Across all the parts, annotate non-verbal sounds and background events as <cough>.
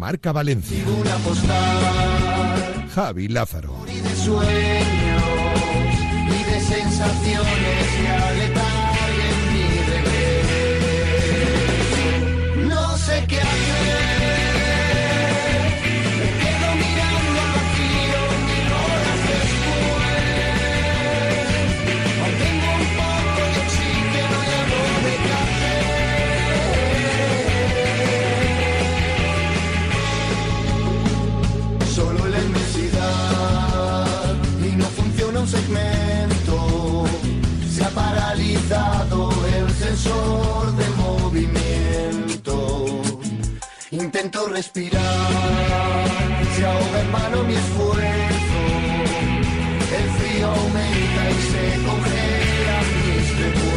Marca Valencia. Javi Lázaro. No sé qué hacer, Paralizado el sensor de movimiento. Intento respirar, se ahoga en mano mi esfuerzo. El frío aumenta y se congela mis recuerdos.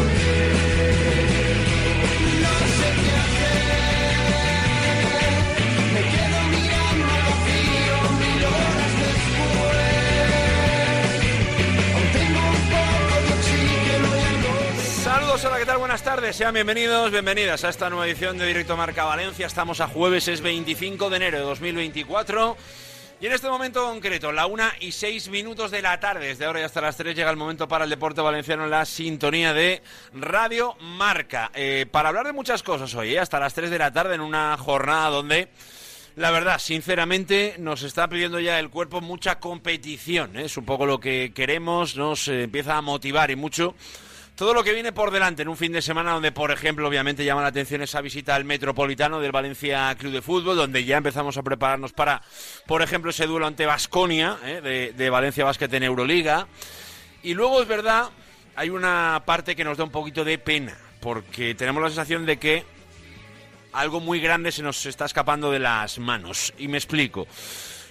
Hola, ¿qué tal? Buenas tardes, sean bienvenidos, bienvenidas a esta nueva edición de Directo Marca Valencia. Estamos a jueves, es 25 de enero de 2024. Y en este momento concreto, la 1 y 6 minutos de la tarde, desde ahora y hasta las 3 llega el momento para el deporte valenciano en la sintonía de Radio Marca. Eh, para hablar de muchas cosas hoy, eh, hasta las 3 de la tarde en una jornada donde... La verdad, sinceramente, nos está pidiendo ya el cuerpo mucha competición. ¿eh? Es un poco lo que queremos, nos eh, empieza a motivar y mucho todo lo que viene por delante en un fin de semana donde, por ejemplo, obviamente llama la atención esa visita al Metropolitano del Valencia Club de Fútbol, donde ya empezamos a prepararnos para, por ejemplo, ese duelo ante Vasconia de, de Valencia Basket en Euroliga. Y luego, es verdad, hay una parte que nos da un poquito de pena, porque tenemos la sensación de que algo muy grande se nos está escapando de las manos. Y me explico.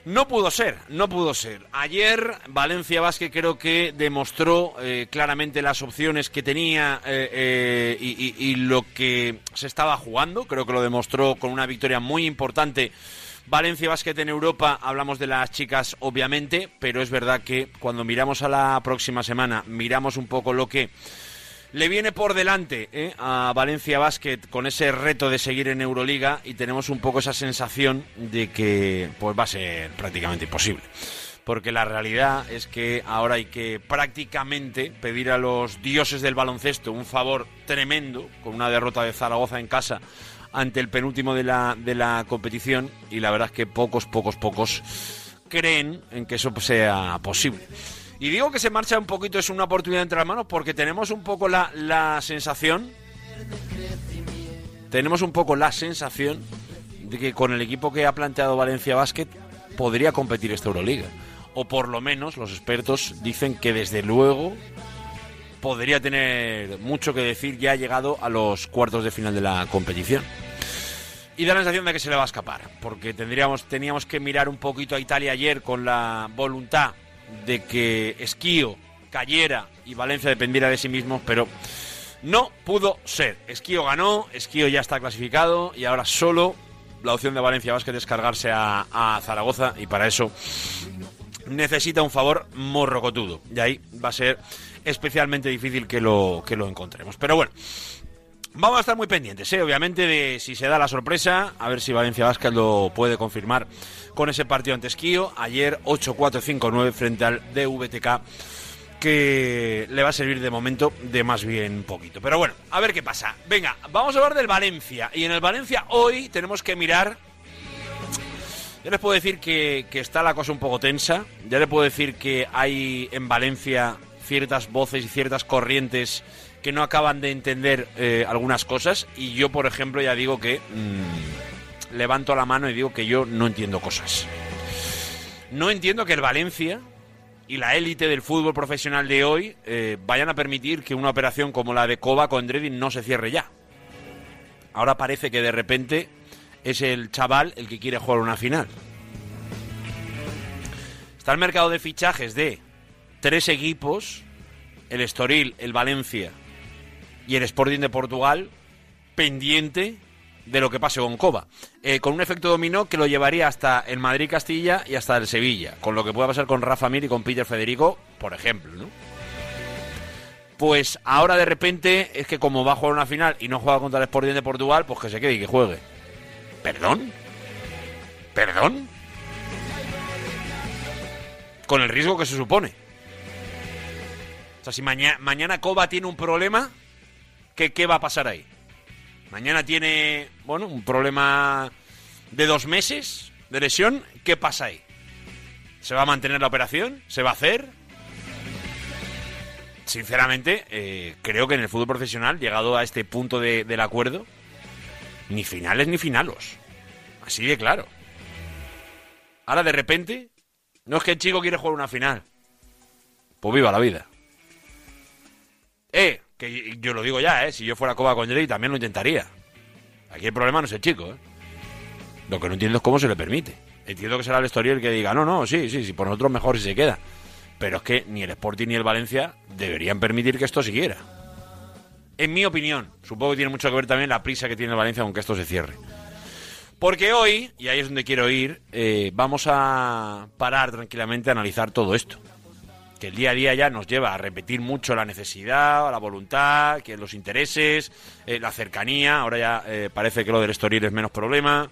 No pudo ser, no pudo ser. Ayer Valencia Basket creo que demostró eh, claramente las opciones que tenía eh, eh, y, y- lo que se estaba jugando. Creo que lo demostró con una victoria muy importante. Valencia Basket en Europa, hablamos de las chicas obviamente, pero es verdad que cuando miramos a la próxima semana, miramos un poco lo que le viene por delante ¿eh? a Valencia Basket con ese reto de seguir en Euroliga y tenemos un poco esa sensación de que pues va a ser prácticamente imposible. Porque la realidad es que ahora hay que prácticamente pedir a los dioses del baloncesto un favor tremendo con una derrota de Zaragoza en casa ante el penúltimo de la, de la competición y la verdad es que pocos, pocos, pocos creen en que eso sea posible. Y digo que se marcha un poquito, es una oportunidad entre las manos, porque tenemos un poco la, la sensación. Tenemos un poco la sensación de que con el equipo que ha planteado Valencia Basket podría competir esta Euroliga. O por lo menos los expertos dicen que desde luego podría tener mucho que decir ya ha llegado a los cuartos de final de la competición. Y da la sensación de que se le va a escapar, porque tendríamos, teníamos que mirar un poquito a Italia ayer con la voluntad de que Esquío cayera y Valencia dependiera de sí mismo, pero no pudo ser. Esquío ganó, Esquío ya está clasificado y ahora solo la opción de Valencia Basket es cargarse a, a Zaragoza y para eso necesita un favor morrocotudo. Y ahí va a ser especialmente difícil que lo, que lo encontremos. Pero bueno, vamos a estar muy pendientes, ¿eh? obviamente, de si se da la sorpresa, a ver si Valencia Basket lo puede confirmar con ese partido ante Esquío. Ayer 8-4-5-9 frente al DVTK que le va a servir de momento de más bien poquito. Pero bueno, a ver qué pasa. Venga, vamos a hablar del Valencia. Y en el Valencia hoy tenemos que mirar ya les puedo decir que, que está la cosa un poco tensa. Ya les puedo decir que hay en Valencia ciertas voces y ciertas corrientes que no acaban de entender eh, algunas cosas. Y yo, por ejemplo, ya digo que mm, levanto la mano y digo que yo no entiendo cosas. No entiendo que el Valencia y la élite del fútbol profesional de hoy eh, vayan a permitir que una operación como la de Kovac con Dredin no se cierre ya. Ahora parece que de repente es el chaval el que quiere jugar una final. Está el mercado de fichajes de tres equipos, el Estoril, el Valencia y el Sporting de Portugal, pendiente de lo que pase con Coba. Eh, con un efecto dominó que lo llevaría hasta el Madrid-Castilla y hasta el Sevilla, con lo que pueda pasar con Rafa Mir y con Peter Federico, por ejemplo, ¿no? Pues ahora de repente es que como va a jugar una final y no juega contra el Sporting de Portugal, pues que se quede y que juegue. ¿Perdón? ¿Perdón? Con el riesgo que se supone. O sea, si mañana, mañana Coba tiene un problema, ¿qué, ¿qué va a pasar ahí? Mañana tiene, bueno, un problema de dos meses de lesión, ¿qué pasa ahí? ¿Se va a mantener la operación? ¿Se va a hacer? Sinceramente, eh, creo que en el fútbol profesional, llegado a este punto de- del acuerdo, ni finales ni finalos. Así de claro. Ahora de repente, no es que el chico quiere jugar una final. Pues viva la vida. Eh, que yo lo digo ya, eh. Si yo fuera Coba con Jelly también lo intentaría. Aquí el problema no es el chico, eh. Lo que no entiendo es cómo se le permite. Entiendo que será el Estoril que diga, no, no, sí, sí, sí, por nosotros mejor si se queda. Pero es que ni el Sporting ni el Valencia deberían permitir que esto siguiera. En mi opinión, supongo que tiene mucho que ver también la prisa que tiene el Valencia con que esto se cierre. Porque hoy, y ahí es donde quiero ir, eh, vamos a parar tranquilamente a analizar todo esto. Que el día a día ya nos lleva a repetir mucho la necesidad, la voluntad, que los intereses, eh, la cercanía. Ahora ya eh, parece que lo del Estoril es menos problema.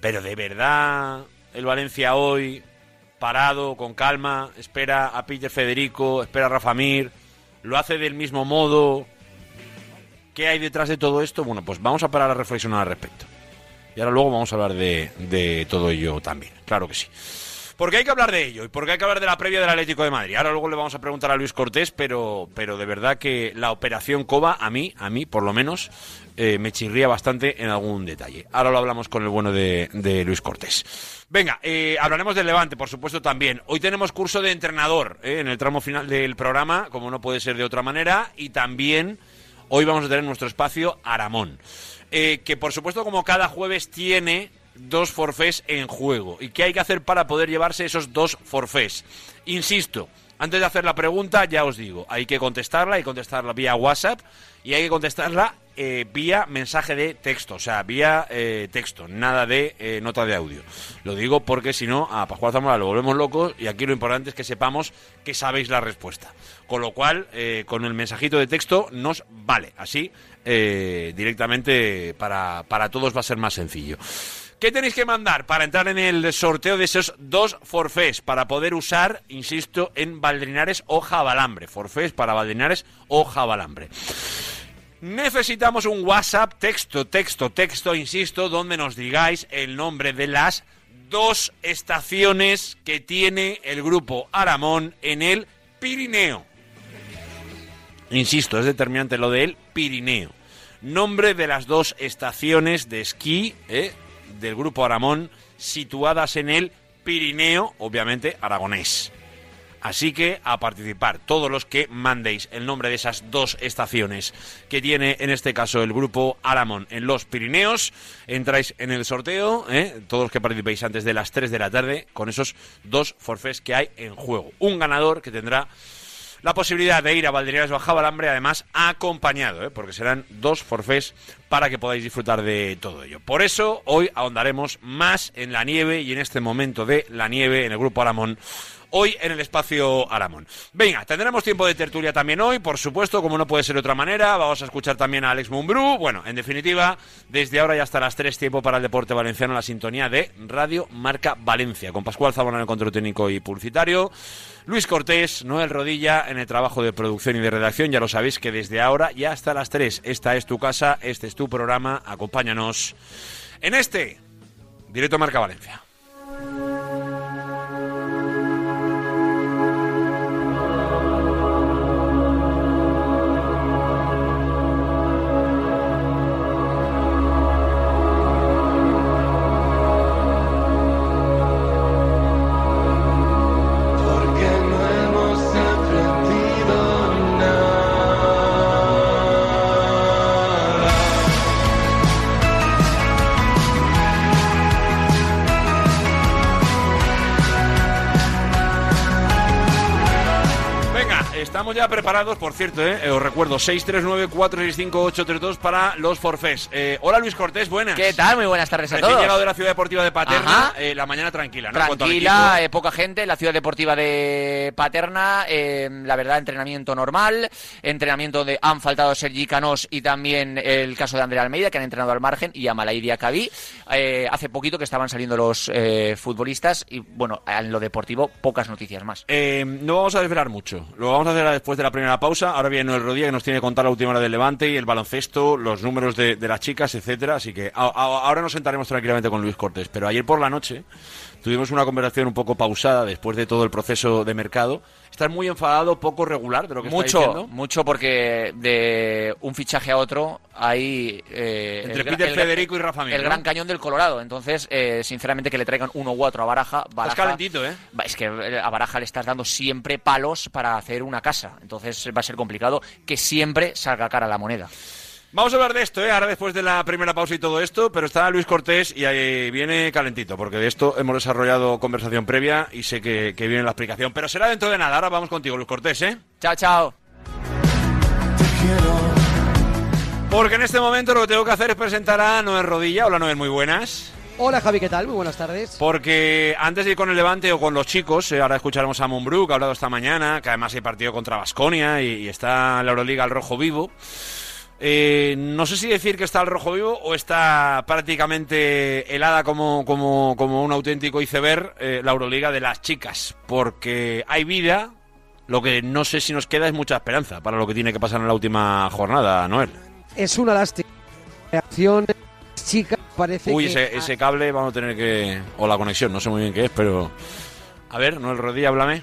Pero de verdad, el Valencia hoy, parado, con calma, espera a Peter Federico, espera a Rafa Mir, lo hace del mismo modo. ¿Qué hay detrás de todo esto? Bueno, pues vamos a parar a reflexionar al respecto. Y ahora luego vamos a hablar de, de todo ello también, claro que sí. Porque hay que hablar de ello y porque hay que hablar de la previa del Atlético de Madrid. Ahora luego le vamos a preguntar a Luis Cortés, pero, pero de verdad que la operación Coba, a mí, a mí por lo menos, eh, me chirría bastante en algún detalle. Ahora lo hablamos con el bueno de, Luis Cortés. Venga, eh, hablaremos del Levante, por supuesto, también. Hoy tenemos curso de entrenador eh, en el tramo final del programa, como no puede ser de otra manera, y también hoy vamos a tener nuestro espacio Aramón. Que por supuesto, como cada jueves, tiene dos forfés en juego. ¿Y qué hay que hacer para poder llevarse esos dos forfés? Insisto, antes de hacer la pregunta, ya os digo, hay que contestarla, hay que contestarla vía WhatsApp y hay que contestarla eh, vía mensaje de texto, o sea, vía eh, texto, nada de eh, nota de audio. Lo digo porque si no, a Pascual Zamora lo volvemos locos y aquí lo importante es que sepamos que sabéis la respuesta. Con lo cual, eh, con el mensajito de texto nos vale. Así, directamente para, para todos va a ser más sencillo. ¿Qué tenéis que mandar para entrar en el sorteo de esos dos forfés para poder usar, insisto, en Valdrinares o Jabalambre? Forfés para Valdrinares o Jabalambre. Necesitamos un WhatsApp, texto, texto, texto, insisto, donde nos digáis el nombre de las dos estaciones que tiene el grupo Aramón en el Pirineo. Insisto, es determinante lo del Pirineo. Nombre de las dos estaciones de esquí ¿eh? Del grupo Aramón situadas en el Pirineo, obviamente aragonés. Así que a participar, todos los que mandéis el nombre de esas dos estaciones que tiene en este caso el grupo Aramón en los Pirineos, entráis en el sorteo, ¿eh? todos los que participéis antes de las 3 de la tarde, con esos dos forfés que hay en juego. Un ganador que tendrá la posibilidad de ir a Valderieras o a Jabalambre, además acompañado, ¿eh? porque serán dos forfés para que podáis disfrutar de todo ello. Por eso hoy ahondaremos más en la nieve y en este momento de la nieve en el grupo Aramón. Hoy en el espacio Aramón. Venga, tendremos tiempo de tertulia también hoy, por supuesto, como no puede ser de otra manera. Vamos a escuchar también a Alex Mumbrú. Bueno, en definitiva, desde ahora y hasta las 3, tiempo para el deporte valenciano, la sintonía de Radio Marca Valencia, con Pascual Zabona en el control técnico y publicitario. Luis Cortés, Noel Rodilla en el trabajo de producción y de redacción. Ya lo sabéis que desde ahora y hasta las 3, esta es tu casa, este es tu programa. Acompáñanos en este Directo Marca Valencia. Preparados, por cierto, eh, os recuerdo, 639-465-832 para los forfés. Eh, hola Luis Cortés, buenas. ¿Qué tal? Muy buenas tardes a Recién todos. llegado de la Ciudad Deportiva de Paterna, eh, la mañana tranquila, ¿no? Tranquila, eh, poca gente en la ciudad deportiva de Paterna. la verdad, entrenamiento normal. Entrenamiento donde han faltado Sergi Canós y también el caso de Andrea Almeida, que han entrenado al margen, y a Malaidi Acabí. Eh, hace poquito que estaban saliendo los futbolistas y, bueno, en lo deportivo, pocas noticias más. No vamos a desvelar mucho. Lo vamos a hacer después de la primera pausa. Ahora viene Noel Rodríguez que nos tiene que contar la última hora del Levante y el baloncesto, los números de, de las chicas, etcétera. Así que a- ahora nos sentaremos tranquilamente con Luis Cortés. Pero ayer por la noche tuvimos una conversación un poco pausada después de todo el proceso de mercado. Estás muy enfadado, poco regular de lo que está Mucho, diciendo. mucho porque de un fichaje a otro hay... eh, Entre el Peter el- Federico y Rafa Mir, El ¿no? Gran Cañón del Colorado. Entonces, eh, sinceramente, que le traigan uno u otro a Baraja... Baraja calentito, ¿eh? Es que eh, a Baraja le estás dando siempre palos para hacer una casa. Entonces va a ser complicado que siempre salga cara la moneda. Vamos a hablar de esto, ¿eh? ahora después de la primera pausa y todo esto, pero está Luis Cortés y ahí viene calentito, porque de esto hemos desarrollado conversación previa y sé que, que viene la explicación, pero será dentro de nada. Ahora vamos contigo, Luis Cortés, ¿eh? Chao, chao. Porque en este momento lo que tengo que hacer es presentar a Noel Rodilla. Hola Noel, muy buenas. Hola Javi, ¿qué tal? Muy buenas tardes. Porque antes de ir con el Levante o con los chicos, eh, ahora escucharemos a que ha hablado esta mañana, que además hay partido contra Basconia y, y está en la Euroliga al rojo vivo. Eh, no sé si decir que está al rojo vivo o está prácticamente helada como, como, como un auténtico iceberg eh, la Euroliga de las chicas, porque hay vida, lo que no sé si nos queda es mucha esperanza para lo que tiene que pasar en la última jornada, Noel. Es una lástima. Reacción chica parece Uy, que ese, ese cable vamos a tener que... O la conexión, no sé muy bien qué es, pero... A ver, Noel Rodilla, háblame.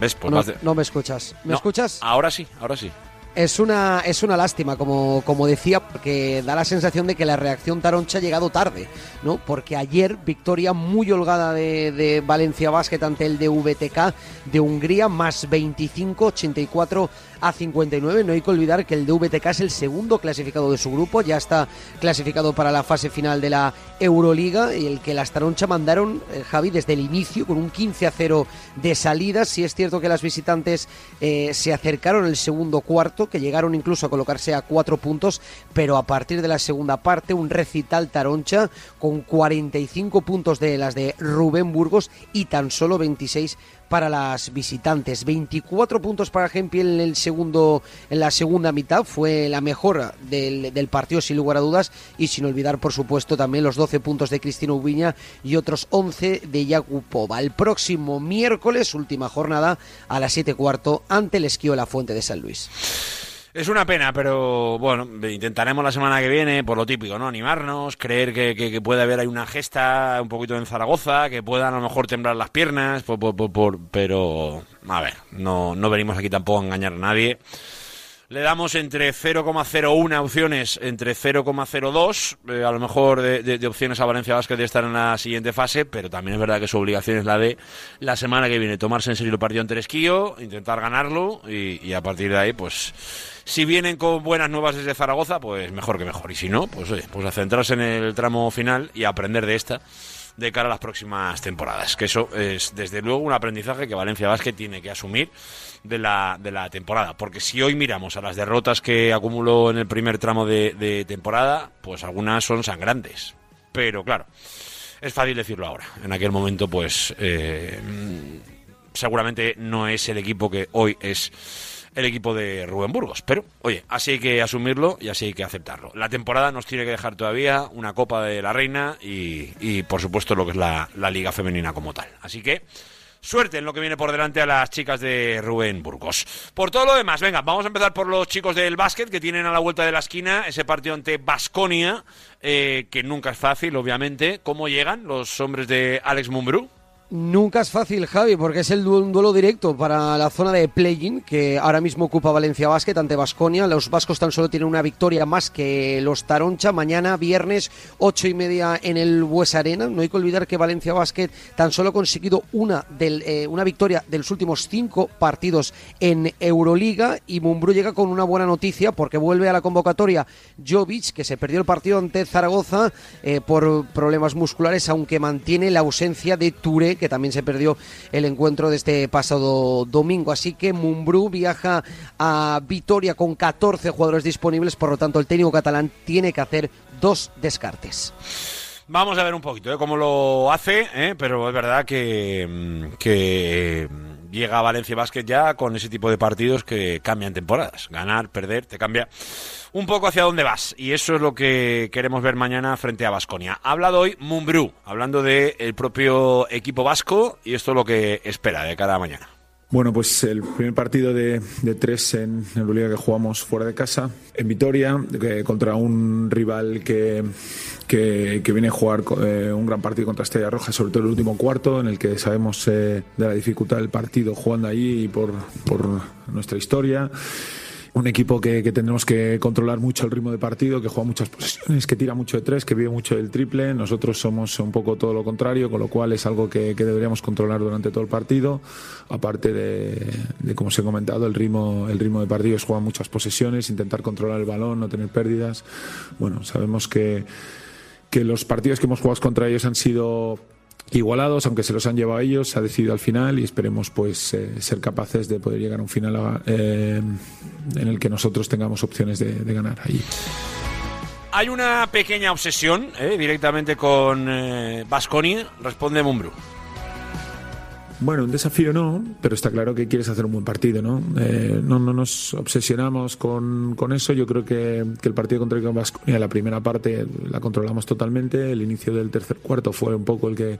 ¿Ves? Pues no, vas de- no me escuchas. ¿Me No, escuchas? Ahora sí, ahora sí. Es una, es una lástima, como, como decía, porque da la sensación de que la reacción taroncha ha llegado tarde, ¿no? Porque ayer victoria muy holgada de, de Valencia Basket ante el de VTK de Hungría, más 25, 84 a 59. No hay que olvidar que el de VTK es el segundo clasificado de su grupo, ya está clasificado para la fase final de la Euroliga y el que las taroncha mandaron, eh, Javi, desde el inicio con un 15 a 0 de salida. Si es cierto que las visitantes eh, se acercaron el segundo cuarto, que llegaron incluso a colocarse a cuatro puntos, pero a partir de la segunda parte, un recital taroncha con 45 puntos de las de Rubén Burgos y tan solo 26 para las visitantes. 24 puntos para Gempi en el segundo en la segunda mitad fue la mejor del, del partido sin lugar a dudas y sin olvidar por supuesto también los 12 puntos de Cristina Ubiña y otros 11 de Yakupova. El próximo miércoles, última jornada a las 7 cuarto ante el Esquío La Fuente de San Luis. Es una pena, pero bueno, intentaremos la semana que viene, por lo típico, ¿no? Animarnos, creer que, que- puede haber ahí una gesta un poquito en Zaragoza, que puedan a lo mejor temblar las piernas, por, pero a ver, no, no venimos aquí tampoco a engañar a nadie. Le damos entre 0,01 opciones, entre 0,02, eh, a lo mejor de, de- opciones a Valencia Basket de estar en la siguiente fase, pero también es verdad que su obligación es la de la semana que viene, tomarse en serio el partido ante el intentar ganarlo y a partir de ahí, pues, si vienen con buenas nuevas desde Zaragoza, pues mejor que mejor. Y si no, pues oye, pues a centrarse en el tramo final y aprender de esta de cara a las próximas temporadas. Que eso es, desde luego, un aprendizaje que Valencia Basket tiene que asumir de la, de la temporada. Porque si hoy miramos a las derrotas que acumuló en el primer tramo de, temporada, pues algunas son sangrantes. Pero claro, es fácil decirlo ahora. En aquel momento, pues, eh, seguramente no es el equipo que hoy es el equipo de Rubén Burgos. Pero, oye, así hay que asumirlo y así hay que aceptarlo. La temporada nos tiene que dejar todavía una Copa de la Reina y, y, por supuesto, lo que es la, la Liga Femenina como tal. Así que, suerte en lo que viene por delante a las chicas de Rubén Burgos. Por todo lo demás, venga, vamos a empezar por los chicos del básquet que tienen a la vuelta de la esquina ese partido ante Basconia, que nunca es fácil, obviamente. ¿Cómo llegan los hombres de Alex Mumbrú? Nunca es fácil, Javi, porque es el un duelo directo para la zona de play-in que ahora mismo ocupa Valencia Basket ante Basconia. Los vascos tan solo tienen una victoria más que los Taroncha. Mañana, viernes, ocho y media en el Bues Arena. No hay que olvidar que Valencia Basket tan solo ha conseguido una, eh, una victoria de los últimos cinco partidos en Euroliga. Y Mumbrú llega con una buena noticia porque vuelve a la convocatoria Jovic, que se perdió el partido ante Zaragoza eh, por problemas musculares, aunque mantiene la ausencia de Touré que también se perdió el encuentro de este pasado domingo. Así que Mumbrú viaja a Vitoria con 14 jugadores disponibles, por lo tanto el técnico catalán tiene que hacer dos descartes. Vamos a ver un poquito ¿eh? cómo lo hace, ¿eh? pero es verdad que, mm, que mm, llega Valencia Basket ya con ese tipo de partidos que cambian temporadas. Ganar, perder, te cambia un poco hacia dónde vas. Y eso es lo que queremos ver mañana frente a Basconia. Ha hablado hoy Mumbrú, hablando del propio equipo vasco, y esto es lo que espera de cara a mañana. Bueno, pues el primer partido de, de tres en Euroliga que jugamos fuera de casa, en Vitoria, que- contra un rival que, que, que viene a jugar eh, un gran partido contra Estrella Roja, sobre todo el último cuarto, en el que sabemos eh, de la dificultad del partido jugando allí y por, por nuestra historia. Un equipo que, que tendremos que controlar mucho el ritmo de partido, que juega muchas posesiones, que tira mucho de tres, que vive mucho del triple. Nosotros somos un poco todo lo contrario, con lo cual es algo que, que deberíamos controlar durante todo el partido. Aparte de, de, como os he comentado, el ritmo, el ritmo de partido es jugar muchas posesiones, intentar controlar el balón, no tener pérdidas. Bueno, sabemos que, que los partidos que hemos jugado contra ellos han sido igualados, aunque se los han llevado ellos, se ha decidido al final y esperemos pues eh, ser capaces de poder llegar a un final eh, en el que nosotros tengamos opciones de, ganar allí. Hay una pequeña obsesión ¿eh? directamente con Basconia, responde Mumbrú. Bueno, un desafío no, pero está claro que quieres hacer un buen partido, ¿no? Eh, no, no nos obsesionamos con, con eso. Yo creo que, que el partido contra el Vasconia, la primera parte la controlamos totalmente. El inicio del tercer cuarto fue un poco el que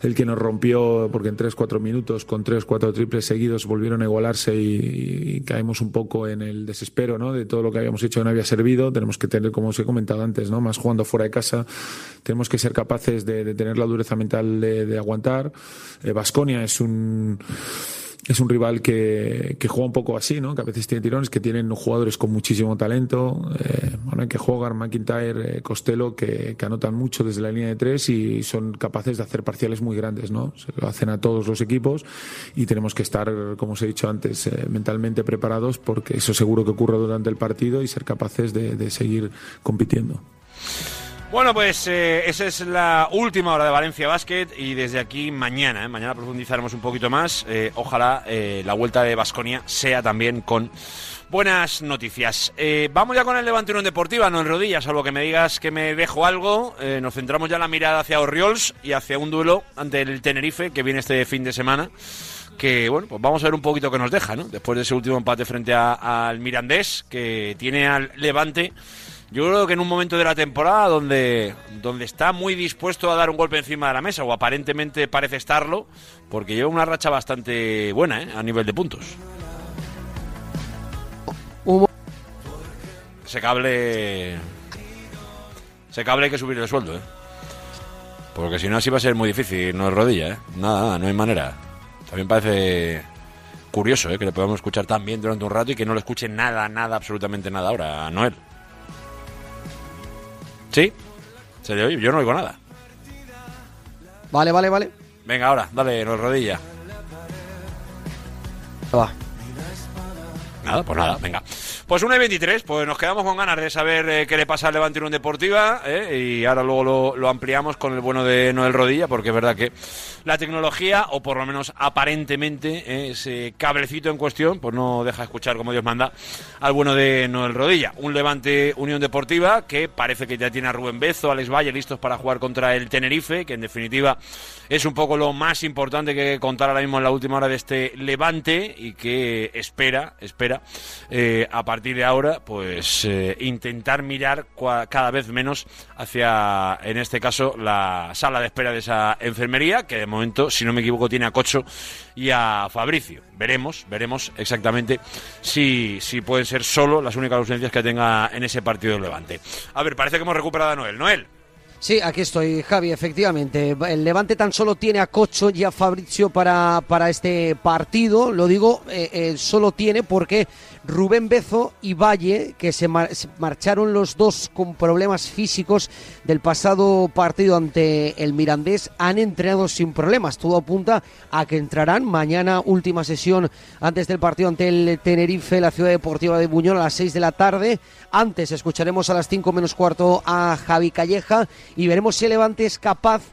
el que nos rompió, porque en 3-4 minutos, con 3-4 triples seguidos, volvieron a igualarse y, y caemos un poco en el desespero, ¿no? De todo lo que habíamos hecho no había servido. Tenemos que tener, como os he comentado antes, ¿no? Más jugando fuera de casa. Tenemos que ser capaces de, tener la dureza mental de, aguantar. Vasconia es un es un rival que, que, juega un poco así, ¿no? Que a veces tiene tirones, que tienen jugadores con muchísimo talento. Eh, bueno, que Hogarth, McIntyre, eh, Costello, que, anotan mucho desde la línea de tres y son capaces de hacer parciales muy grandes, ¿no? Se lo hacen a todos los equipos y tenemos que estar, como os he dicho antes, eh, mentalmente preparados porque eso seguro que ocurre durante el partido y ser capaces de seguir compitiendo. Bueno, pues eh, esa es la última hora de Valencia Basket y desde aquí mañana, ¿eh? mañana profundizaremos un poquito más. Eh, ojalá la vuelta de Basconia sea también con buenas noticias. vamos ya con el Levante Unión Deportiva, no en rodillas, salvo que me digas que me dejo algo. nos centramos ya la mirada hacia Oriols y hacia un duelo ante el Tenerife que viene este fin de semana. Que bueno, pues vamos a ver un poquito qué nos deja, ¿no? Después de ese último empate frente al Mirandés, que tiene al Levante yo creo que en un momento de la temporada donde, donde está muy dispuesto a dar un golpe encima de la mesa, o aparentemente parece estarlo, porque lleva una racha bastante buena ¿eh? a nivel de puntos. Hubo... Ese cable. Ese cable hay que subir el sueldo, ¿eh? Porque si no, así va a ser muy difícil. No es rodilla, ¿eh? Nada, nada, no hay manera. También parece curioso, ¿eh? Que le podamos escuchar tan bien durante un rato y que no le escuche nada, nada, absolutamente nada ahora a Noel. ¿Sí? ¿Se le oye? Yo no oigo nada. Vale, vale, vale. Venga, ahora, dale, nos rodilla. Va. Nada, pues nada, venga. Pues 1 y 23, pues nos quedamos con ganas de saber eh, qué le pasa al Levante Unión Deportiva eh, y ahora luego lo, ampliamos con el bueno de Noel Rodilla porque es verdad que la tecnología, o por lo menos aparentemente eh, ese cablecito en cuestión, pues no deja escuchar como Dios manda al bueno de Noel Rodilla. Un Levante Unión Deportiva que parece que ya tiene a Rubén Bezo, Alex Valle listos para jugar contra el Tenerife, que en definitiva es un poco lo más importante que contar ahora mismo en la última hora de este Levante y que espera, espera eh, a partir de ahora, pues eh, intentar mirar cada vez menos hacia, en este caso, la sala de espera de esa enfermería, que de momento, si no me equivoco, tiene a Cocho y a Fabricio. Veremos, veremos exactamente si, si pueden ser solo las únicas ausencias que tenga en ese partido del Levante. A ver, parece que hemos recuperado a Noel. Noel. Sí, aquí estoy, Javi, efectivamente. El Levante tan solo tiene a Cocho y a Fabrizio para, para este partido. Lo digo, eh, eh, solo tiene porque Rubén Bezo y Valle, que se, mar- se marcharon los dos con problemas físicos del pasado partido ante el Mirandés, han entrenado sin problemas. Todo apunta a que entrarán mañana, última sesión antes del partido ante el Tenerife, la Ciudad Deportiva de Buñol a las 6 de la tarde. Antes escucharemos a las 5 menos cuarto a Javi Calleja y veremos si el Levante es capaz de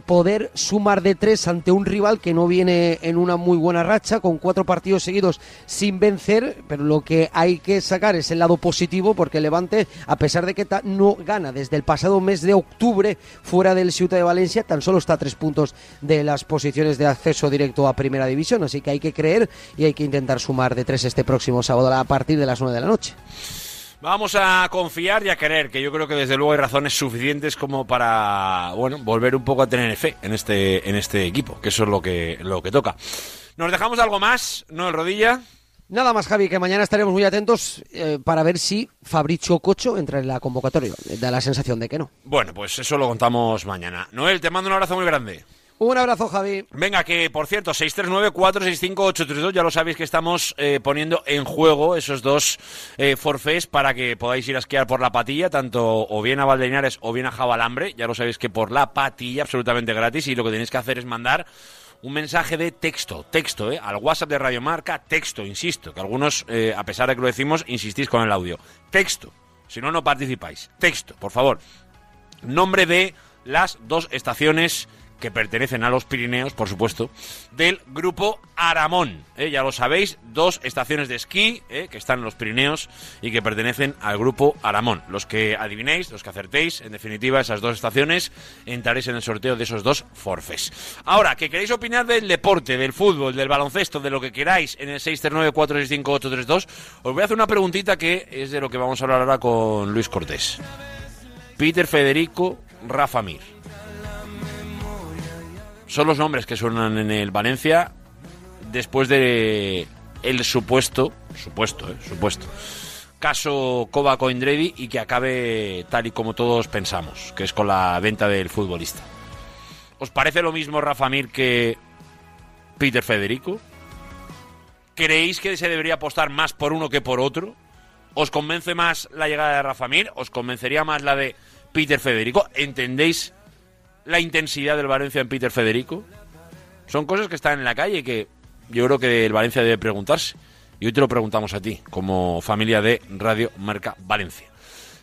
poder sumar de tres ante un rival que no viene en una muy buena racha, con cuatro partidos seguidos sin vencer, pero lo que hay que sacar es el lado positivo, porque Levante, a pesar de que no gana desde el pasado mes de octubre fuera del Ciutat de Valencia, tan solo está a tres puntos de las posiciones de acceso directo a Primera División, así que hay que creer y hay que intentar sumar de tres este próximo sábado a partir de las nueve de la noche. Vamos a confiar y a querer, que yo creo que desde luego hay razones suficientes como para, bueno, volver un poco a tener fe en este, en este equipo, que eso es lo que, lo que toca. ¿Nos dejamos algo más, no el rodilla? Nada más, Javi, que mañana estaremos muy atentos eh, para ver si Fabricio Cocho entra en la convocatoria. Da la sensación de que no. Bueno, pues eso lo contamos mañana. Noel, te mando un abrazo muy grande. Un abrazo, Javi. Venga, que por cierto, 639-465-832, ya lo sabéis que estamos eh, poniendo en juego esos dos eh, forfés para que podáis ir a esquiar por la patilla, tanto o bien a Valdeñares o bien a Jabalambre. Ya lo sabéis que por la patilla, absolutamente gratis, y lo que tenéis que hacer es mandar un mensaje de texto, texto, ¿eh? al WhatsApp de Radio Marca, texto, insisto, que algunos, eh, a pesar de que lo decimos, insistís con el audio. Texto, si no, no participáis. Texto, por favor. Nombre de las dos estaciones que pertenecen a los Pirineos, por supuesto, del grupo Aramón. ¿eh? Ya lo sabéis, dos estaciones de esquí ¿eh? que están en los Pirineos y que pertenecen al grupo Aramón. Los que adivinéis, los que acertéis, en definitiva, esas dos estaciones, entraréis en el sorteo de esos dos forfes. Ahora, que queréis opinar del deporte, del fútbol, del baloncesto, de lo que queráis en el 639-465-832, os voy a hacer una preguntita que es de lo que vamos a hablar ahora con Luis Cortés. Peter Federico, Rafa Mir. Son los nombres que suenan en el Valencia después de el supuesto, supuesto, eh, supuesto, caso Koba Coindredi y que acabe tal y como todos pensamos, que es con la venta del futbolista. ¿Os parece lo mismo Rafa Mir que Peter Federico? ¿Creéis que se debería apostar más por uno que por otro? ¿Os convence más la llegada de Rafa Mir? ¿Os convencería más la de Peter Federico? ¿Entendéis la intensidad del Valencia en Peter Federico? Son cosas que están en la calle que yo creo que el Valencia debe preguntarse. Y hoy te lo preguntamos a ti, como familia de Radio Marca Valencia.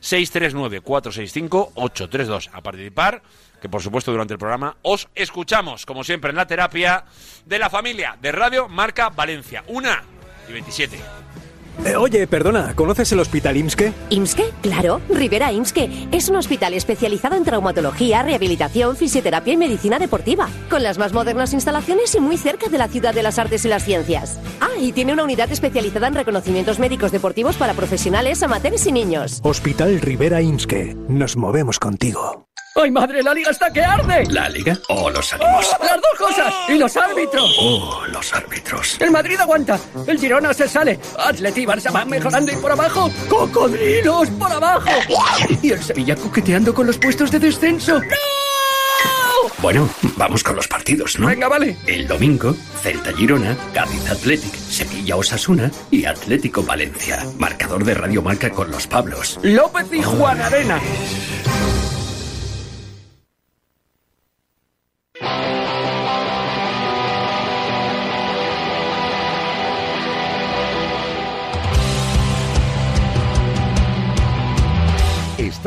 639-465-832. A participar, que por supuesto durante el programa os escuchamos, como siempre, en la terapia de la familia de Radio Marca Valencia. Una y 27. Eh, oye, perdona, ¿conoces el Hospital IMSKE? IMSKE, claro, Rivera IMSKE. Es un hospital especializado en traumatología, rehabilitación, fisioterapia y medicina deportiva, con las más modernas instalaciones y muy cerca de la ciudad de las artes y las ciencias. Ah, y tiene una unidad especializada en reconocimientos médicos deportivos para profesionales, amateurs y niños. Hospital Rivera IMSKE. Nos movemos contigo. ¡Ay, madre! ¡La liga está que arde! ¿La liga o los ánimos? ¡Las dos cosas! ¡Y los árbitros! Oh, los árbitros. El Madrid aguanta. El Girona se sale. Atleti y Barça van mejorando y por abajo. ¡Cocodrilos por abajo! Y el Sevilla coqueteando con los puestos de descenso. ¡No! Bueno, vamos con los partidos, ¿no? Venga, vale. El domingo, Celta Girona, Cádiz Athletic, Sevilla Osasuna y Atlético Valencia. Marcador de Radio Marca con los Pablos. López y Juan Arena.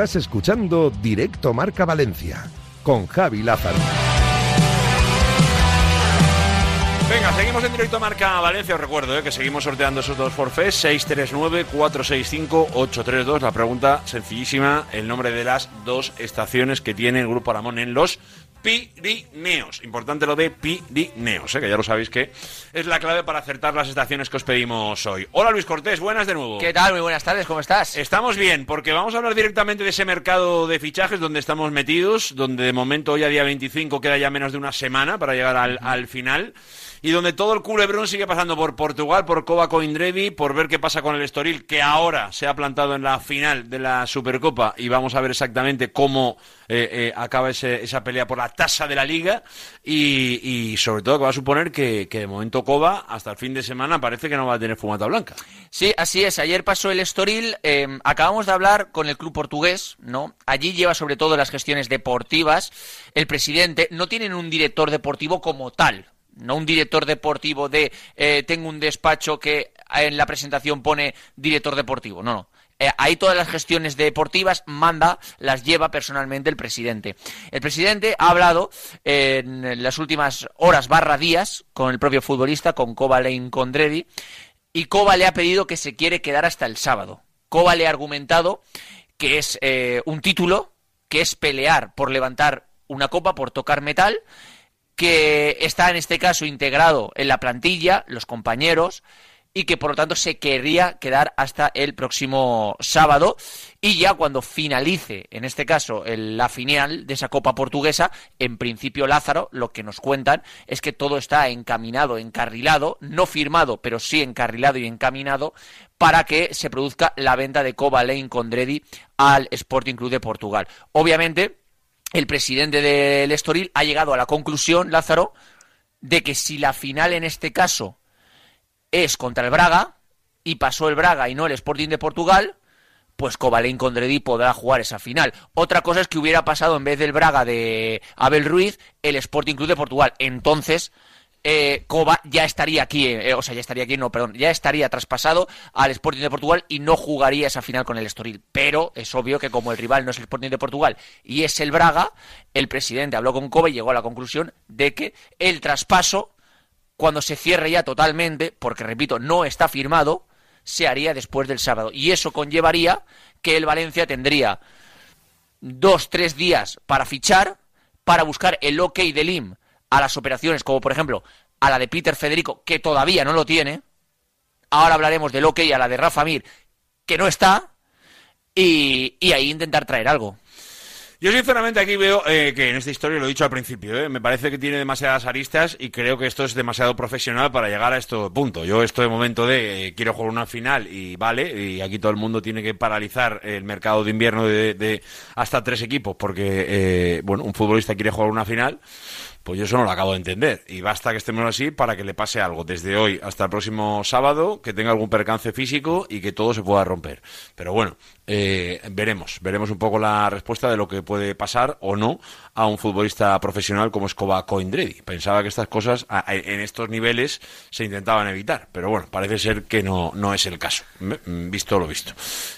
Estás escuchando Directo Marca Valencia con Javi Lázaro. Venga, seguimos en directo Marca Valencia. Os recuerdo eh, que seguimos sorteando esos dos forfés: 639-465-832. La pregunta sencillísima: el nombre de las dos estaciones que tiene el Grupo Aramón en los Pirineos. Importante lo de Pirineos, eh, que ya lo sabéis que es la clave para acertar las estaciones que os pedimos hoy. Hola Luis Cortés, buenas de nuevo. ¿Qué tal? Muy buenas tardes, ¿cómo estás? Estamos bien, porque vamos a hablar directamente de ese mercado de fichajes donde estamos metidos, donde de momento hoy a día 25 queda ya menos de una semana para llegar al, al final. Y donde todo el culebrón sigue pasando por Portugal, por Coba Coindrevi, por ver qué pasa con el Estoril, que ahora se ha plantado en la final de la Supercopa y vamos a ver exactamente cómo eh, eh, acaba ese- esa pelea por la tasa de la liga y, sobre todo que va a suponer que, de momento Coba hasta el fin de semana parece que no va a tener fumata blanca. Sí, así es. Ayer pasó el Estoril. eh, acabamos de hablar con el club portugués, ¿no? Allí lleva sobre todo las gestiones deportivas. El presidente no tienen un director deportivo como tal. No un director deportivo de eh, tengo un despacho que en la presentación pone director deportivo. No, no. Eh, ahí todas las gestiones deportivas manda, las lleva personalmente el presidente. El presidente ha hablado eh, en las últimas horas barra días con el propio futbolista, con Kovalein Condredi, y Kova le ha pedido que se quiere quedar hasta el sábado. Kova le ha argumentado que es eh, un título, que es pelear por levantar una copa, por tocar metal, que está en este caso integrado en la plantilla, los compañeros, y que por lo tanto se querría quedar hasta el próximo sábado y ya cuando finalice, en este caso, el- la final de esa Copa Portuguesa, en principio Lázaro, lo que nos cuentan es que todo está encaminado, encarrilado, no firmado, pero sí encarrilado y encaminado para que se produzca la venta de Coba Lane Condredi al Sporting Club de Portugal. Obviamente, el presidente del Estoril ha llegado a la conclusión, Lázaro, de que si la final en este caso es contra el Braga y pasó el Braga y no el Sporting de Portugal, pues Cobalén Condredi podrá jugar esa final. Otra cosa es que hubiera pasado en vez del Braga de Abel Ruiz el Sporting Club de Portugal. Entonces eh, Coba ya estaría aquí, eh, o sea, ya estaría aquí, no, perdón, ya estaría traspasado al Sporting de Portugal y no jugaría esa final con el Estoril. Pero es obvio que como el rival no es el Sporting de Portugal y es el Braga, el presidente habló con Coba y llegó a la conclusión de que el traspaso cuando se cierre ya totalmente, porque repito, no está firmado, se haría después del sábado. Y eso conllevaría que el Valencia tendría dos, tres días para fichar, para buscar el ok del IM a las operaciones, como por ejemplo a la de Peter Federico, que todavía no lo tiene. Ahora hablaremos del ok a la de Rafa Mir, que no está. Y, ahí intentar traer algo. Yo sinceramente aquí veo eh, que en esta historia, lo he dicho al principio, eh, me parece que tiene demasiadas aristas y creo que esto es demasiado profesional para llegar a este punto. Yo estoy de momento de eh, quiero jugar una final y vale, y aquí todo el mundo tiene que paralizar el mercado de invierno de, de hasta tres equipos porque, eh, bueno, un futbolista quiere jugar una final. Pues yo eso no lo acabo de entender. Y basta que estemos así para que le pase algo desde hoy hasta el próximo sábado, que tenga algún percance físico y que todo se pueda romper. Pero bueno, eh, veremos. Veremos un poco la respuesta de lo que puede pasar o no a un futbolista profesional como Escoba Coindredi. Pensaba que estas cosas a- a- en estos niveles se intentaban evitar. Pero bueno, parece ser que no, no es el caso. Mm, Visto lo visto.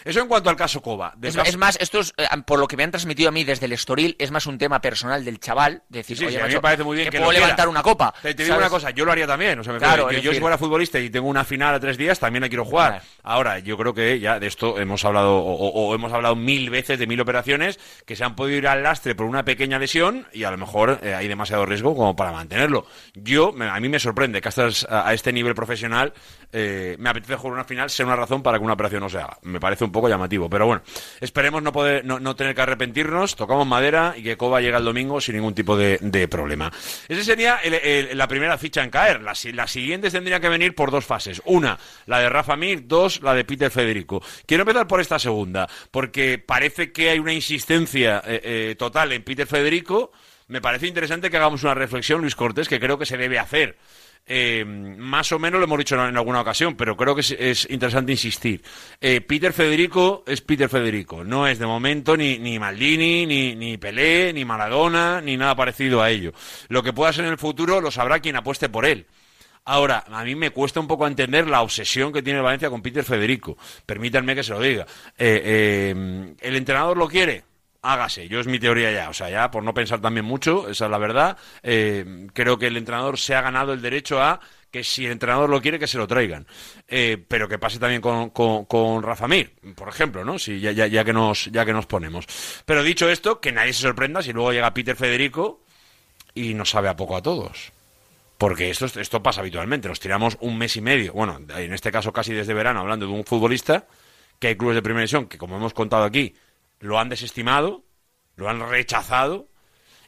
Eso en cuanto al caso Coba. Es, caso- es más, esto es, eh, por lo que me han transmitido a mí desde el Estoril, es más un tema personal del chaval. de Decir, Sí, oye, sí, a mí macho, me parece muy bien que, puedo quiera. levantar una copa. Te, te digo ¿sabes? una cosa, yo lo haría también. O sea, me Claro, que yo si fuera futbolista y tengo una final a tres días, también la quiero jugar. Claro. Ahora, yo creo que ya de esto hemos hablado, o, hemos hablado mil veces de mil operaciones que se han podido ir al lastre por una pequeña lesión y a lo mejor eh, hay demasiado riesgo como para mantenerlo. Yo, a mí me sorprende que hasta a este nivel profesional eh, me apetece jugar una final sea una razón para que una operación no se haga. Me parece un poco llamativo, pero bueno, esperemos no poder no, no tener que arrepentirnos, tocamos madera y que Coba llegue el domingo sin ningún tipo de, de problema. Ese sería el- el- la primera ficha en caer. Las, las siguientes tendrían que venir por dos fases. Una, la de Rafa Mir, dos, la de Peter Federico. Quiero empezar por esta segunda, porque parece que hay una insistencia eh, eh, total en Peter Federico. Me parece interesante que hagamos una reflexión, Luis Cortés, que creo que se debe hacer. Eh, más o menos lo hemos dicho en alguna ocasión, pero creo que es, es interesante insistir. Eh, Peter Federico es Peter Federico, no es de momento ni, ni Maldini, ni, ni Pelé, ni Maradona, ni nada parecido a ello. Lo que pueda ser en el futuro lo sabrá quien apueste por él. Ahora, a mí me cuesta un poco entender la obsesión que tiene Valencia con Peter Federico. Permítanme que se lo diga. Eh, eh, ¿El entrenador lo quiere? Hágase, yo es mi teoría ya, o sea, ya por no pensar también mucho, esa es la verdad, eh, creo que el entrenador se ha ganado el derecho a que si el entrenador lo quiere, que se lo traigan. Eh, pero que pase también con, con, Rafa Mir, por ejemplo, ¿no? Si, ya, ya, ya, que nos, ya que nos ponemos. Pero dicho esto, que nadie se sorprenda si luego llega Peter Federico y nos sabe a poco a todos. Porque esto, esto pasa habitualmente, nos tiramos un mes y medio, bueno, en este caso casi desde verano, hablando de un futbolista, que hay clubes de primera división que, como hemos contado aquí, lo han desestimado, lo han rechazado,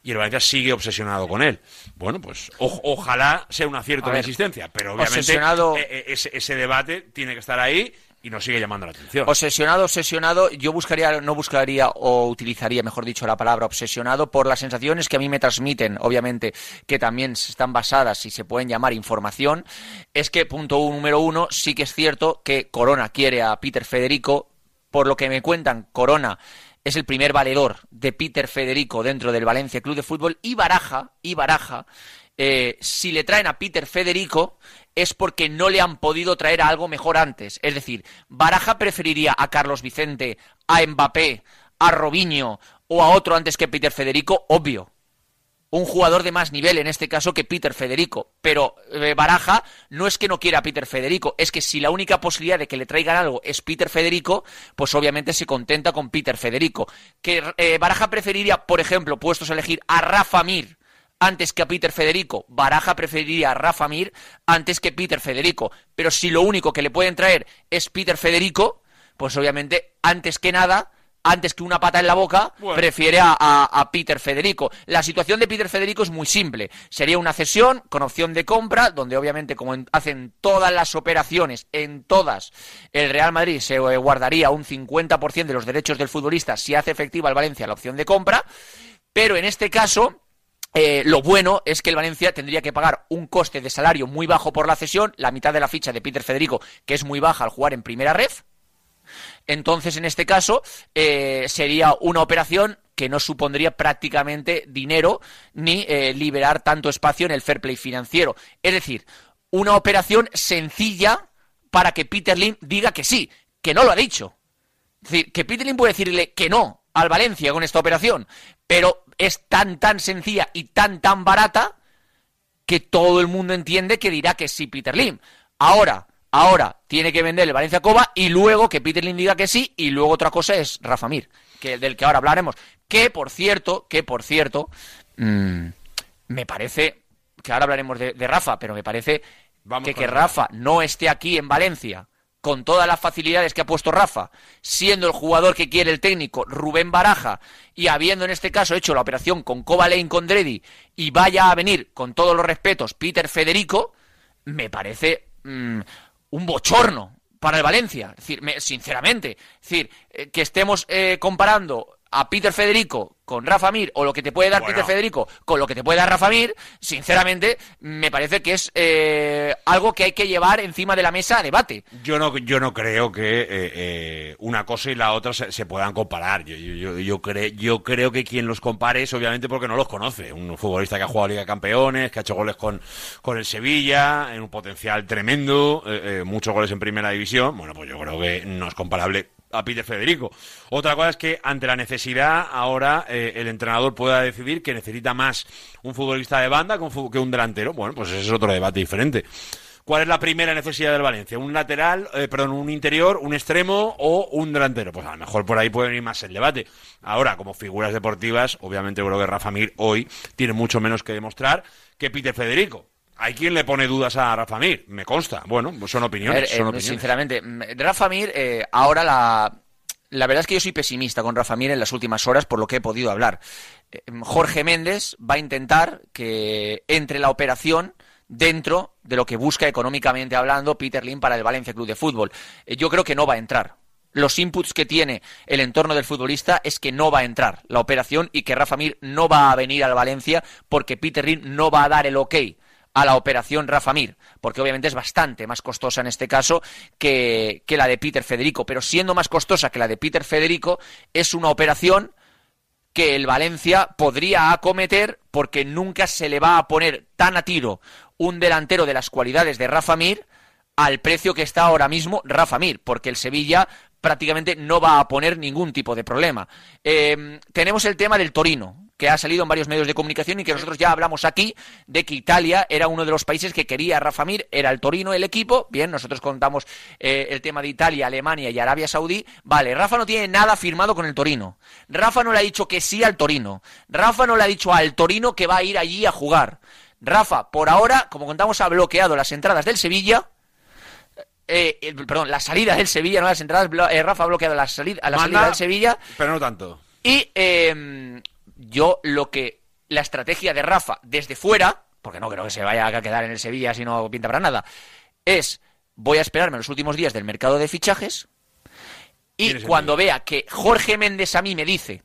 y el Valencia sigue obsesionado con él. Bueno, pues o- ojalá sea un acierto ver, insistencia, pero obviamente obsesionado- eh, eh, ese, ese debate tiene que estar ahí y nos sigue llamando la atención. Obsesionado, obsesionado, yo buscaría, no buscaría o utilizaría, mejor dicho, la palabra obsesionado por las sensaciones que a mí me transmiten, obviamente, que también están basadas y se pueden llamar información, es que, punto uno, número uno, sí que es cierto que Corona quiere a Peter Federico, por lo que me cuentan, Corona es el primer valedor de Peter Federico dentro del Valencia Club de Fútbol y Baraja, y Baraja, eh, si le traen a Peter Federico es porque no le han podido traer a algo mejor antes. Es decir, Baraja preferiría a Carlos Vicente, a Mbappé, a Robinho o a otro antes que Peter Federico, obvio. Un jugador de más nivel en este caso que Peter Federico. Pero eh, Baraja no es que no quiera a Peter Federico, es que si la única posibilidad de que le traigan algo es Peter Federico, pues obviamente se contenta con Peter Federico. Que eh, Baraja preferiría, por ejemplo, puestos a elegir a Rafa Mir antes que a Peter Federico. Baraja preferiría a Rafa Mir antes que Peter Federico. Pero si lo único que le pueden traer es Peter Federico, pues obviamente, antes que nada, antes que una pata en la boca, Bueno. prefiere a, a- a Peter Federico. La situación de Peter Federico es muy simple. Sería una cesión con opción de compra, donde obviamente, como en- hacen todas las operaciones, en todas, el Real Madrid se eh, guardaría un 50% de los derechos del futbolista si hace efectiva el Valencia la opción de compra. Pero en este caso, eh, lo bueno es que el Valencia tendría que pagar un coste de salario muy bajo por la cesión, la mitad de la ficha de Peter Federico, que es muy baja al jugar en primera ref. Entonces, en este caso, eh, sería una operación que no supondría prácticamente dinero ni eh, liberar tanto espacio en el fair play financiero. Es decir, una operación sencilla para que Peter Lim diga que sí, que no lo ha dicho. Es decir, que Peter Lim puede decirle que no al Valencia con esta operación, pero es tan, tan sencilla y tan, tan barata que todo el mundo entiende que dirá que sí Peter Lim. Ahora, ahora tiene que vender el Valencia Coba y luego que Peter Lim diga que sí y luego otra cosa es Rafa Mir, que del que ahora hablaremos. Que por cierto, que por cierto, mm, me parece que ahora hablaremos de, de Rafa, pero me parece Vamos que que Rafa. Rafa no esté aquí en Valencia con todas las facilidades que ha puesto Rafa, siendo el jugador que quiere el técnico Rubén Baraja y habiendo en este caso hecho la operación con Kovalein con Dredi y vaya a venir con todos los respetos Peter Federico, me parece mm, un bochorno para el Valencia. Sinceramente, decir, eh, que estemos eh, comparando a Peter Federico con Rafa Mir o lo que te puede dar Bueno. Peter Federico con lo que te puede dar Rafa Mir, sinceramente, me parece que es eh, algo que hay que llevar encima de la mesa a debate. Yo no, yo no creo que eh, eh, una cosa y la otra se, se puedan comparar. Yo, yo, yo, yo cre- yo creo que quien los compare es obviamente porque no los conoce. Un futbolista que ha jugado Liga de Campeones, que ha hecho goles con, con el Sevilla, en un potencial tremendo, eh, muchos goles en primera división. Bueno, pues yo creo que no es comparable a Peter Federico. Otra cosa es que ante la necesidad ahora eh, el entrenador pueda decidir que necesita más un futbolista de banda que un, delantero. Bueno, pues ese es otro debate diferente. ¿Cuál es la primera necesidad del Valencia? ¿Un lateral, eh, perdón, un interior, un extremo o un delantero? Pues a lo mejor por ahí puede venir más el debate. Ahora, como figuras deportivas, obviamente creo que Rafa Mir hoy tiene mucho menos que demostrar que Peter Federico. Hay quien le pone dudas a Rafa Mir, me consta. Bueno, son opiniones. ver, eh, opiniones. sinceramente, mm, Rafa Mir, eh, ahora la, la verdad es que yo soy pesimista con Rafa Mir en las últimas horas por lo que he podido hablar. Eh, Jorge Méndez va a intentar que entre la operación dentro de lo que busca económicamente hablando Peter Lim para el Valencia Club de Fútbol. Yo creo que no va a entrar. Los inputs que tiene el entorno del futbolista es que no va a entrar la operación y que Rafa Mir no va a venir al Valencia porque Peter Lim no va a dar el ok a la operación Rafa Mir, porque obviamente es bastante más costosa en este caso que, que la de Peter Federico, pero siendo más costosa que la de Peter Federico, es una operación que el Valencia podría acometer porque nunca se le va a poner tan a tiro un delantero de las cualidades de Rafa Mir al precio que está ahora mismo Rafa Mir, porque el Sevilla prácticamente no va a poner ningún tipo de problema. Eh, tenemos el tema del Torino, que ha salido en varios medios de comunicación y que nosotros ya hablamos aquí de que Italia era uno de los países que quería a Rafa Mir, era el Torino el equipo, bien, nosotros contamos eh, el tema de Italia, Alemania y Arabia Saudí, vale, Rafa no tiene nada firmado con el Torino, Rafa no le ha dicho que sí al Torino, Rafa no le ha dicho al Torino que va a ir allí a jugar, Rafa, por ahora, como contamos, ha bloqueado las entradas del Sevilla, eh, eh, perdón, la salida del Sevilla, no las entradas, eh, Rafa ha bloqueado la salida, a la Manda, salida del Sevilla. Pero no tanto. y eh, yo lo que la estrategia de Rafa desde fuera, porque no creo que se vaya a quedar en el Sevilla si no pinta para nada, es voy a esperarme los últimos días del mercado de fichajes y cuando vea que Jorge Méndez a mí me dice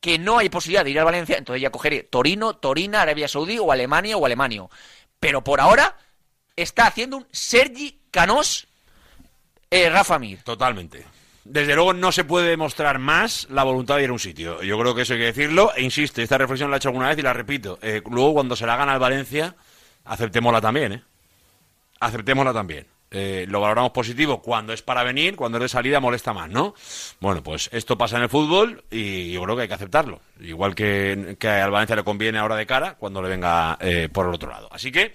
que no hay posibilidad de ir a Valencia, entonces ya cogeré Torino, Torina, Arabia Saudí o Alemania o Alemanio. Pero por ahora está haciendo un Sergi Canós eh, Rafa Mir. Totalmente. Desde luego no se puede demostrar más la voluntad de ir a un sitio. Yo creo que eso hay que decirlo. E insisto, esta reflexión la he hecho alguna vez y la repito. Eh, luego cuando se la gana al Valencia, aceptémosla también, ¿eh? Aceptémosla también. Eh, lo valoramos positivo cuando es para venir, cuando es de salida molesta más, ¿no? Bueno, pues esto pasa en el fútbol y yo creo que hay que aceptarlo. Igual que, que al Valencia le conviene ahora de cara cuando le venga eh, por el otro lado. Así que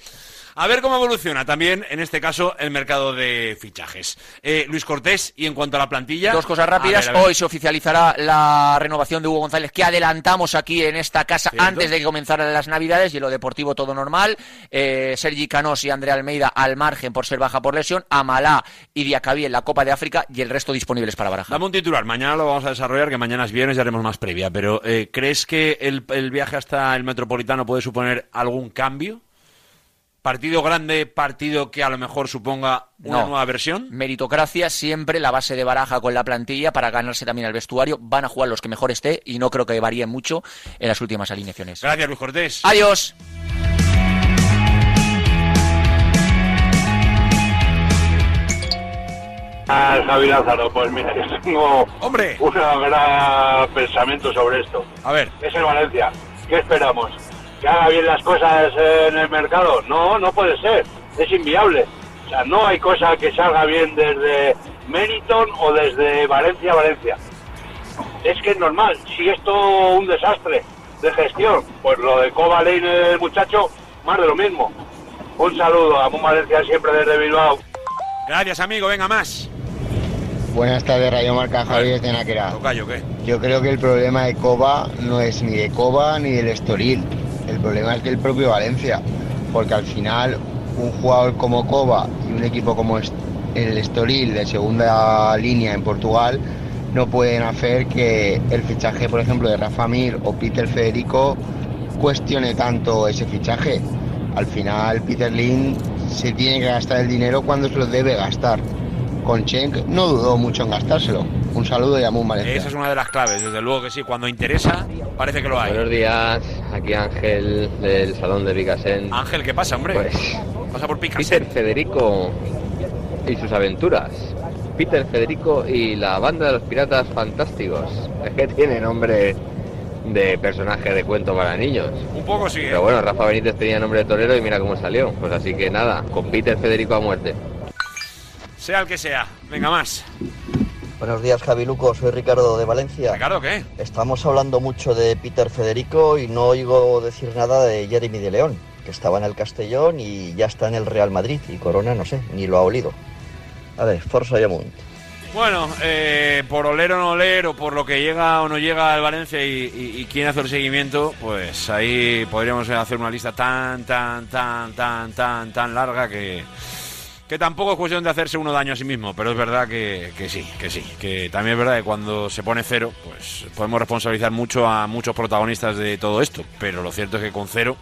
a ver cómo evoluciona también, en este caso, el mercado de fichajes. Eh, Luis Cortés, y en cuanto a la plantilla... Dos cosas rápidas. A ver, a ver. Hoy se oficializará la renovación de Hugo González, que adelantamos aquí en esta casa Cierto. antes de que comenzaran las Navidades. Y en lo deportivo todo normal. Eh, Sergi Canós y Andrea Almeida al margen por ser baja por lesión. Amalá y Diacabí en la Copa de África y el resto disponibles para Baraja. Dame un titular, mañana lo vamos a desarrollar, que mañana es viernes y haremos más previa, pero eh, ¿crees que el, el viaje hasta el Metropolitano puede suponer algún cambio? ¿Partido grande, partido que a lo mejor suponga una No. nueva versión? Meritocracia siempre la base de baraja con la plantilla para ganarse también al vestuario. Van a jugar los que mejor esté y no creo que varíen mucho en las últimas alineaciones. Gracias, Luis Cortés. Adiós. Al Javi Lázaro, pues mira, <laughs> yo tengo ¡Hombre! un gran pensamiento sobre esto. A ver, Es el Valencia. ¿Qué esperamos? ¿Que haga bien las cosas en el mercado? No, no puede ser. Es inviable. O sea, no hay cosa que salga bien desde Meriton o desde Valencia a Valencia. Es que es normal. Si esto un desastre de gestión, pues lo de Lane el muchacho, más de lo mismo. Un saludo a Mon Valencia siempre desde Bilbao. gracias, amigo, venga más. Buenas tardes, Radio Marca Javier de Náquera. Tocayo, ¿qué? Yo creo que el problema de Coba no es ni de Coba ni del Estoril. El problema es del propio Valencia. Porque al final, un jugador como Coba y un equipo como el Estoril de segunda línea en Portugal no pueden hacer que el fichaje, por ejemplo, de Rafa Mir o Peter Federico cuestione tanto ese fichaje. Al final, Peter Lin se tiene que gastar el dinero cuando se lo debe gastar. Con Schenk no dudó mucho en gastárselo. Un saludo y a Mun Valencia. Esa es una de las claves, desde luego que sí. Cuando interesa, parece que lo hay. Buenos días, aquí Ángel del Salón de Picasen. Ángel, ¿qué pasa, hombre? Pues Pasa por picas. Peter Federico y sus aventuras. Peter Federico y la banda de los piratas fantásticos. Es que tiene nombre de personaje de cuento para niños. Un poco sí, ¿eh? Pero bueno, Rafa Benítez tenía nombre de torero y mira cómo salió. Pues así que nada, con Peter Federico a muerte. Sea el que sea. Venga más. Buenos días, Javi Luco. Soy Ricardo de Valencia. Ricardo, ¿qué? Estamos hablando mucho de Peter Federico y no oigo decir nada de Jeremy de León, que estaba en el Castellón y ya está en el Real Madrid. Y Corona, no sé, ni lo ha olido. A ver, Forza Yamunt. Bueno, eh, por oler o no oler, o por lo que llega o no llega al Valencia y, y- y quién hace el seguimiento, pues ahí podríamos hacer una lista tan, tan, tan, tan, tan, tan larga que, que tampoco es cuestión de hacerse uno daño a sí mismo, pero es verdad que, que sí, que sí, que también es verdad que cuando se pone cero, pues podemos responsabilizar mucho a muchos protagonistas de todo esto, pero lo cierto es que con cero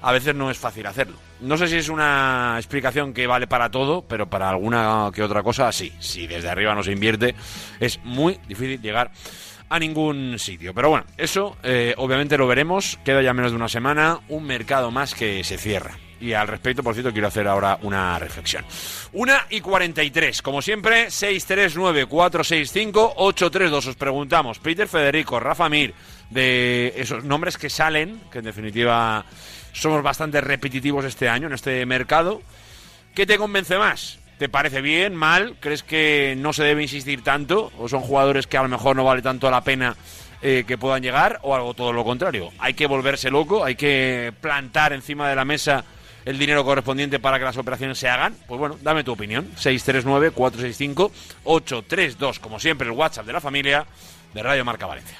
a veces no es fácil hacerlo. No sé si es una explicación que vale para todo, pero para alguna que otra cosa sí. Si desde arriba no se invierte, es muy difícil llegar a ningún sitio. Pero bueno, eso eh, obviamente lo veremos. Queda ya menos de una semana, un mercado más que se cierra. Y al respecto, por cierto, quiero hacer ahora una reflexión. Una y 43, como siempre, 639-465-832. Os preguntamos, Peter Federico, Rafa Mir, de esos nombres que salen, que en definitiva somos bastante repetitivos este año en este mercado. ¿Qué te convence más? ¿Te parece bien, mal? ¿Crees que no se debe insistir tanto? ¿O son jugadores que a lo mejor no vale tanto la pena eh, que puedan llegar? ¿O algo todo lo contrario? ¿Hay que volverse loco? ¿Hay que plantar encima de la mesa el dinero correspondiente para que las operaciones se hagan? Pues bueno, dame tu opinión. 639-465-832. Como siempre, el WhatsApp de la familia de Radio Marca Valencia.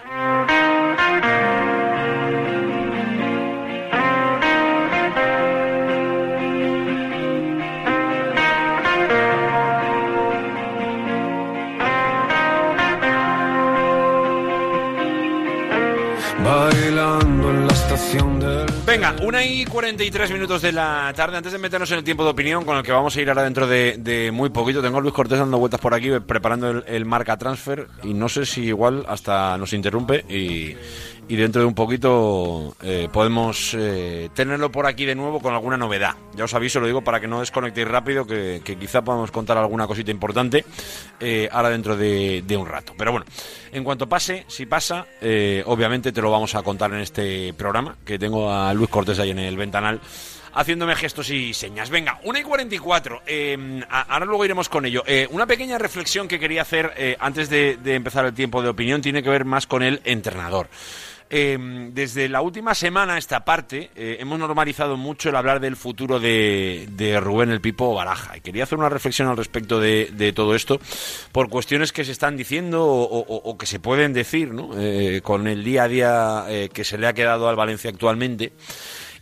bailando en la estación del... Venga, una y 43 minutos de la tarde. Antes de meternos en el tiempo de opinión, con el que vamos a ir ahora dentro de, muy poquito, tengo a Luis Cortés dando vueltas por aquí, preparando el marca transfer. Y no sé si igual hasta nos interrumpe y, y dentro de un poquito eh, podemos eh, tenerlo por aquí de nuevo con alguna novedad. Ya os aviso, lo digo para que no desconectéis rápido, que, quizá podamos contar alguna cosita importante eh, ahora dentro de, de un rato. Pero bueno, en cuanto pase, si pasa, obviamente te lo vamos a contar en este programa, que tengo a Luis Cortés ahí en el ventanal haciéndome gestos y señas. Venga, 1 y 44. Eh, a- ahora luego iremos con ello. Eh, una pequeña reflexión que quería hacer eh, antes de, de empezar el tiempo de opinión tiene que ver más con el entrenador. Eh, desde la última semana esta parte eh, hemos normalizado mucho el hablar del futuro de, de Rubén el Pipo Baraja y quería hacer una reflexión al respecto de, todo esto por cuestiones que se están diciendo o, que se pueden decir ¿no? Con el día a día que se le ha quedado al Valencia actualmente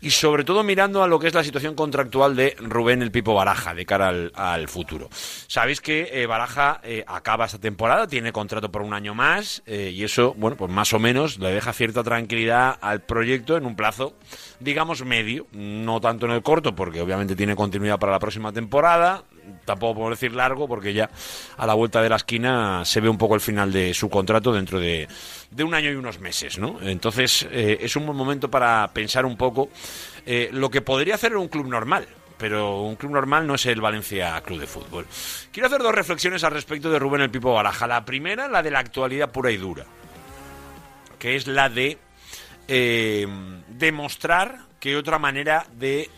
y sobre todo mirando a lo que es la situación contractual de Rubén el Pipo Baraja de cara al, futuro. Sabéis que eh, Baraja eh, acaba esta temporada, tiene contrato por un año más eh, y eso, bueno, pues más o menos le deja cierta tranquilidad al proyecto en un plazo, digamos, medio, no tanto en el corto, porque obviamente tiene continuidad para la próxima temporada, tampoco puedo decir largo, porque ya a la vuelta de la esquina se ve un poco el final de su contrato dentro de, de un año y unos meses, ¿no? Entonces eh, es un buen momento para pensar un poco eh, lo que podría hacer un club normal. Pero un club normal no es el Valencia Club de Fútbol. Quiero hacer dos reflexiones al respecto de Rubén el Pipo Baraja. La primera, la de la actualidad pura y dura, que es la de eh, demostrar que otra manera de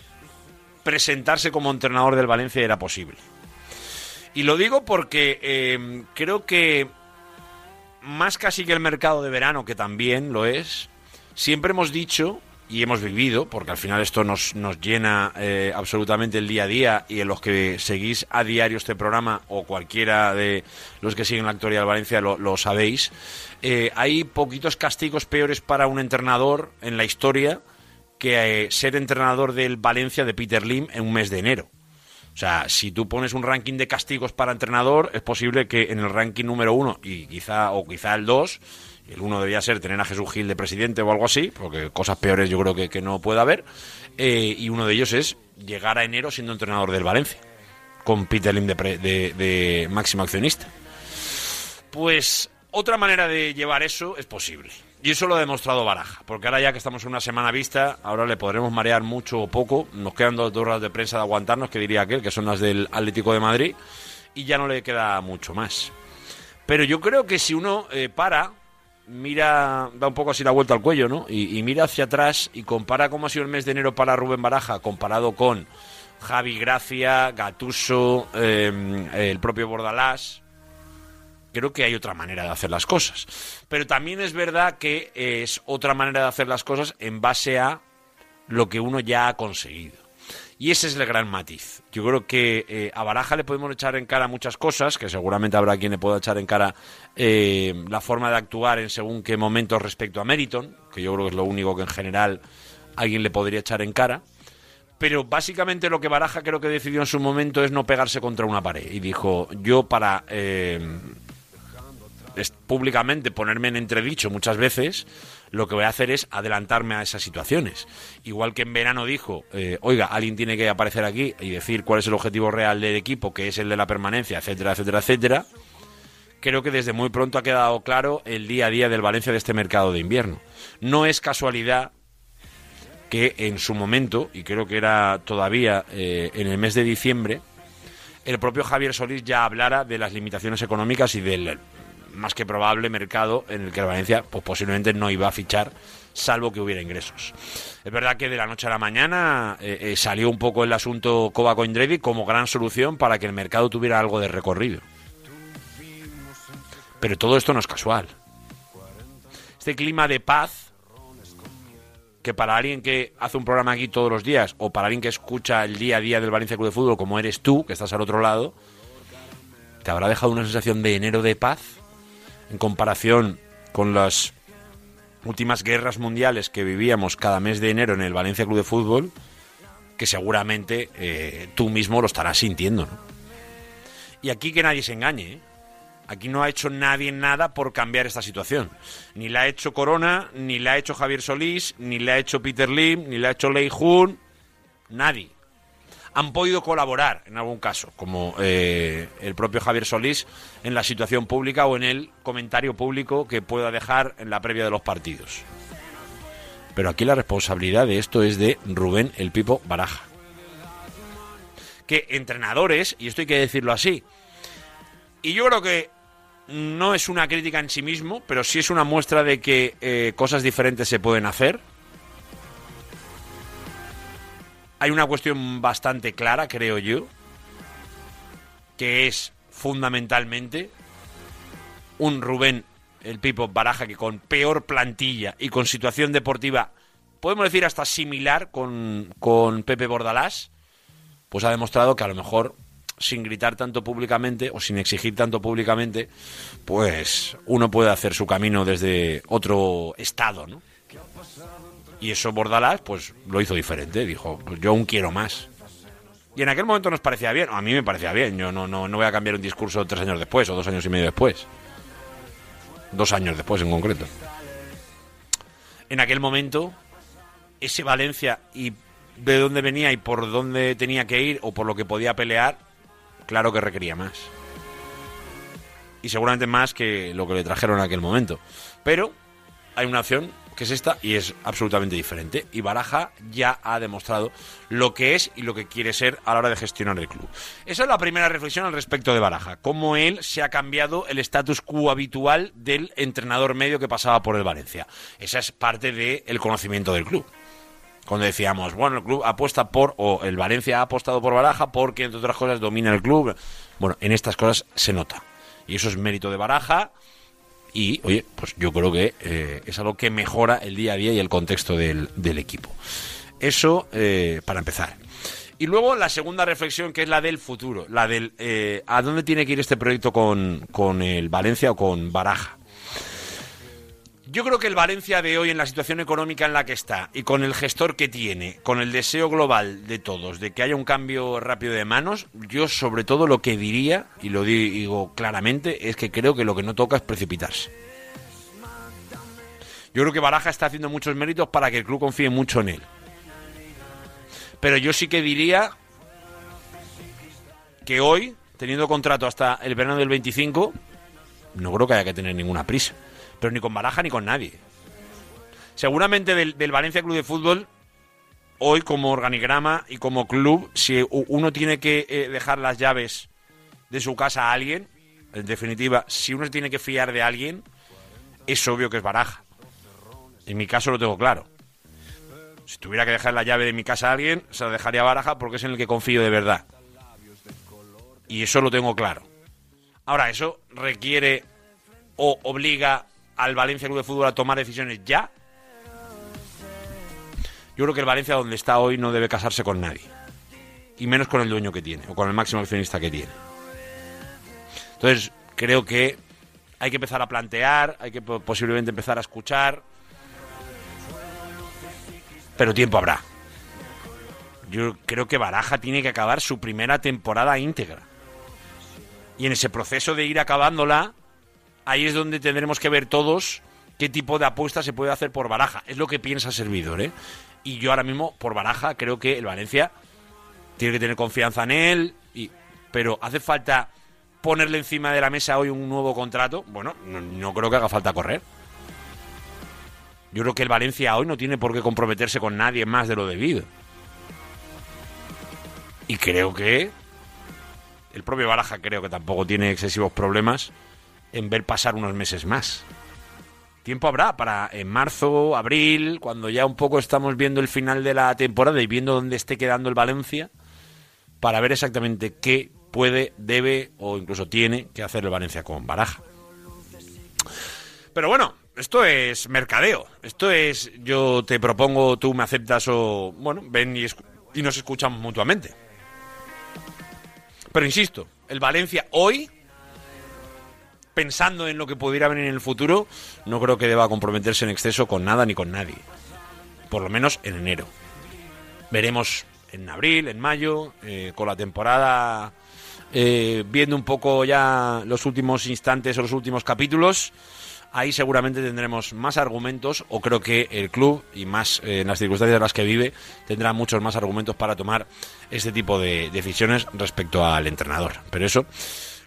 presentarse como entrenador del Valencia era posible. Y lo digo porque eh, creo que más casi que el mercado de verano, que también lo es, siempre hemos dicho y hemos vivido, porque al final esto nos, nos llena eh, absolutamente el día a día y en los que seguís a diario este programa o cualquiera de los que siguen la actualidad del Valencia lo, lo sabéis, eh, hay poquitos castigos peores para un entrenador en la historia que eh, ser entrenador del Valencia de Peter Lim en un mes de enero. O sea, si tú pones un ranking de castigos para entrenador, es posible que en el ranking número uno, y quizá, o quizá el dos, el uno debía ser tener a Jesús Gil de presidente o algo así, porque cosas peores yo creo que, no puede haber, eh, y uno de ellos es llegar a enero siendo entrenador del Valencia, con Peter Lim de, pre- de- de máximo accionista. Pues otra manera de llevar eso es posible. Y eso lo ha demostrado Baraja, porque ahora ya que estamos en una semana vista, ahora le podremos marear mucho o poco. Nos quedan dos horas de prensa de aguantarnos, que diría aquel, que son las del Atlético de Madrid, y ya no le queda mucho más. Pero yo creo que si uno eh, para, mira, da un poco así la vuelta al cuello, ¿no? Y, mira hacia atrás y compara cómo ha sido el mes de enero para Rubén Baraja comparado con Javi Gracia, Gatuso, eh, el propio Bordalás, creo que hay otra manera de hacer las cosas. Pero también es verdad que es otra manera de hacer las cosas en base a lo que uno ya ha conseguido. Y ese es el gran matiz. Yo creo que eh, a Baraja le podemos echar en cara muchas cosas, que seguramente habrá quien le pueda echar en cara eh, la forma de actuar en según qué momentos respecto a Meriton, que yo creo que es lo único que en general alguien le podría echar en cara. Pero básicamente lo que Baraja creo que decidió en su momento es no pegarse contra una pared. Y dijo, yo para eh, públicamente ponerme en entredicho muchas veces, lo que voy a hacer es adelantarme a esas situaciones. Igual que en verano dijo, eh, oiga, alguien tiene que aparecer aquí y decir cuál es el objetivo real del equipo, que es el de la permanencia, etcétera, etcétera, etcétera. Creo que desde muy pronto ha quedado claro el día a día del Valencia de este mercado de invierno. No es casualidad que en su momento, y creo que era todavía eh, en el mes de diciembre, el propio Javier Solís ya hablara de las limitaciones económicas y del más que probable mercado en el que el Valencia pues posiblemente no iba a fichar salvo que hubiera ingresos. Es verdad que de la noche a la mañana eh, eh, salió un poco el asunto Coba Coindrevi como gran solución para que el mercado tuviera algo de recorrido. Pero todo esto no es casual. Este clima de paz que para alguien que hace un programa aquí todos los días o para alguien que escucha el día a día del Valencia Club de Fútbol como eres tú, que estás al otro lado, te habrá dejado una sensación de enero de paz en comparación con las últimas guerras mundiales que vivíamos cada mes de enero en el Valencia Club de Fútbol, que seguramente eh, tú mismo lo estarás sintiendo. ¿no? Y aquí que nadie se engañe. ¿eh? Aquí no ha hecho nadie nada por cambiar esta situación. Ni la ha hecho Corona, ni la ha hecho Javier Solís, ni la ha hecho Peter Lim, ni la ha hecho Lei Jun. Nadie. Han podido colaborar en algún caso, como eh, el propio Javier Solís, en la situación pública o en el comentario público que pueda dejar en la previa de los partidos. Pero aquí la responsabilidad de esto es de Rubén el Pipo Baraja. Que entrenadores, y esto hay que decirlo así, y yo creo que no es una crítica en sí mismo, pero sí es una muestra de que eh, cosas diferentes se pueden hacer. Hay una cuestión bastante clara, creo yo, que es fundamentalmente un Rubén el Pipo Baraja que con peor plantilla y con situación deportiva, podemos decir hasta similar con, con Pepe Bordalás, pues ha demostrado que a lo mejor sin gritar tanto públicamente o sin exigir tanto públicamente, pues uno puede hacer su camino desde otro estado, ¿no? Y eso Bordalás, pues lo hizo diferente, dijo, pues yo aún quiero más. Y en aquel momento nos parecía bien, a mí me parecía bien, yo no, no, no voy a cambiar un discurso tres años después o dos años y medio después. Dos años después en concreto. En aquel momento, ese Valencia y de dónde venía y por dónde tenía que ir o por lo que podía pelear, claro que requería más. Y seguramente más que lo que le trajeron en aquel momento. Pero hay una opción que es esta y es absolutamente diferente. Y Baraja ya ha demostrado lo que es y lo que quiere ser a la hora de gestionar el club. Esa es la primera reflexión al respecto de Baraja. Cómo él se ha cambiado el status quo habitual del entrenador medio que pasaba por el Valencia. Esa es parte del conocimiento del club cuando decíamos, bueno, el club apuesta por, o el Valencia ha apostado por Baraja porque, entre otras cosas, domina el club. Bueno, en estas cosas se nota. Y eso es mérito de Baraja. Y, oye, pues yo creo que eh, es algo que mejora el día a día y el contexto del, del equipo. Eso eh, para empezar. Y luego la segunda reflexión, que es la del futuro, la del eh, a dónde tiene que ir este proyecto con, con el Valencia o con Baraja. Yo creo que el Valencia de hoy, en la situación económica en la que está y con el gestor que tiene, con el deseo global de todos de que haya un cambio rápido de manos, yo sobre todo lo que diría, y lo digo claramente, es que creo que lo que no toca es precipitarse. Yo creo que Baraja está haciendo muchos méritos para que el club confíe mucho en él. Pero yo sí que diría que hoy, teniendo contrato hasta el verano del 25, no creo que haya que tener ninguna prisa pero ni con Baraja ni con nadie. Seguramente del, Valencia Club de Fútbol, hoy como organigrama y como club, si uno tiene que eh, dejar las llaves de su casa a alguien, en definitiva, si uno tiene que fiar de alguien, es obvio que es Baraja. En mi caso lo tengo claro. Si tuviera que dejar la llave de mi casa a alguien, se la dejaría a Baraja porque es en el que confío de verdad. Y eso lo tengo claro. Ahora, eso requiere o obliga al Valencia Club de Fútbol a tomar decisiones ya. Yo creo que el Valencia donde está hoy no debe casarse con nadie. Y menos con el dueño que tiene, o con el máximo accionista que tiene. Entonces, creo que hay que empezar a plantear, hay que posiblemente empezar a escuchar. Pero tiempo habrá. Yo creo que Baraja tiene que acabar su primera temporada íntegra. Y en ese proceso de ir acabándola, ahí es donde tendremos que ver todos qué tipo de apuesta se puede hacer por Baraja. Es lo que piensa Servidor, ¿eh? Y yo ahora mismo, por Baraja, creo que el Valencia tiene que tener confianza en él, y, pero hace falta ponerle encima de la mesa hoy un nuevo contrato. Bueno, no, creo que haga falta correr. Yo creo que el Valencia hoy no tiene por qué comprometerse con nadie más de lo debido. Y creo que el propio Baraja creo que tampoco tiene excesivos problemas en ver pasar unos meses más. Tiempo habrá para en marzo, abril, cuando ya un poco estamos viendo el final de la temporada y viendo dónde esté quedando el Valencia, para ver exactamente qué puede, debe o incluso tiene que hacer el Valencia con Baraja. Pero bueno, esto es mercadeo. Esto es yo te propongo, tú me aceptas o, bueno, ven y, y nos escuchamos mutuamente. Pero insisto, el Valencia hoy pensando en lo que pudiera venir en el futuro, no creo que deba comprometerse en exceso con nada ni con nadie. Por lo menos en enero. Veremos en abril, en mayo, eh, con la temporada eh, viendo un poco ya los últimos instantes o los últimos capítulos, ahí seguramente tendremos más argumentos o creo que el club y más eh, en las circunstancias en las que vive tendrá muchos más argumentos para tomar este tipo de decisiones respecto al entrenador. Pero eso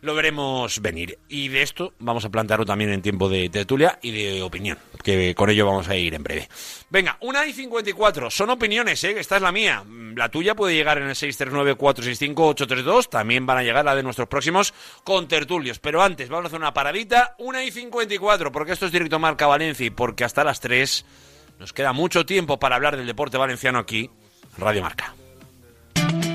lo veremos venir. Y de esto vamos a plantearlo también en tiempo de tertulia y de opinión, que con ello vamos a ir en breve. Venga, una y 54, son opiniones, ¿eh? Esta es la mía. La tuya puede llegar en el 639-465-832, también van a llegar la de nuestros próximos contertulios. Pero antes, vamos a hacer una paradita, una y 54, porque esto es directo Marca Valencia y porque hasta las 3 nos queda mucho tiempo para hablar del deporte valenciano aquí, Radio Marca.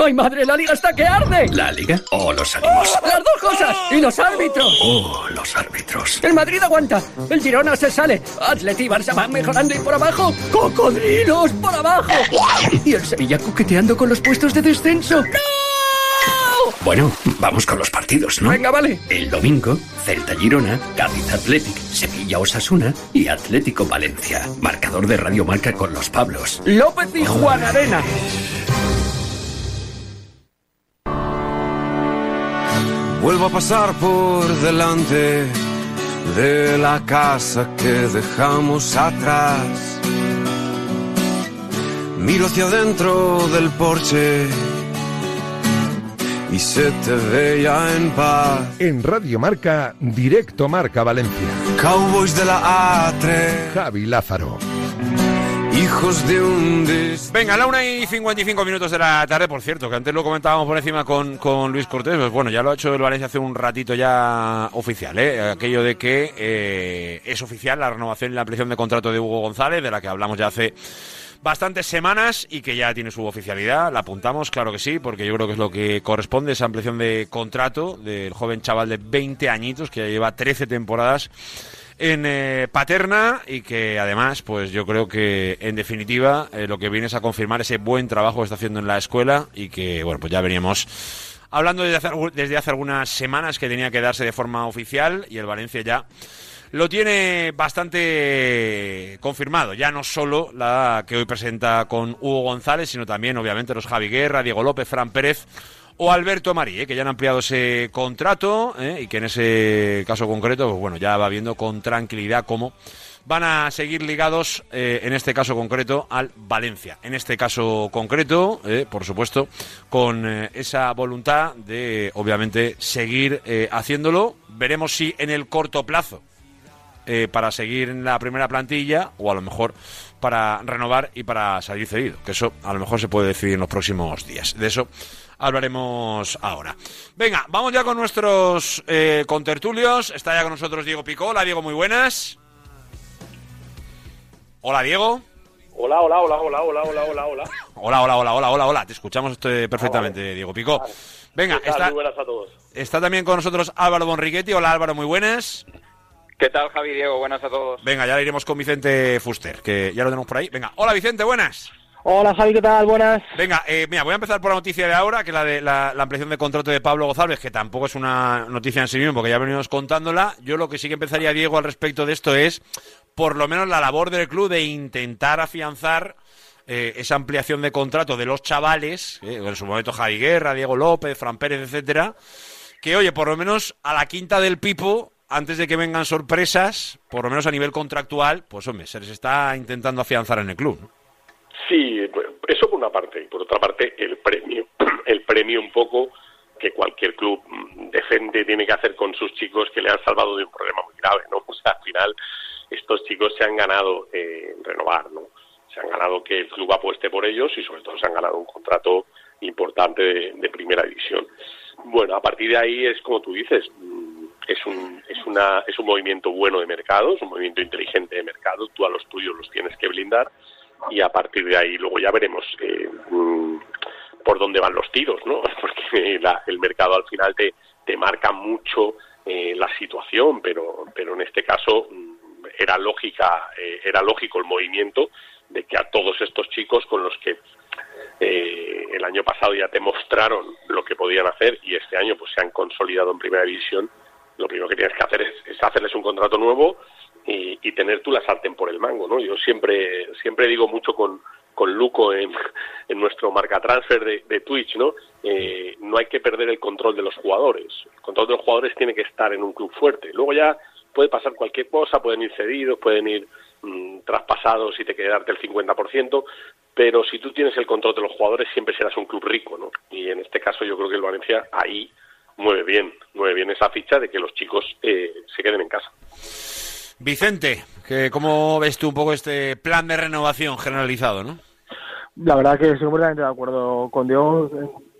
¡Ay, madre, la liga está que arde! ¿La liga o los ánimos? ¡Las dos cosas! ¡Y los árbitros! Oh, los árbitros. El Madrid aguanta, el Girona se sale, Atleti y Barça van mejorando y por abajo, ¡cocodrilos por abajo! Y el Sevilla coqueteando con los puestos de descenso. ¡No! Bueno, vamos con los partidos, ¿no? Venga, vale. El domingo, Celta Girona, Cádiz Athletic, Sevilla Osasuna y Atlético Valencia. Marcador de Radio Marca con los Pablos. López y Juan Arena. Vuelvo a pasar por delante de la casa que dejamos atrás. Miro hacia adentro del porche y se te ve ya en paz. En Radio Marca, directo Marca Valencia. Cowboys de la A3. Javi Lázaro. Hijos de un des... Venga, la una y 55 minutos de la tarde, por cierto, que antes lo comentábamos por encima con, con Luis Cortés, pues bueno, ya lo ha hecho el Valencia hace un ratito ya oficial, ¿eh? aquello de que eh, es oficial la renovación y la ampliación de contrato de Hugo González, de la que hablamos ya hace bastantes semanas y que ya tiene su oficialidad. La apuntamos, claro que sí, porque yo creo que es lo que corresponde, esa ampliación de contrato del joven chaval de 20 añitos que ya lleva 13 temporadas en eh, Paterna y que además, pues yo creo que en definitiva eh, lo que viene es a confirmar ese buen trabajo que está haciendo en la escuela y que, bueno, pues ya veníamos hablando desde hace, desde hace algunas semanas que tenía que darse de forma oficial y el Valencia ya lo tiene bastante confirmado. Ya no solo la que hoy presenta con Hugo González, sino también, obviamente, los Javi Guerra, Diego López, Fran Pérez o Alberto Marí, ¿eh? que ya han ampliado ese contrato ¿eh? y que en ese caso concreto, pues bueno, ya va viendo con tranquilidad cómo van a seguir ligados, eh, en este caso concreto, al Valencia. En este caso concreto, eh, por supuesto, con esa voluntad de, obviamente, seguir haciéndolo. Veremos si en el corto plazo, para seguir en la primera plantilla, o a lo mejor para renovar y para salir cedido. Que eso a lo mejor se puede decidir en los próximos días. De eso hablaremos ahora. Venga, vamos ya con nuestros eh, contertulios. Está ya con nosotros Diego Picó. Hola Diego, muy buenas. Hola Diego. Hola, hola, hola, hola, hola, hola, hola, hola. Hola, hola, hola, hola, hola, hola. Te escuchamos perfectamente, Diego Picó. Venga, ¿Qué tal? está, Muy buenas a todos. está también con nosotros Álvaro Bonriquetti. Hola Álvaro, muy buenas. ¿Qué tal, Javi Diego? Buenas a todos. Venga, ya iremos con Vicente Fuster, que ya lo tenemos por ahí. Venga, hola Vicente, buenas. Hola Javi, ¿qué tal? Buenas. Venga, eh, mira, voy a empezar por la noticia de ahora, que es la de la, ampliación de contrato de Pablo González, que tampoco es una noticia en sí mismo, porque ya venimos contándola. Yo lo que sí que empezaría, Diego, al respecto de esto es, por lo menos, la labor del club de intentar afianzar eh, esa ampliación de contrato de los chavales, eh, en su momento Javi Guerra, Diego López, Fran Pérez, etcétera, que oye, por lo menos a la quinta del pipo, antes de que vengan sorpresas, por lo menos a nivel contractual, pues hombre, se les está intentando afianzar en el club. ¿no? Sí, pues, eso por una parte. Y por otra parte, el premio. <clears throat> El premio un poco que cualquier club mm, decente tiene que hacer con sus chicos que le han salvado de un problema muy grave, ¿no? <laughs> O sea, al final, estos chicos se han ganado eh, renovar, ¿no? Se han ganado que el club apueste por ellos y sobre todo se han ganado un contrato importante de, de primera división. Bueno, a partir de ahí es como tú dices, mm, es un, es, una, es un movimiento bueno de mercado, es un movimiento inteligente de mercado, tú a los tuyos los tienes que blindar y a partir de ahí luego ya veremos eh, mm, por dónde van los tiros, ¿no? <laughs> Porque la- el mercado al final te, te marca mucho eh, la situación, pero, pero en este caso mm, era lógica, eh, era lógico el movimiento de que a todos estos chicos con los que eh, el año pasado ya te mostraron lo que podían hacer y este año pues se han consolidado en primera división, lo primero que tienes que hacer es, es hacerles un contrato nuevo y, tener tú la sartén por el mango, ¿no? Yo siempre siempre digo mucho con, con Luco en, en nuestro marca transfer de, de Twitch, ¿no? Eh, no hay que perder el control de los jugadores. El control de los jugadores tiene que estar en un club fuerte. Luego ya puede pasar cualquier cosa, pueden ir cedidos, pueden ir mm, traspasados y te quedarte el 50%, pero si tú tienes el control de los jugadores siempre serás un club rico, ¿no? Y en este caso yo creo que el Valencia ahí mueve bien, mueve bien esa ficha de que los chicos eh, se queden en casa. Vicente, ¿cómo ves tú un poco este plan de renovación generalizado, no? La verdad que estoy completamente de acuerdo con Diego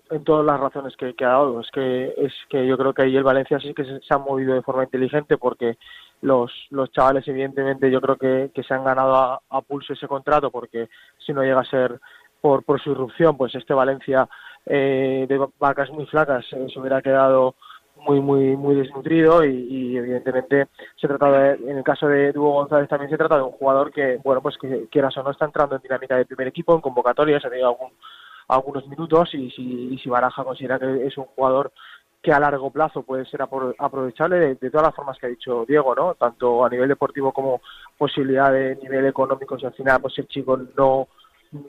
en, todas las razones que, ha dado. Es que es que yo creo que ahí el Valencia sí que se, ha movido de forma inteligente porque los, los chavales evidentemente yo creo que, que se han ganado a, a pulso ese contrato porque si no llega a ser por, por su irrupción, pues este Valencia eh, de vacas muy flacas eh, se hubiera quedado muy muy muy desnutrido y, y, evidentemente se trata de, en el caso de Hugo González también se trata de un jugador que bueno pues que quieras o no está entrando en dinámica de primer equipo en convocatorias ha tenido algún, algunos minutos y si, y si Baraja considera que es un jugador que a largo plazo puede ser apro- aprovechable de, de todas las formas que ha dicho Diego, ¿no? Tanto a nivel deportivo como posibilidad de nivel económico, si al final pues el chico no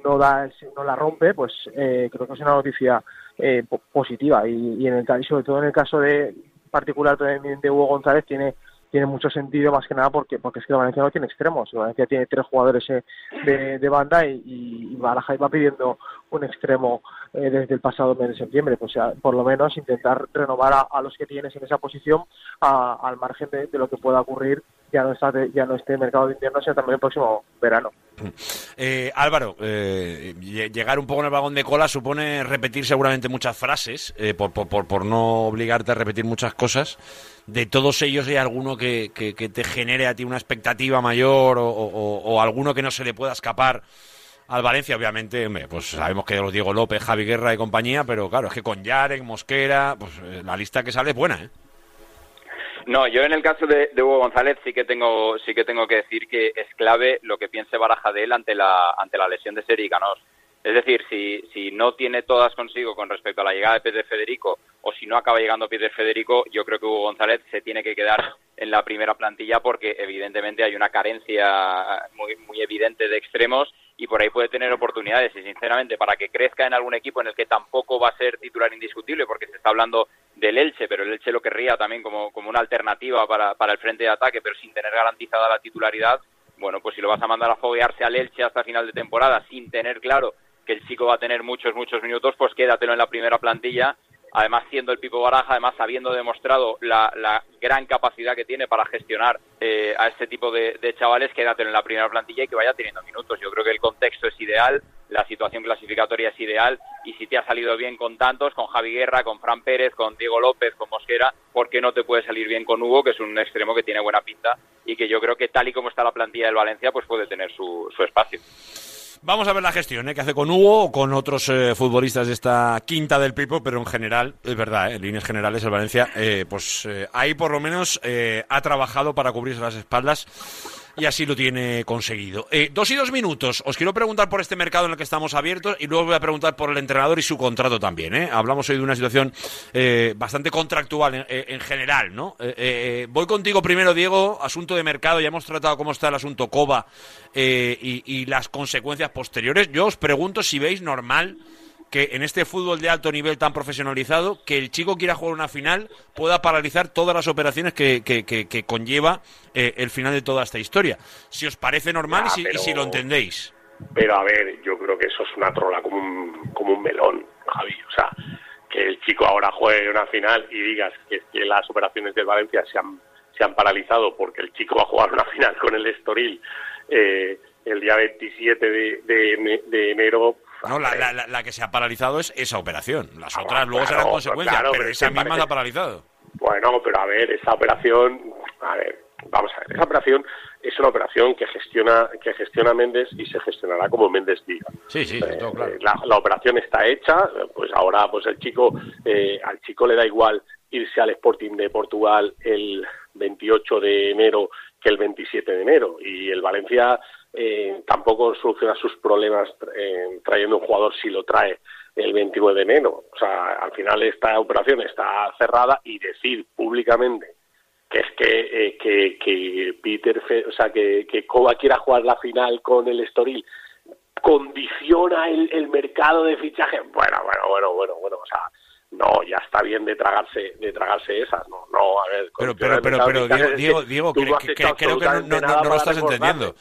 no da no la rompe, pues eh, creo que es una noticia eh, po- positiva. Y, y en el y sobre todo en el caso de particular también de Hugo González tiene tiene mucho sentido más que nada porque porque es que Valencia no tiene extremos, Valencia tiene tres jugadores eh, de, de banda y, y, Baraja iba pidiendo un extremo eh, desde el pasado mes de septiembre, pues ya, por lo menos intentar renovar a, a los que tienes en esa posición a- al margen de, de lo que pueda ocurrir ya no está ya no este mercado de invierno sino también el próximo verano. Eh, Álvaro, eh, lle- llegar un poco en el vagón de cola supone repetir seguramente muchas frases, eh, por, por- por- por no obligarte a repetir muchas cosas. De todos ellos, ¿hay alguno que, que- que te genere a ti una expectativa mayor o, o- o alguno que no se le pueda escapar al Valencia? Obviamente, pues sabemos que los Diego López, Javi Guerra y compañía, pero claro, es que con Yarek, Mosquera, pues eh, la lista que sale es buena, ¿eh? No, yo en el caso de, Hugo González sí que tengo sí que tengo que decir que es clave lo que piense Baraja de él ante la ante la lesión de Seri. Es decir, si, si no tiene todas consigo con respecto a la llegada de Pedro Federico o si no acaba llegando Pedro Federico, yo creo que Hugo González se tiene que quedar en la primera plantilla porque evidentemente hay una carencia muy, muy evidente de extremos y por ahí puede tener oportunidades y sinceramente para que crezca en algún equipo en el que tampoco va a ser titular indiscutible porque se está hablando del Elche, pero el Elche lo querría también como, como una alternativa para, para el frente de ataque, pero sin tener garantizada la titularidad, bueno, pues si lo vas a mandar a foguearse al Elche hasta final de temporada sin tener claro que el chico va a tener muchos, muchos minutos, pues quédatelo en la primera plantilla. Además, siendo el Pipo Baraja, además habiendo demostrado la, la gran capacidad que tiene para gestionar eh, a este tipo de, de chavales, quédatelo en la primera plantilla y que vaya teniendo minutos. Yo creo que el contexto es ideal, la situación clasificatoria es ideal y si te ha salido bien con tantos, con Javi Guerra, con Fran Pérez, con Diego López, con Mosquera, ¿por qué no te puede salir bien con Hugo, que es un extremo que tiene buena pinta y que yo creo que tal y como está la plantilla del Valencia, pues puede tener su, su espacio. Vamos a ver la gestión ¿eh? que hace con Hugo o con otros eh, futbolistas de esta quinta del Pipo, pero en general, es verdad, ¿eh? en líneas generales el Valencia, eh, pues eh, ahí por lo menos eh, ha trabajado para cubrirse las espaldas y así lo tiene conseguido. Eh, dos y dos minutos. Os quiero preguntar por este mercado en el que estamos abiertos y luego voy a preguntar por el entrenador y su contrato también. ¿eh? Hablamos hoy de una situación eh, bastante contractual en, eh, en general. ¿no? Voy contigo primero, Diego. Asunto de mercado. Ya hemos tratado cómo está el asunto Coba y las consecuencias posteriores. Yo os pregunto si veis normal que en este fútbol de alto nivel tan profesionalizado, que el chico quiera jugar una final pueda paralizar todas las operaciones que, que- que- que conlleva eh, el final de toda esta historia. Si os parece normal y, si, y pero- si lo entendéis. Pero a ver, yo creo que eso es una trola como un, como un melón, Javi. O sea, que el chico ahora juegue una final y digas que, que las operaciones del Valencia se han, se han paralizado porque el chico va a jugar una final con el Estoril eh, el día 27 de, de enero. No, la, la- la- la que se ha paralizado es esa operación. Las Ah, otras luego claro, serán consecuencias, claro, pero pero esa misma parece- la ha paralizado. Bueno, pero a ver, esa operación, a ver, vamos a ver, esa operación es una operación que gestiona que gestiona Méndez y se gestionará como Méndez diga. Sí, sí, Eh, todo claro. la, la operación está hecha, pues ahora pues el chico eh, al chico le da igual irse al Sporting de Portugal el 28 de enero que el 27 de enero y el Valencia eh, tampoco soluciona sus problemas eh, trayendo un jugador si lo trae el 29 de enero. O sea, al final esta operación está cerrada y decir públicamente que es que, eh, que, que Peter, Fe- o sea, que, que Koba quiera jugar la final con el Estoril condiciona el, el mercado de fichaje. Bueno, bueno, bueno, bueno, bueno, o sea, no, ya está bien de tragarse, de tragarse esas, no, no, a ver. Pero, pero, pero, pero Diego, Diego, creo que no, no- no- lo estás entendiendo.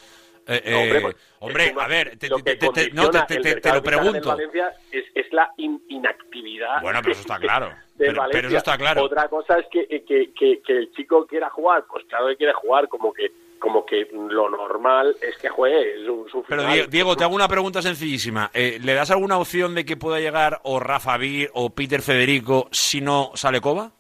Eh, No, hombre, eh, pues, hombre, es a ver, te, lo te- te- no, te, lo pregunto. Valencia es, es la in- inactividad. Bueno, pero eso está claro. Pero, pero eso está claro. Otra cosa es que, que, que, que el chico quiera jugar, pues claro que quiere jugar, como que como que lo normal es que juegue su, su Pero final. Diego, te hago una pregunta sencillísima. Eh, ¿Le das alguna opción de que pueda llegar o Rafa Vir o Peter Federico si no sale Coba?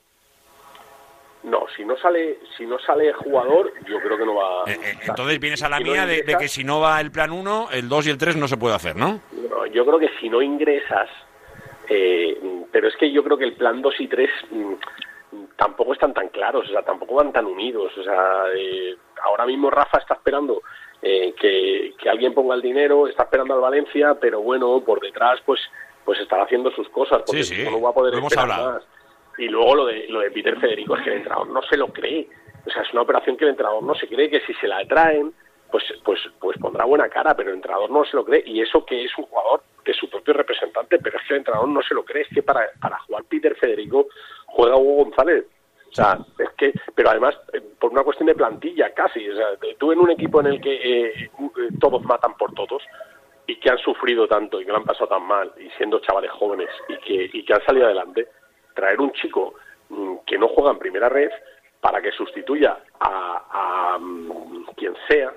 No, si no sale si no sale jugador, yo creo que no va. Eh, Entonces vienes a la Si no mía de, que si no va el plan 1, el 2 y el 3 no se puede hacer, ¿no? No, yo creo que si no ingresas, eh, pero es que yo creo que el plan 2 y 3 mm, tampoco están tan claros, o sea, tampoco van tan unidos. O sea, eh, ahora mismo Rafa está esperando eh, que, que alguien ponga el dinero, está esperando al Valencia, pero bueno, por detrás pues pues estará haciendo sus cosas, porque Sí, sí, no va a poder lo hemos esperar hablado. más. Y luego lo de, lo de Peter Federico es que el entrenador no se lo cree. O sea, es una operación que el entrenador no se cree, que si se la traen, pues, pues, pues pondrá buena cara, pero el entrenador no se lo cree. Y eso que es un jugador de su propio representante, pero es que el entrenador no se lo cree. Es que para, para jugar Peter Federico juega Hugo González. O sea, es que, pero además, eh, por una cuestión de plantilla casi. O sea, tú en un equipo en el que eh, eh, todos matan por todos y que han sufrido tanto y que lo han pasado tan mal, y siendo chavales jóvenes y que, y que han salido adelante, traer un chico mm, que no juega en primera red para que sustituya a, a, mm, quien sea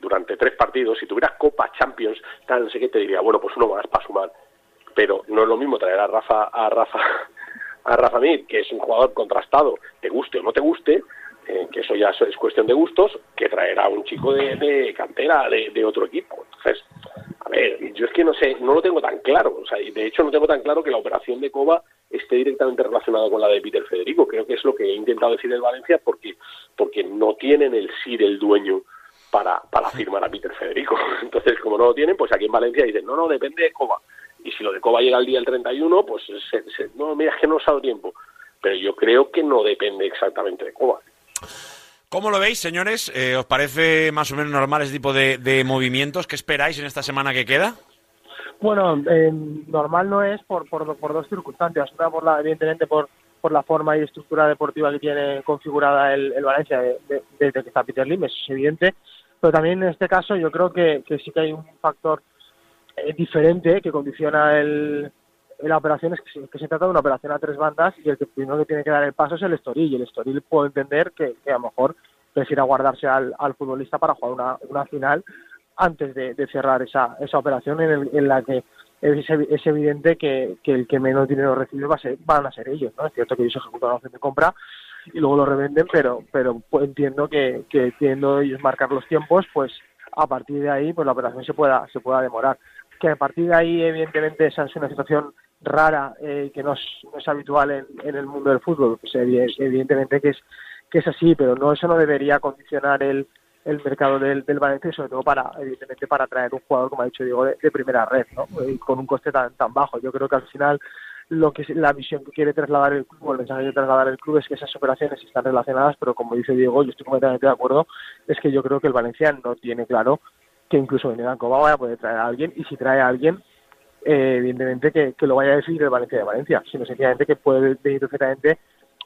durante tres partidos, si tuvieras Copa, Champions, tal, no sé qué, te diría, bueno, pues uno más para sumar. Pero no es lo mismo traer a Rafa, a Rafa, <laughs> a Rafa Mir, que es un jugador contrastado, te guste o no te guste, eh, que eso ya es- es cuestión de gustos, que traer a un chico de, cantera de, otro equipo. Entonces, a ver, yo es que no sé, no lo tengo tan claro. O sea, de hecho no tengo tan claro que la operación de Coba esté directamente relacionada con la de Peter Federico. Creo que es lo que he intentado decir el Valencia porque, porque no tienen el sí del dueño para, para firmar a Peter Federico. <laughs> Entonces, como no lo tienen, pues aquí en Valencia dicen, no, no, depende de Coba. Y si lo de Coba llega el día del 31, pues se- se- no, mira, es que no os ha dado tiempo. Pero yo creo que no depende exactamente de Coba. ¿Cómo lo veis, señores? Eh, ¿Os parece más o menos normal ese tipo de, de movimientos? ¿Qué esperáis en esta semana que queda? Bueno, eh, normal no es por, por, dos circunstancias. Una, por la, evidentemente, por, por la forma y estructura deportiva que tiene configurada el, Valencia de- de- desde que está Peter Lim, eso es evidente. Pero también en este caso yo creo que, que sí que hay un factor eh, diferente que condiciona el, la operación, es que se, que se trata de una operación a tres bandas y el que primero que tiene que dar el paso es el Estoril. Y el Estoril puedo entender que, que a lo mejor prefiera guardarse al, al futbolista para jugar una, una final antes de, de cerrar esa, esa operación en, el- en la que es, es evidente que, el que menos dinero recibe va a ser, van a ser ellos. ¿no? Es cierto que ellos ejecutan la opción de compra y luego lo revenden, pero, pero entiendo que, que ellos marcar los tiempos, pues a partir de ahí pues la operación se pueda, se pueda demorar. Que a partir de ahí, evidentemente, esa es una situación rara eh, que no es, no es habitual en, en el mundo del fútbol. Pues, evi- evidentemente que es, que es así, pero no eso no debería condicionar el, el mercado del, del Valencia y sobre todo para, evidentemente, para traer un jugador, como ha dicho Diego, de, primera red, ¿no? Con un coste tan, tan bajo. Yo creo que al final lo que la visión que quiere trasladar el club, o el mensaje que quiere trasladar el club es que esas operaciones están relacionadas, pero como dice Diego, yo estoy completamente de acuerdo, es que yo creo que el Valencia no tiene claro que incluso Venezuela Coba vaya a poder traer a alguien y si trae a alguien eh, evidentemente que, que lo vaya a decidir el Valencia de Valencia, sino sencillamente que puede venir perfectamente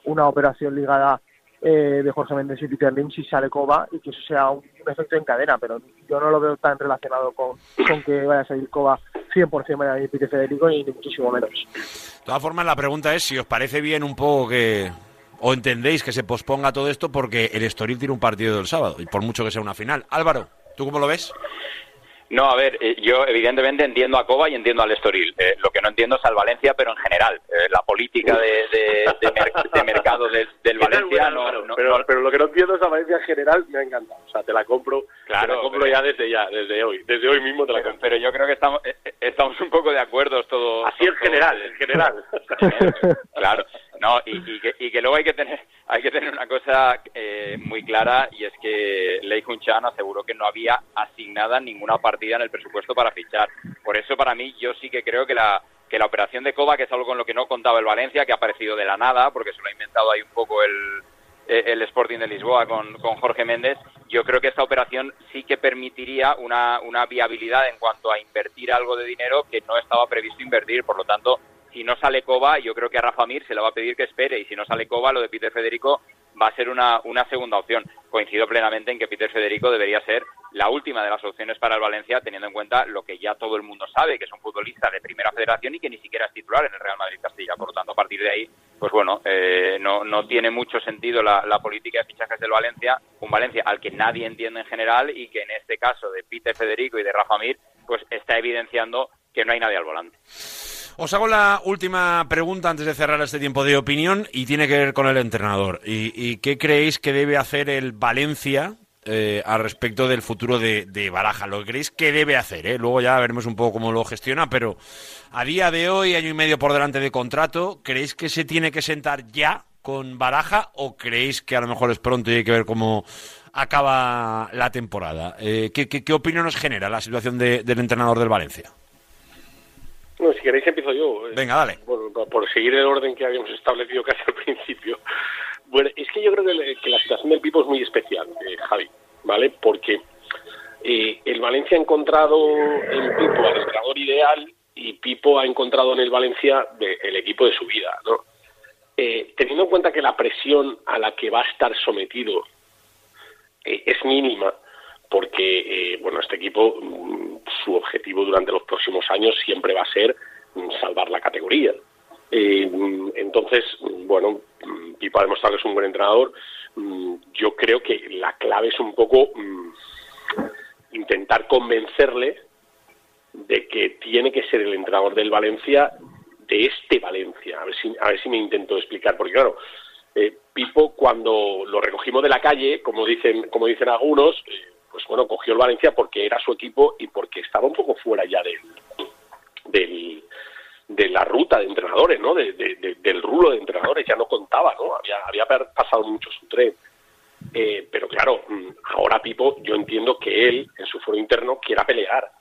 una operación ligada eh, de Jorge Méndez y Peter Lim si sale Coba y que eso sea un, efecto en cadena, pero yo no lo veo tan relacionado con, con que vaya a salir Coba 100% vaya a venir Peter Federico ni, ni muchísimo menos. De todas formas, la pregunta es si os parece bien un poco que... o entendéis que se posponga todo esto porque el Estoril tiene un partido del sábado, y por mucho que sea una final. Álvaro, ¿tú cómo lo ves? No, a ver, eh, yo evidentemente entiendo a Coba y entiendo al Estoril. Eh, lo que no entiendo es al Valencia, pero en general. Eh, la política de, de- de mer- de mercado del, del Valencia no, no- pero, no- pero lo que no entiendo es la Valencia en general me ha encantado. O sea, te la compro, Claro, te la compro pero- ya desde ya, desde hoy. Desde hoy mismo te la compro. pero yo creo que estamos, eh, eh, estamos un poco de acuerdo todos. Así en general, en general. <laughs> Claro, no, y, y que, y que luego hay que tener hay que tener una cosa eh, muy clara y es que Lei Chan aseguró que no había asignada ninguna partida en el presupuesto para fichar. Por eso para mí yo sí que creo que la que la operación de Coba, que es algo con lo que no contaba el Valencia, que ha aparecido de la nada, porque se lo ha inventado ahí un poco el, el Sporting de Lisboa con, con Jorge Méndez, yo creo que esta operación sí que permitiría una, una viabilidad en cuanto a invertir algo de dinero que no estaba previsto invertir. Por lo tanto, si no sale Coba, yo creo que a Rafa Mir se le va a pedir que espere. Y si no sale Coba, lo de Peter Federico va a ser una, una segunda opción. Coincido plenamente en que Peter Federico debería ser la última de las opciones para el Valencia, teniendo en cuenta lo que ya todo el mundo sabe, que es un futbolista de primera federación y que ni siquiera es titular en el Real Madrid Castilla. Por lo tanto, a partir de ahí, pues bueno, eh, no, no tiene mucho sentido la, la política de fichajes del Valencia, un Valencia al que nadie entiende en general y que en este caso de Peter Federico y de Rafa Mir, pues está evidenciando que no hay nadie al volante. Os hago la última pregunta antes de cerrar este tiempo de opinión y tiene que ver con el entrenador. ¿Y, qué creéis que debe hacer el Valencia eh, al respecto del futuro de, Baraja? ¿Lo creéis que debe hacer? eh? Luego ya veremos un poco cómo lo gestiona, pero a día de hoy, año y medio por delante de contrato, ¿creéis que se tiene que sentar ya con Baraja o creéis que a lo mejor es pronto y hay que ver cómo acaba la temporada? Eh, ¿qué, qué, qué opinión os genera la situación de- del entrenador del Valencia? No, si queréis empiezo yo. eh. Venga, dale. Por, por- seguir el orden que habíamos establecido casi al <laughs> principio. Bueno, es que yo creo que, la situación del Pipo es muy especial, eh, Javi, ¿vale? Porque eh, el Valencia ha encontrado en Pipo al entrenador ideal y Pipo ha encontrado en el Valencia de- el equipo de su vida, ¿no? Eh, teniendo en cuenta que la presión a la que va a estar sometido eh, es mínima, porque eh, bueno este equipo mm, su objetivo durante los próximos años siempre va a ser mm, salvar la categoría. Eh, mm, entonces bueno Pipo ha demostrado que es un buen entrenador. Yo creo que la clave es un poco intentar convencerle de que tiene que ser el entrenador del Valencia de este Valencia. A ver si a ver si me intento explicar porque claro eh, Pipo cuando lo recogimos de la calle como dicen como dicen algunos eh, pues bueno cogió el Valencia porque era su equipo y porque estaba un poco fuera ya del de la ruta de entrenadores, ¿no? De- de- de- del rulo de entrenadores, ya no contaba, ¿no? Había, había pasado mucho su tren. Eh, pero claro, mm, ahora Pipo, yo entiendo que él, en su foro interno, quiera pelear.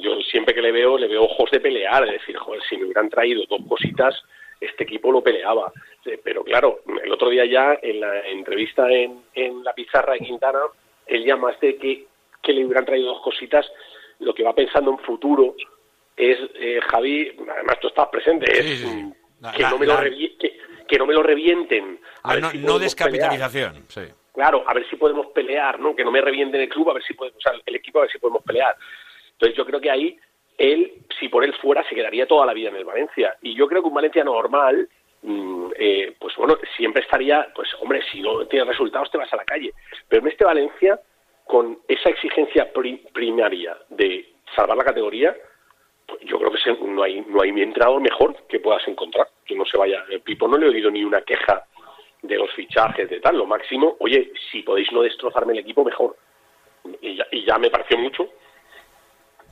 Yo siempre que le veo, le veo ojos de pelear, de decir, joder, si me hubieran traído dos cositas, este equipo lo peleaba. Eh, Pero claro, el otro día ya, en la entrevista en, en la pizarra de Quintana, él ya más de que, que le hubieran traído dos cositas, lo que va pensando en futuro es, eh, Javi, además tú estás presente, es que, La- no me la- lo revi- que, que no me lo revienten. A La ver no, si descapitalización, sí. Claro, a ver si podemos pelear, ¿no? Que no me revienten el club, a ver si podemos, o sea, el equipo, a ver si podemos pelear. Entonces yo creo que ahí él, si por él fuera, se quedaría toda la vida en el Valencia. Y yo creo que un Valencia normal, eh, pues bueno, siempre estaría, pues hombre, si no tienes resultados te vas a la calle. Pero en este Valencia, con esa exigencia pri- primaria de salvar la categoría, pues yo creo que se- no hay no hay entrenador mejor que puedas encontrar. Que no se vaya el Pipo no le he oído ni una queja de los fichajes de tal lo máximo. Oye si podéis no destrozarme el equipo mejor. Y ya, y ya me pareció mucho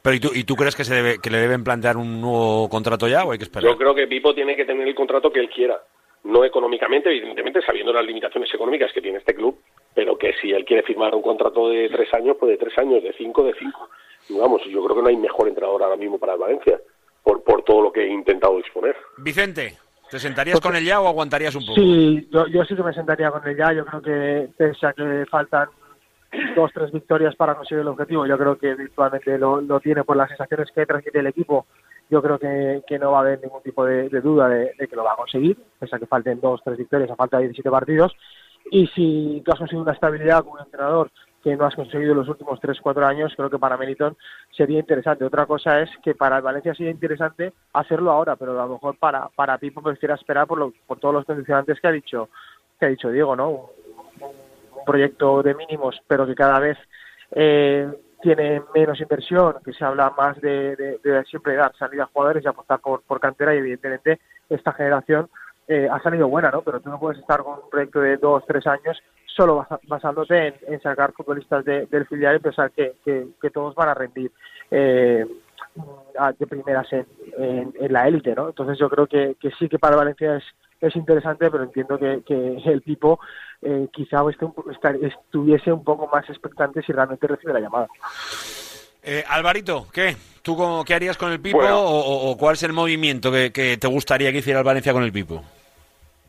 Pero ¿y tú, ¿y tú crees que, se debe, que le deben plantear un nuevo contrato ya o hay que esperar? yo creo que Pipo tiene que tener el contrato que él quiera no económicamente evidentemente sabiendo las limitaciones económicas que tiene este club pero que si él quiere firmar un contrato de tres años pues de tres años de cinco de cinco vamos yo creo que no hay mejor entrenador ahora mismo para el Valencia por por todo lo que he intentado exponer Vicente, ¿te sentarías con él ya o aguantarías un poco? Sí, yo, yo sí que me sentaría con él ya. Yo creo que pese a que faltan dos, tres victorias para conseguir el objetivo, yo creo que virtualmente lo, tiene por las sensaciones que transmite el equipo. Yo creo que, que no va a haber ningún tipo de, duda de, que lo va a conseguir, pese a que falten dos, tres victorias a falta de 17 partidos. Y si tú has conseguido una estabilidad como un entrenador que no has conseguido los últimos 3, 4 años, creo que para Meriton sería interesante. Otra cosa es que para el Valencia sería interesante hacerlo ahora, pero a lo mejor para, para Pipo prefiera esperar por, lo- por todos los condicionantes que ha dicho que ha dicho Diego, ¿no? Proyecto de mínimos, pero que cada vez eh, tiene menos inversión, que se habla más de, siempre dar salida a jugadores y apostar por, por cantera y evidentemente esta generación eh, ha salido buena, ¿no? Pero tú no puedes estar con un proyecto de dos, tres años solo basándote en, sacar futbolistas de- del filial y pensar que, que- todos van a rendir eh, de primeras en, en- la élite, ¿no? Entonces yo creo que sí que para Valencia es, es interesante, pero entiendo que, que el Pipo eh, quizá esté un estuviese un poco más expectante si realmente recibe la llamada. Eh, Alvarito, ¿qué? ¿Tú cómo- qué harías con el Pipo Bueno. o, o- o cuál es el movimiento que, que te gustaría que hiciera el Valencia con el Pipo?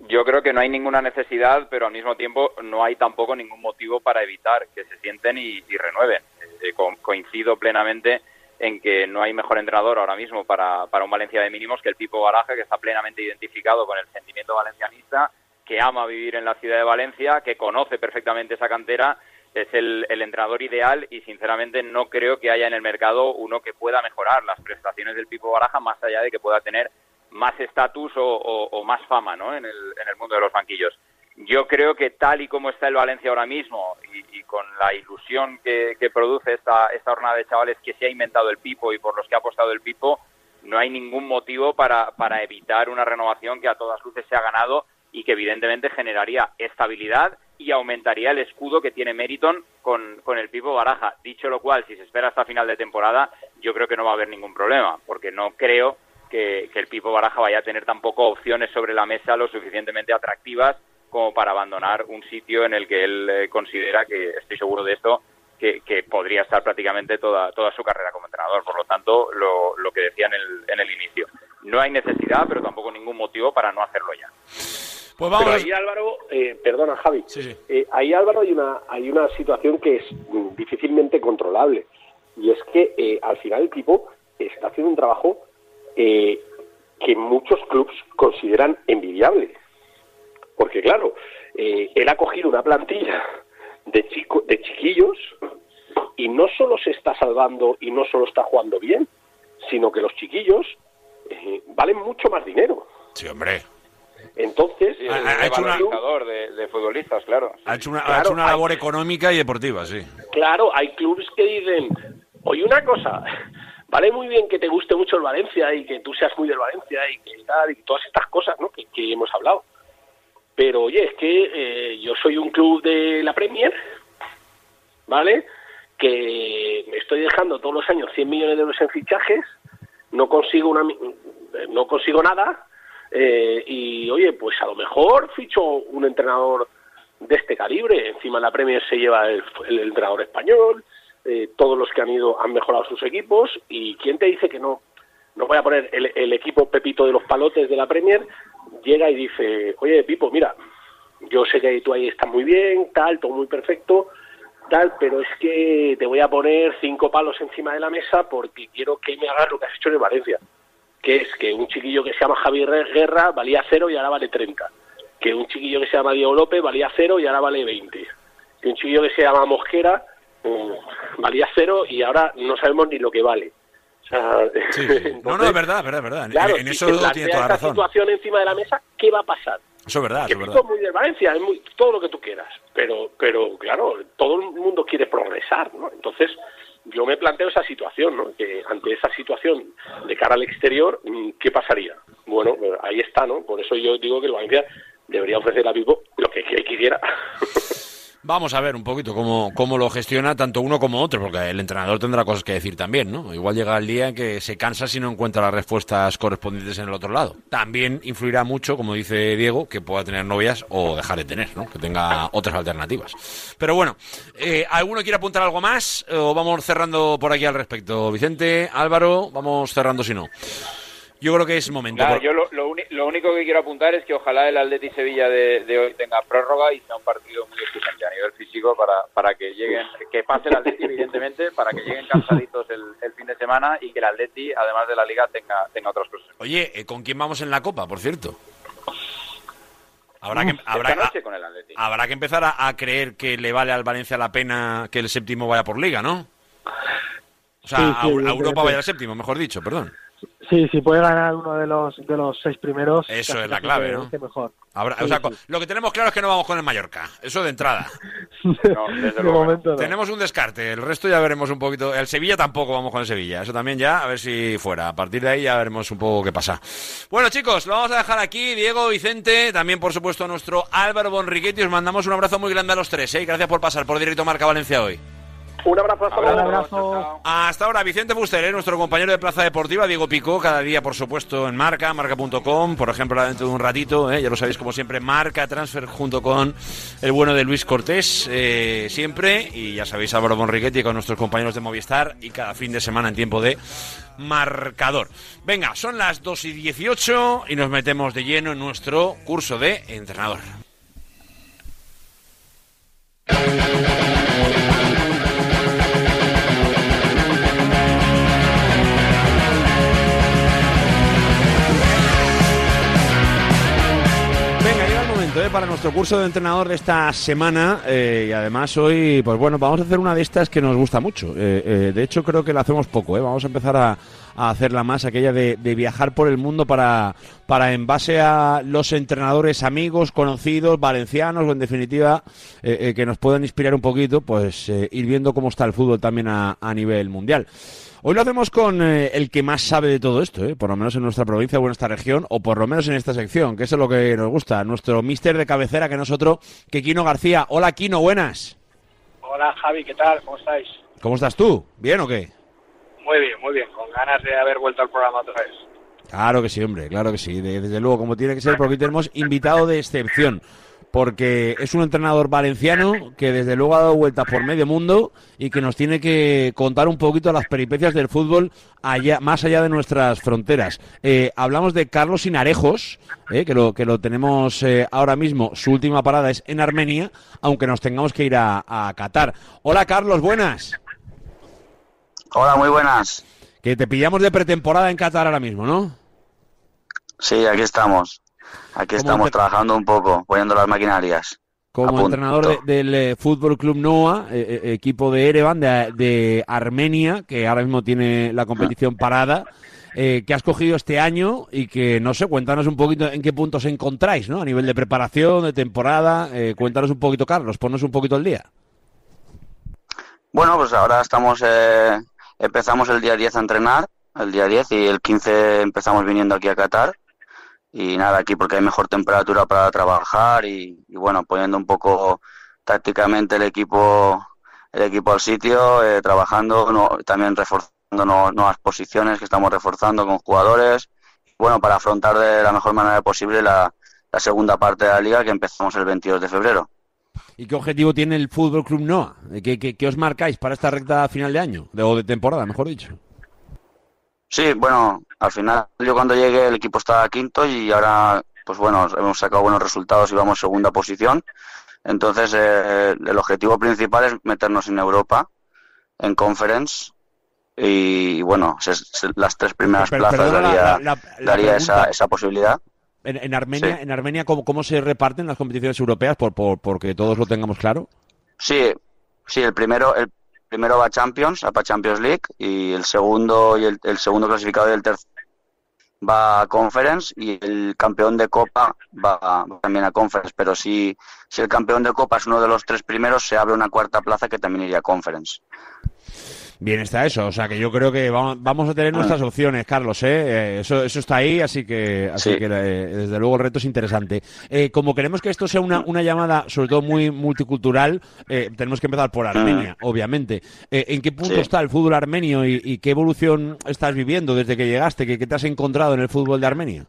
Yo creo que no hay ninguna necesidad, pero al mismo tiempo no hay tampoco ningún motivo para evitar que se sienten y, y renueven. Eh, co- coincido plenamente en que no hay mejor entrenador ahora mismo para, para un Valencia de mínimos que el Pipo Baraja, que está plenamente identificado con el sentimiento valencianista, que ama vivir en la ciudad de Valencia, que conoce perfectamente esa cantera, es el, el entrenador ideal y sinceramente no creo que haya en el mercado uno que pueda mejorar las prestaciones del Pipo Baraja más allá de que pueda tener más estatus o, o- más fama ¿no? en, el, en el mundo de los banquillos. Yo creo que tal y como está el Valencia ahora mismo y, con la ilusión que, que produce esta, esta jornada de chavales que se ha inventado el Pipo y por los que ha apostado el Pipo, no hay ningún motivo para, para evitar una renovación que a todas luces se ha ganado y que evidentemente generaría estabilidad y aumentaría el escudo que tiene Meriton con, con el Pipo Baraja. Dicho lo cual, si se espera hasta final de temporada, yo creo que no va a haber ningún problema, porque no creo que el Pipo Baraja vaya a tener tampoco opciones sobre la mesa lo suficientemente atractivas como para abandonar un sitio en el que él eh, considera que, estoy seguro de esto, que, que podría estar prácticamente toda, toda su carrera como entrenador. Por lo tanto, lo, lo que decía en el, en el inicio. No hay necesidad, pero tampoco ningún motivo para no hacerlo ya. Pues Pero ahí Álvaro, eh, perdona Javi, Eh, ahí Álvaro hay una, hay una situación que es mm, difícilmente controlable y es que eh, al final el tipo está haciendo un trabajo eh, que muchos clubes consideran envidiable. Porque claro, eh, él ha cogido una plantilla de, chico, de chiquillos y no solo se está salvando y no solo está jugando bien, sino que los chiquillos eh, valen mucho más dinero. Sí, hombre. Entonces, Sí, Ha- el ha hecho una- de, de futbolistas, claro. Ha hecho una, ha hecho una hay- labor económica y deportiva, sí. Claro, hay clubes que dicen, oye, una cosa, vale muy bien que te guste mucho el Valencia y que tú seas muy del Valencia y que tal, y todas estas cosas ¿no? que, que hemos hablado. Pero oye, es que eh, yo soy un club de la Premier, ¿vale? Que me estoy dejando todos los años 100 millones de euros en fichajes, no consigo una, mi- no consigo nada, eh, y oye, pues a lo mejor ficho un entrenador de este calibre. Encima la Premier se lleva el, entrenador español, eh, todos los que han ido han mejorado sus equipos y quién te dice que no. No voy a poner el equipo Pepito de los palotes de la Premier, llega y dice, oye Pipo, mira, yo sé que tú ahí estás muy bien, tal, todo muy perfecto, tal, pero es que te voy a poner cinco palos encima de la mesa porque quiero que me hagas lo que has hecho en Valencia, que es que un chiquillo que se llama Javier Guerra valía cero y ahora vale 30 que un chiquillo que se llama Diego López valía cero y ahora vale 20. Que un chiquillo que se llama Mosquera mm, valía cero y ahora no sabemos ni lo que vale. O sea, <laughs> No, no, es verdad, es verdad, es verdad. En- claro, en, si eso se tiene toda la esta razón. situación encima de la mesa, ¿qué va a pasar? Eso es verdad, que eso es verdad. muy de Valencia, es muy, todo lo que tú quieras, pero, pero claro, todo el mundo quiere progresar, ¿no? Entonces, yo me planteo esa situación, ¿no? Que ante esa situación de cara al exterior, mm, ¿qué pasaría? Bueno, ahí está, ¿no? Por eso yo digo que el Valencia debería ofrecer a Vivo lo que, que quisiera. <laughs> Vamos a ver un poquito cómo, cómo lo gestiona tanto uno como otro, porque el entrenador tendrá cosas que decir también, ¿no? Igual llega el día en que se cansa si no encuentra las respuestas correspondientes en el otro lado. También influirá mucho, como dice Diego, que pueda tener novias o dejar de tener, ¿no? Que tenga otras alternativas. Pero bueno, eh, ¿alguno quiere apuntar algo más o vamos cerrando por aquí al respecto? Vicente, Álvaro, vamos cerrando si no. Yo creo que es momento. Por- yo lo, lo único que quiero apuntar es que ojalá el Atleti Sevilla de, de hoy tenga prórroga y sea un partido muy exigente a nivel físico para, para que lleguen, que pase el Atleti evidentemente, para que lleguen cansaditos el, el fin de semana y que el Atleti, además de la Liga, tenga, tenga otras cosas. Oye, eh, ¿con quién vamos en la Copa, por cierto? Habrá que, Esta habrá, noche con el Atleti. habrá que empezar a, a creer que le vale al Valencia la pena que el séptimo vaya por liga, ¿no? O sea, Sí, sí, a, a. Europa vaya al séptimo, mejor dicho, perdón. Sí, si puede ganar uno de los de los seis primeros. Eso es la clave, ¿no? mejor. Habrá- Sí, o sea, sí. co- lo que tenemos claro es que no vamos con el Mallorca. Eso de entrada. <laughs> De momento no. Tenemos un descarte. El resto ya veremos un poquito. El Sevilla tampoco vamos con el Sevilla. Eso también ya, a ver si fuera. A partir de ahí ya veremos un poco qué pasa. Bueno, chicos, lo vamos a dejar aquí. Diego, Vicente, también por supuesto nuestro Álvaro Bonriquetti. Os mandamos un abrazo muy grande a los tres. ¿eh? Gracias por pasar por Directo Marca Valencia hoy. Un abrazo hasta luego. abrazo. Hasta ahora, Vicente Fuster, ¿eh? nuestro compañero de Plaza Deportiva, Diego Picó, cada día, por supuesto, en Marca, marca.com, por ejemplo, ahora dentro de un ratito, ¿eh? ya lo sabéis, como siempre, Marca Transfer junto con el bueno de Luis Cortés, eh, siempre, y ya sabéis, Álvaro Bonriquetti con nuestros compañeros de Movistar, y cada fin de semana en tiempo de marcador. Venga, son las 2 y 18 y nos metemos de lleno en nuestro curso de entrenador. Para nuestro curso de entrenador de esta semana eh, y además hoy, pues bueno, vamos a hacer una de estas que nos gusta mucho. Eh, eh, de hecho, creo que la hacemos poco. Vamos a empezar a, a hacerla más, aquella de, viajar por el mundo para, para, en base a los entrenadores amigos, conocidos, valencianos o en definitiva que nos puedan inspirar un poquito, pues ir viendo cómo está el fútbol también a, a nivel mundial. Hoy lo hacemos con eh, el que más sabe de todo esto, ¿eh? por lo menos en nuestra provincia o en esta región, o por lo menos en esta sección, que eso es lo que nos gusta. Nuestro mister de cabecera, que nosotros, que Quino García. Hola, Quino, buenas. Hola Javi, ¿qué tal? ¿Cómo estáis? ¿Cómo estás tú? ¿Bien o qué? Muy bien, muy bien, con ganas de haber vuelto al programa otra vez. Claro que sí, hombre, claro que sí. De- desde luego, como tiene que ser, porque tenemos invitado de excepción. Porque es un entrenador valenciano que desde luego ha dado vueltas por medio mundo y que nos tiene que contar un poquito las peripecias del fútbol allá, más allá de nuestras fronteras. Eh, hablamos de Carlos Sinarejos, eh, que, lo, que lo tenemos eh, ahora mismo. Su última parada es en Armenia, aunque nos tengamos que ir a, a Qatar. Hola Carlos, buenas. Hola, muy buenas. Que te pillamos de pretemporada en Qatar ahora mismo, ¿no? Sí, aquí estamos. Aquí estamos trabajando un poco, poniendo las maquinarias. como entrenador de- del eh, Fútbol Club Noa, eh, eh, equipo de Erevan, de, de Armenia, que ahora mismo tiene la competición parada, eh, que has cogido este año y que, no sé, cuéntanos un poquito en qué puntos os encontráis, ¿no? A nivel de preparación, de temporada, eh, cuéntanos un poquito, Carlos, ponnos un poquito al día. Bueno, pues ahora estamos, eh, empezamos el día 10 a entrenar, el día 10 y el 15 empezamos viniendo aquí a Qatar. Y nada, aquí porque hay mejor temperatura para trabajar y, bueno, poniendo un poco tácticamente el equipo, el equipo al sitio, eh, trabajando, no- también reforzando no- nuevas posiciones que estamos reforzando con jugadores. Bueno, para afrontar de la mejor manera posible la, la segunda parte de la liga que empezamos el 22 de febrero. ¿Y qué objetivo tiene el Fútbol Club Noa? ¿Qué, qué, qué os marcáis para esta recta final de año? O de temporada, mejor dicho. Sí, bueno, al final yo cuando llegué el equipo estaba quinto y ahora, pues bueno, hemos sacado buenos resultados y vamos segunda posición. Entonces, eh, el objetivo principal es meternos en Europa, en Conference, y bueno, se- se- las tres primeras plazas daría, la- la- la daría esa, esa posibilidad. En, en Armenia, Sí. en Armenia ¿cómo, cómo se reparten las competiciones europeas? Por, por, porque todos lo tengamos claro. Sí, sí, el primero, el primero va Champions, va Champions League, y el segundo y el, segundo clasificado y el tercer va a Conference y el campeón de Copa va, va también a Conference. Pero si, si el campeón de Copa es uno de los tres primeros, se abre una cuarta plaza que también iría a Conference. Bien está eso, o sea que yo creo que vamos, a tener <clears throat> nuestras opciones, Carlos, ¿eh? Eh, Eso, eso está ahí, así que, así Sí. que eh, desde luego el reto es interesante. Eh, como queremos que esto sea una, una llamada, sobre todo muy multicultural, eh, tenemos que empezar por Armenia, obviamente. Eh, ¿En qué punto Sí. está el fútbol armenio y, y qué evolución estás viviendo desde que llegaste? ¿Qué, qué te has encontrado en el fútbol de Armenia?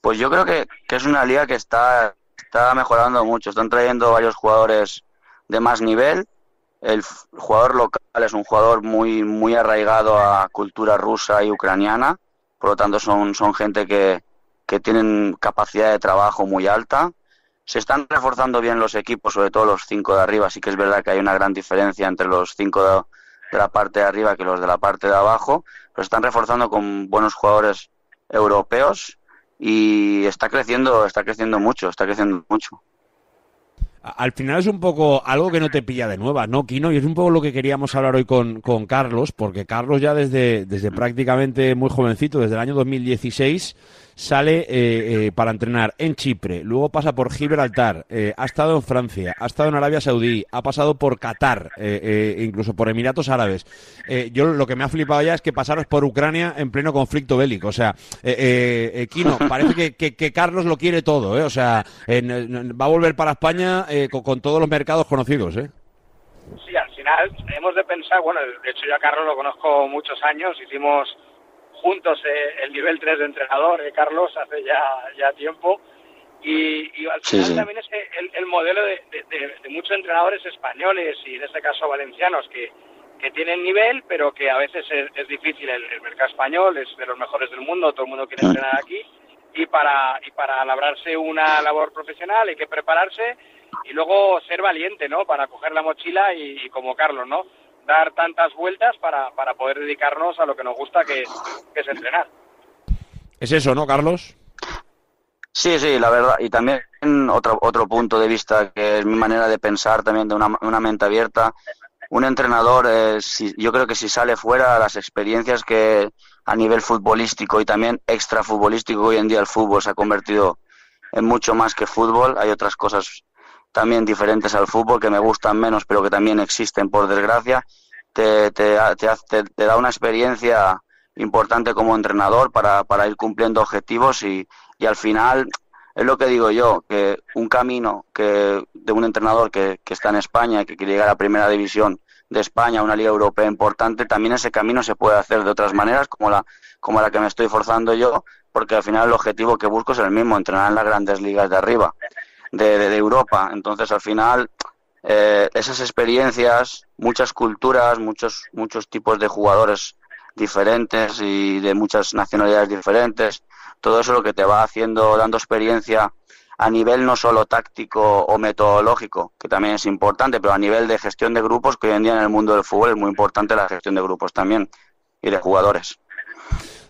Pues yo creo que, que es una liga que está, está mejorando mucho. Están trayendo varios jugadores de más nivel. El jugador local es un jugador muy, muy arraigado a cultura rusa y ucraniana. Por lo tanto, son, son gente que, que tienen capacidad de trabajo muy alta. Se están reforzando bien los equipos, sobre todo los cinco de arriba. Sí que es verdad que hay una gran diferencia entre los cinco de, de la parte de arriba que los de la parte de abajo. Pero se están reforzando con buenos jugadores europeos y está creciendo, está creciendo mucho, está creciendo mucho. Al final es un poco algo que no te pilla de nuevas, ¿no, Kino? Y es un poco lo que queríamos hablar hoy con, con Carlos, porque Carlos ya desde, desde prácticamente muy jovencito, desde el año 2016, sale eh, eh, para entrenar en Chipre, luego pasa por Gibraltar, eh, ha estado en Francia, ha estado en Arabia Saudí, ha pasado por Qatar, incluso por Emiratos Árabes. yo lo que me ha flipado ya es que pasaros por Ucrania en pleno conflicto bélico. O sea, Kino, <laughs> parece que, Carlos lo quiere todo, O sea, va a volver para España con, con, todos los mercados conocidos, ¿eh? Sí, al final hemos de pensar, bueno, de hecho yo a Carlos lo conozco muchos años, hicimos juntos eh, el nivel 3 de entrenador, eh, Carlos, hace ya, ya tiempo. Y, al final también es el, el modelo de, de, muchos entrenadores españoles y en este caso valencianos que, que tienen nivel, pero que a veces es, difícil. El, el, mercado español es de los mejores del mundo, todo el mundo quiere entrenar aquí. Y para, y para labrarse una labor profesional hay que prepararse y luego ser valiente, ¿no? Para coger la mochila y, y como Carlos, ¿no? Dar tantas vueltas para, para poder dedicarnos a lo que nos gusta, que, es entrenar. Es eso, ¿no, Carlos? Sí, sí, la verdad. Y también otro, otro punto de vista, que es mi manera de pensar también de una, una mente abierta. Un entrenador, eh, si, yo creo que si sale fuera, las experiencias que a nivel futbolístico y también extra futbolístico, hoy en día el fútbol se ha convertido en mucho más que fútbol. Hay otras cosas también diferentes al fútbol que me gustan menos, pero que también existen, por desgracia, te, te, te, te da una experiencia importante como entrenador para, para ir cumpliendo objetivos y, y, al final es lo que digo yo, que un camino que de un entrenador que, que está en España que quiere llegar a primera división de España, una liga europea importante, también ese camino se puede hacer de otras maneras, como la, como la que me estoy forzando yo, porque al final el objetivo que busco es el mismo, entrenar en las grandes ligas de arriba de, Europa. Entonces, al final, eh, esas experiencias, muchas culturas, muchos, muchos tipos de jugadores diferentes y de muchas nacionalidades diferentes, todo eso lo que te va haciendo, dando experiencia a nivel no solo táctico o metodológico, que también es importante, pero a nivel de gestión de grupos, que hoy en día en el mundo del fútbol es muy importante la gestión de grupos también y de jugadores.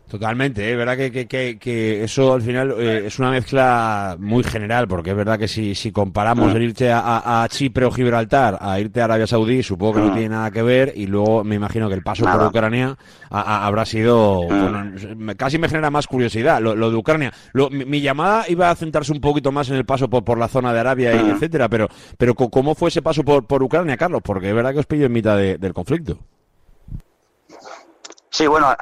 Totalmente, es ¿eh? verdad que, que, que, eso al final eh, es una mezcla muy general, porque es verdad que si, si comparamos el irte a, a, Chipre o Gibraltar a irte a Arabia Saudí, supongo que no tiene nada que ver, y luego me imagino que el paso por Ucrania habrá sido, casi me genera más curiosidad lo, lo de Ucrania. mi, llamada iba a centrarse un poquito más en el paso por, por la zona de Arabia, y etcétera, pero, pero ¿cómo fue ese paso por, por Ucrania, Carlos? Porque es verdad que os pillo en mitad del conflicto. Sí, bueno,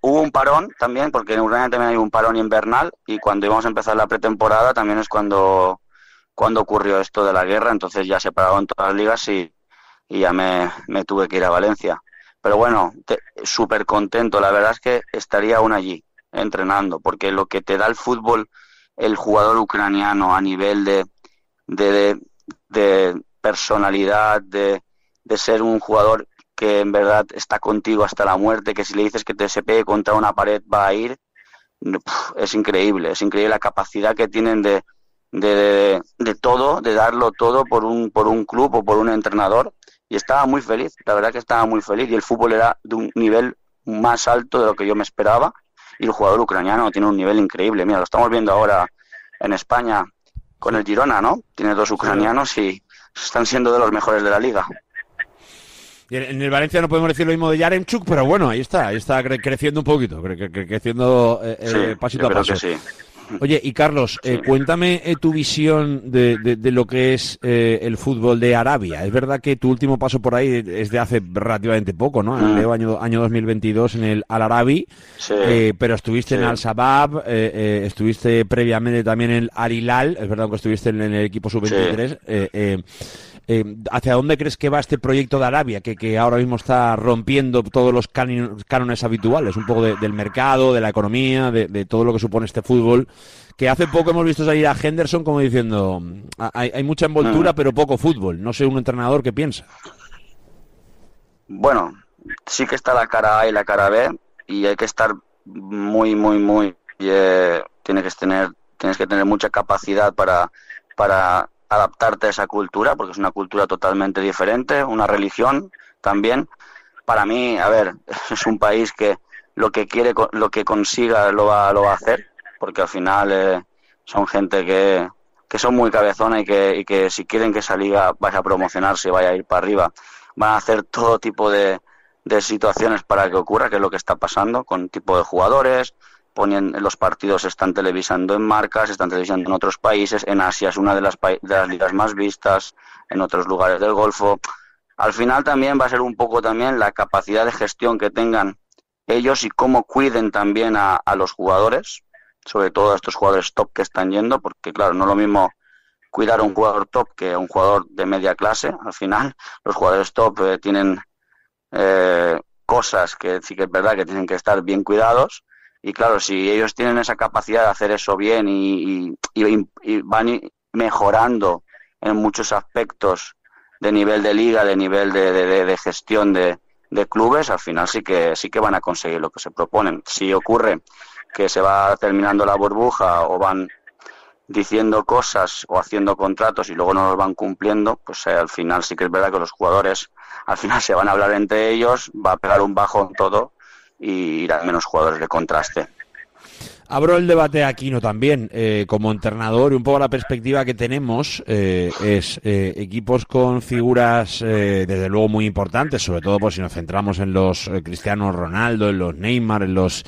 hubo un parón también, porque en Ucrania también hay un parón invernal y cuando íbamos a empezar la pretemporada también es cuando, cuando ocurrió esto de la guerra, entonces ya se pararon todas las ligas y, y ya me, tuve que ir a Valencia. Pero bueno, súper contento, la verdad es que estaría aún allí entrenando, porque lo que te da el fútbol, el jugador ucraniano a nivel de, de, de personalidad, de, de ser un jugador que en verdad está contigo hasta la muerte, que si le dices que te se pegue contra una pared va a ir, es increíble, es increíble la capacidad que tienen de, de, de, todo, de darlo todo por un, por un club o por un entrenador. Y estaba muy feliz, la verdad que estaba muy feliz y el fútbol era de un nivel más alto de lo que yo me esperaba y el jugador ucraniano tiene un nivel increíble. Mira, lo estamos viendo ahora en España con el Girona, ¿no? Tiene dos ucranianos y están siendo de los mejores de la liga. En el Valencia no podemos decir lo mismo de Yaremchuk, pero bueno, ahí está, ahí está creciendo un poquito, creciendo eh, eh, pasito a paso. Oye, y Carlos, eh, cuéntame tu visión de, de, lo que es el fútbol de Arabia. Es verdad que tu último paso por ahí es de hace relativamente poco, ¿no? En mm. año, año 2022 en el Al Arabi, pero estuviste en Al Sabab, estuviste previamente también en el Al Hilal, es verdad que estuviste en, el equipo sub-23. Eh, ¿Hacia dónde crees que va este proyecto de Arabia, que, que ahora mismo está rompiendo todos los cánones habituales, un poco del mercado, de la economía, de, todo lo que supone este fútbol? Que hace poco hemos visto salir a Henderson como diciendo, hay, hay mucha envoltura, mm. pero poco fútbol. No sé un entrenador qué piensa. Bueno, sí que está la cara A y la cara B, y hay que estar muy, muy, muy. Eh, tienes que tener, tienes que tener mucha capacidad para, para adaptarte a esa cultura, porque es una cultura totalmente diferente, una religión también. Para mí, a ver, <laughs> es un país que lo que quiere, lo que consiga lo va, lo va a hacer, porque al final eh, son gente que que son muy cabezonas y que, y que si quieren que esa liga vaya a promocionarse, vaya a ir para arriba, van a hacer todo tipo de, de situaciones para que ocurra, que es lo que está pasando con tipo de jugadores, ponen los partidos se están televisando en marcas, se están televisando en otros países, en Asia es una de las, de las ligas más vistas, en otros lugares del Golfo. Al final también va a ser un poco también la capacidad de gestión que tengan ellos y cómo cuiden también a, a los jugadores, sobre todo a estos jugadores top que están yendo, porque claro, no es lo mismo cuidar a un jugador top que a un jugador de media clase. Al final, los jugadores top eh, tienen eh, cosas que sí que es verdad que tienen que estar bien cuidados. Y claro, si ellos tienen esa capacidad de hacer eso bien y, y, van mejorando en muchos aspectos de nivel de liga, de nivel de, de, gestión de, clubes, al final sí que sí que van a conseguir lo que se proponen. Si ocurre que se va terminando la burbuja o van diciendo cosas o haciendo contratos y luego no los van cumpliendo, pues eh, al final sí que es verdad que los jugadores al final se van a hablar entre ellos, va a pegar un bajón todo y irán menos jugadores de contraste. Abro el debate aquí, ¿no? También, eh, como entrenador, y un poco la perspectiva que tenemos eh, es eh, equipos con figuras, desde luego, muy importantes, sobre todo pues, si nos centramos en los Cristiano Ronaldo, en los Neymar, en los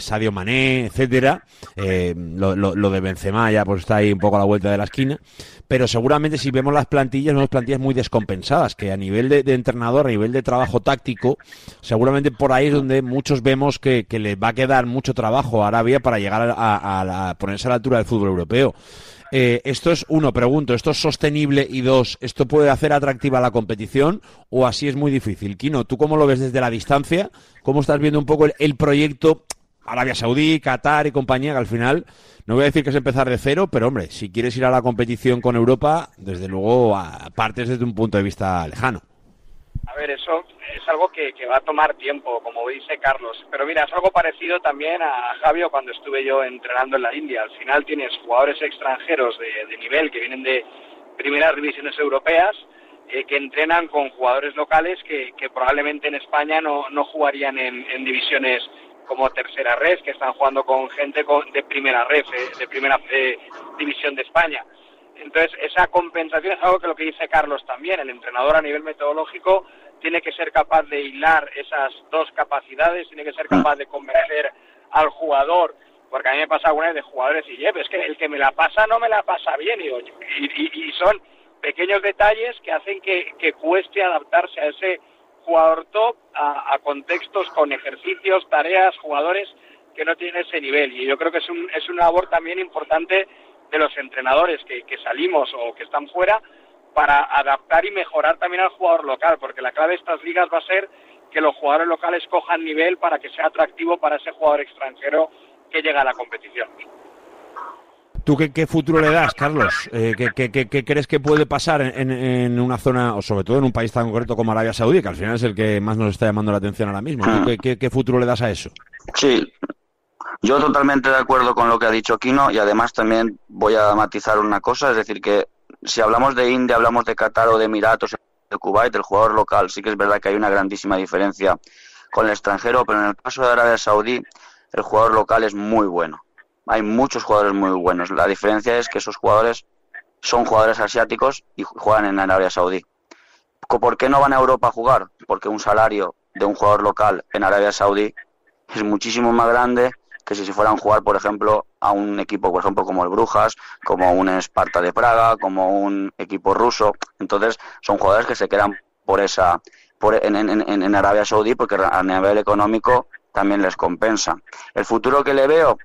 Sadio Mané, etcétera. Lo, de Benzema ya pues está ahí un poco a la vuelta de la esquina. Pero seguramente si vemos las plantillas, vemos plantillas muy descompensadas, que a nivel de, de entrenador, a nivel de trabajo táctico, seguramente por ahí es donde muchos vemos que, que le va a quedar mucho trabajo Arabia para llegar a ponerse a la altura del fútbol europeo. Eh, esto es, uno, pregunto, ¿esto es sostenible? Y dos, ¿esto puede hacer atractiva la competición o así es muy difícil? Kino, ¿tú cómo lo ves desde la distancia? ¿Cómo estás viendo un poco el, el proyecto Arabia Saudí, Qatar y compañía, que al final, no voy a decir que es empezar de cero, pero hombre, si quieres ir a la competición con Europa, desde luego partes desde un punto de vista lejano. A ver, eso es algo que, va a tomar tiempo, como dice Carlos. Pero mira, es algo parecido también a Javio cuando estuve yo entrenando en la India. Al final tienes jugadores extranjeros de, de nivel que vienen de primeras divisiones europeas, eh, que entrenan con jugadores locales que, que probablemente en España no, no jugarían en, divisiones como tercera red, que están jugando con gente de primera red, eh, de primera eh, división de España. Entonces, esa compensación es algo que lo que dice Carlos también. El entrenador a nivel metodológico tiene que ser capaz de hilar esas dos capacidades, tiene que ser capaz de convencer al jugador, porque a mí me pasa alguna vez de jugadores y es que el que me la pasa no me la pasa bien, y, y, y son pequeños detalles que hacen que, que, cueste adaptarse a ese jugador top, a, a, contextos con ejercicios, tareas, jugadores que no tienen ese nivel. Y yo creo que es, un, es una labor también importante de los entrenadores que, que salimos o que están fuera, para adaptar y mejorar también al jugador local, porque la clave de estas ligas va a ser que los jugadores locales cojan nivel para que sea atractivo para ese jugador extranjero que llega a la competición. ¿Tú qué, qué futuro le das, Carlos? Eh, ¿qué, qué, ¿qué, crees que puede pasar en, en, una zona, o sobre todo en un país tan concreto como Arabia Saudí, que al final es el que más nos está llamando la atención ahora mismo? ¿Qué, qué futuro le das a eso? Sí, yo totalmente de acuerdo con lo que ha dicho Kino y además también voy a matizar una cosa, es decir, que si hablamos de India, hablamos de Qatar o de Emiratos, de Kuwait, el jugador local, sí que es verdad que hay una grandísima diferencia con el extranjero, pero en el caso de Arabia Saudí, el jugador local es muy bueno. Hay muchos jugadores muy buenos. La diferencia es que esos jugadores son jugadores asiáticos y juegan en Arabia Saudí. ¿Por qué no van a Europa a jugar? Porque un salario de un jugador local en Arabia Saudí es muchísimo más grande que si se fueran a jugar, por ejemplo, a un equipo, por ejemplo, como el Brujas, como un Esparta de Praga, como un equipo ruso. Entonces, son jugadores que se quedan por esa, por, en, Arabia Saudí porque a nivel económico también les compensa. El futuro que le veo,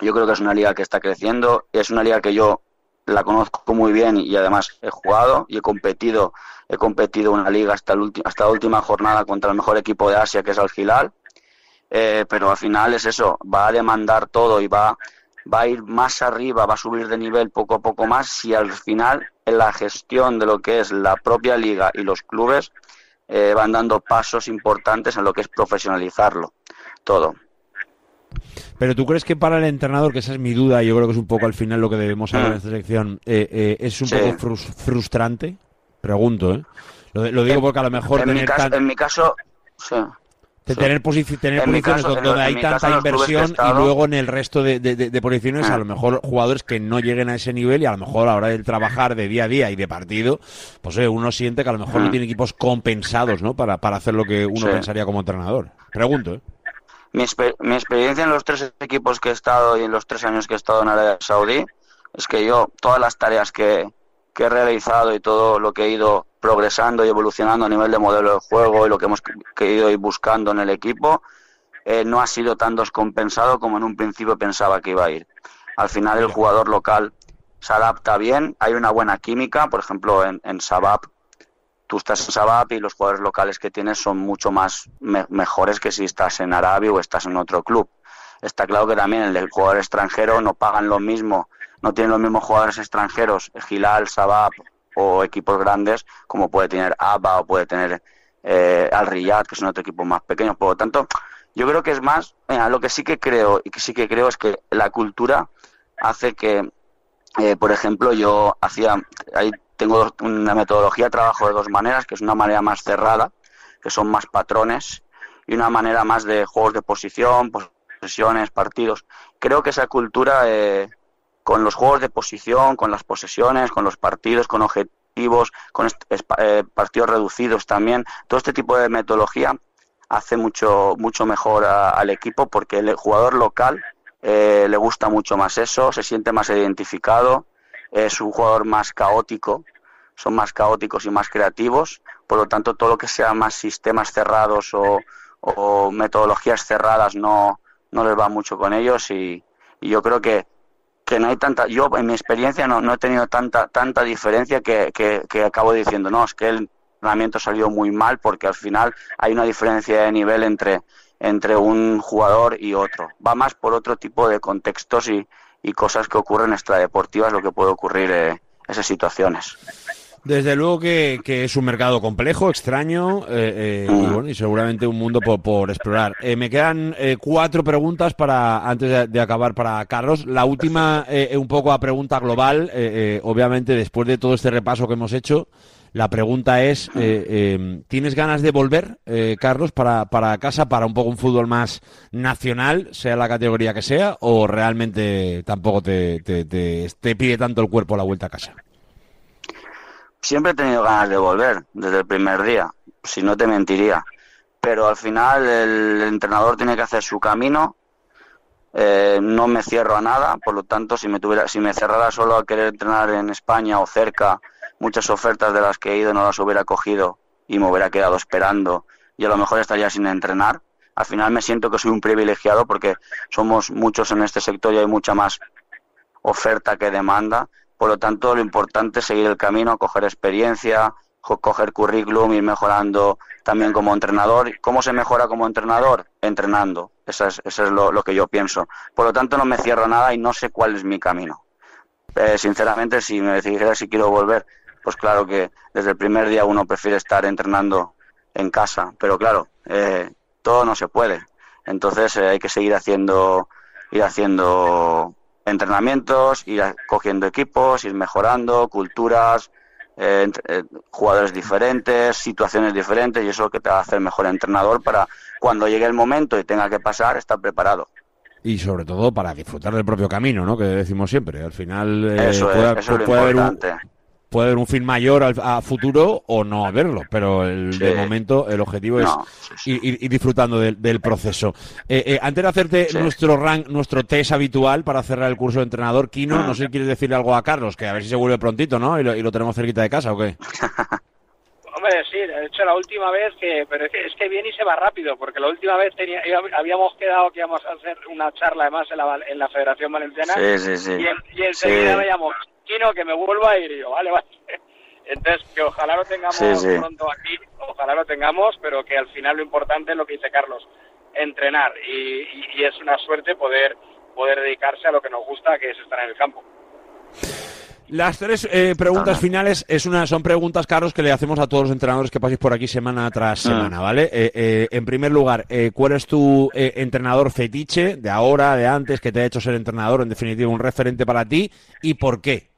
yo creo que es una liga que está creciendo, es una liga que yo la conozco muy bien y además he jugado y he competido, he competido una liga hasta, el hasta la última jornada contra el mejor equipo de Asia que es el Gilal eh, pero al final es eso, va a demandar todo y va, va a ir más arriba, va a subir de nivel poco a poco más si al final en la gestión de lo que es la propia liga y los clubes eh, van dando pasos importantes en lo que es profesionalizarlo todo. Pero tú crees que para el entrenador, que esa es mi duda, y yo creo que es un poco al final lo que debemos hablar mm. en esta sección, eh, eh, es un sí. poco frus frustrante? Pregunto, ¿eh? Lo, lo digo en, porque a lo mejor... En, mi caso, tan... en mi caso, sí. De tener, posici- tener posiciones caso- donde hay tanta inversión y luego en el resto de, de- de- posiciones Ah. a lo mejor jugadores que no lleguen a ese nivel y a lo mejor a la hora de trabajar de día a día y de partido, pues eh, uno siente que a lo mejor no Mm. tiene equipos compensados, ¿no? Para, para hacer lo que uno Sí. pensaría como entrenador. Pregunto, ¿eh? Mi, exper- mi experiencia en los tres equipos que he estado y en los tres años que he estado en Arabia Saudí es que yo, todas las tareas que, que he realizado y todo lo que he ido progresando y evolucionando a nivel de modelo de juego y lo que hemos que he ido ir buscando en el equipo, eh, no ha sido tan descompensado como en un principio pensaba que iba a ir. Al final el jugador local se adapta bien, hay una buena química, por ejemplo en, en Sabab tú estás en Sabab y los jugadores locales que tienes son mucho más me- mejores que si estás en Arabia o estás en otro club. Está claro que también el del jugador extranjero no pagan lo mismo, no tienen los mismos jugadores extranjeros, Gilal, Sabab o equipos grandes como puede tener ABA o puede tener eh, Al Riyad, que son otros equipos más pequeños. Por lo tanto, yo creo que es más, mira, lo que sí que creo y que sí que creo es que la cultura hace que eh, por ejemplo, yo hacía, ahí tengo una metodología trabajo de dos maneras, que es una manera más cerrada, que son más patrones, y una manera más de juegos de posición, posesiones, partidos. Creo que esa cultura, eh, con los juegos de posición, con las posesiones, con los partidos, con objetivos, con eh, partidos reducidos también, todo este tipo de metodología hace mucho, mucho mejor al equipo porque el jugador local eh, le gusta mucho más eso, se siente más identificado, es un jugador más caótico, son más caóticos y más creativos, por lo tanto todo lo que sea más sistemas cerrados o, metodologías cerradas no, no les va mucho con ellos y yo creo que, que no hay tanta, yo en mi experiencia no, no he tenido tanta, tanta diferencia que, que, que acabo diciendo, no, es que el entrenamiento salió muy mal porque al final hay una diferencia de nivel entre, entre un jugador y otro. Va más por otro tipo de contextos y, y cosas que ocurren extradeportivas, lo que puede ocurrir eh, esas situaciones. Desde luego que, que es un mercado complejo, extraño eh, eh, y, bueno, y seguramente un mundo por, por explorar. Eh, me quedan cuatro preguntas para antes de, de acabar para Carlos. La última, un poco a pregunta global. obviamente, después de todo este repaso que hemos hecho, la pregunta es, eh, ¿tienes ganas de volver, Carlos, para, para casa, para un poco un fútbol más nacional, sea la categoría que sea, o realmente tampoco te, te, te- te pide tanto el cuerpo la vuelta a casa? Siempre he tenido ganas de volver desde el primer día, si no te mentiría. Pero al final el entrenador tiene que hacer su camino. eh, no me cierro a nada, por lo tanto, si me tuviera, si me cerrara solo a querer entrenar en España o cerca, muchas ofertas de las que he ido no las hubiera cogido y me hubiera quedado esperando y a lo mejor estaría sin entrenar. Al final me siento que soy un privilegiado porque somos muchos en este sector y hay mucha más oferta que demanda. Por lo tanto, lo importante es seguir el camino, coger experiencia, co- coger currículum, ir mejorando también como entrenador. ¿Cómo se mejora como entrenador? Entrenando. Eso es, eso es lo, que yo pienso. Por lo tanto, no me cierro nada y no sé cuál es mi camino. Eh, sinceramente, si me dijera si quiero volver, pues claro que desde el primer día uno prefiere estar entrenando en casa. Pero claro, eh, todo no se puede. Entonces eh, hay que seguir haciendo, ir haciendo entrenamientos, ir cogiendo equipos, ir mejorando, culturas, eh, eh, jugadores diferentes, situaciones diferentes y eso es lo que te va a hacer mejor entrenador para cuando llegue el momento y tenga que pasar, estar preparado. Y sobre todo para disfrutar del propio camino, ¿no? Que decimos siempre. Al final eh, Eso es, puede, eso es lo puede haber un, importante. Puede haber un fin mayor al- a futuro o no haberlo, pero el, Sí. de momento el objetivo es No, ir, ir- ir disfrutando del, del proceso. Eh, eh, antes de hacerte nuestro rank, nuestro test habitual para cerrar el curso de entrenador, Kino, no sé si <clears throat> quieres decirle algo a Carlos, que a ver si se vuelve prontito, ¿no? Y lo, y lo tenemos cerquita de casa, ¿o qué? <laughs> Hombre, sí, de hecho la última vez que, pero es que, es que viene y se va rápido, porque la última vez tenía, habíamos quedado que íbamos a hacer una charla además en la, en la Federación Valenciana Sí, sí, sí. y, en- y enseguida Sí. Kino, que me vuelva a ir, y yo, vale, <laughs> vale. Entonces, que ojalá lo tengamos Sí, sí. pronto aquí, ojalá lo tengamos, pero que al final lo importante es lo que dice Carlos, entrenar, y, y- y es una suerte poder poder dedicarse a lo que nos gusta, que es estar en el campo. Las tres eh, preguntas finales es una, son preguntas, Carlos, que le hacemos a todos los entrenadores que paséis por aquí semana tras Ah. semana, ¿vale? Eh, eh, en primer lugar, eh, ¿cuál es tu eh, entrenador fetiche de ahora, de antes, que te ha hecho ser entrenador, en definitiva, un referente para ti, y por qué?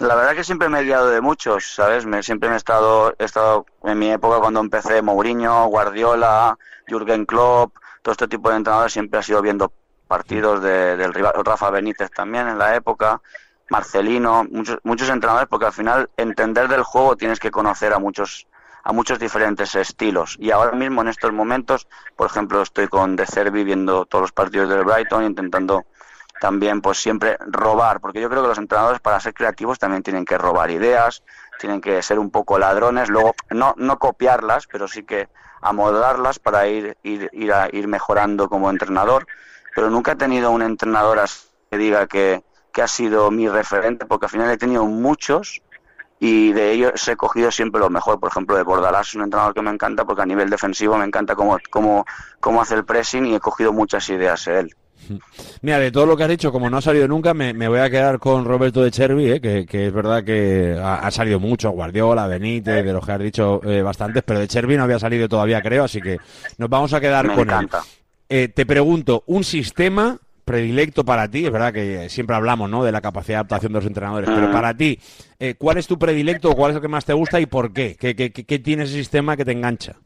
La verdad que siempre me he guiado de muchos, ¿sabes? Me, siempre me he estado, he estado en mi época cuando empecé Mourinho, Guardiola, Jürgen Klopp, todo este tipo de entrenadores siempre ha sido viendo partidos de- del rival, Rafa Benítez también en la época, Marcelino, muchos, muchos entrenadores, porque al final entender del juego tienes que conocer a muchos a muchos diferentes estilos. Y ahora mismo en estos momentos, por ejemplo, estoy con De Cervi viendo todos los partidos del Brighton, intentando también pues siempre robar, porque yo creo que los entrenadores para ser creativos también tienen que robar ideas, tienen que ser un poco ladrones, luego no, no copiarlas, pero sí que amoldarlas para ir, ir, ir, a- ir mejorando como entrenador. Pero nunca he tenido un entrenador así que diga que, que ha sido mi referente, porque al final he tenido muchos y de ellos he cogido siempre lo mejor. Por ejemplo, de Bordalás es un entrenador que me encanta porque a nivel defensivo me encanta cómo, cómo, cómo hace el pressing y he cogido muchas ideas de él. <laughs> Mira, de todo lo que has dicho, como no ha salido nunca, me, me voy a quedar con Roberto de Chervi, eh, que, que es verdad que ha, ha salido mucho, Guardiola, Benítez, de los que has dicho eh, bastantes, pero de Chervi no había salido todavía, creo, así que nos vamos a quedar Me con encanta. él. Eh, te pregunto, un sistema predilecto para ti, es verdad que siempre hablamos ¿no? de la capacidad de adaptación de los entrenadores, pero Ujú. para ti, eh, ¿cuál es tu predilecto, cuál es el que más te gusta y por qué? ¿Qué, qué, qué- tiene ese sistema que te engancha?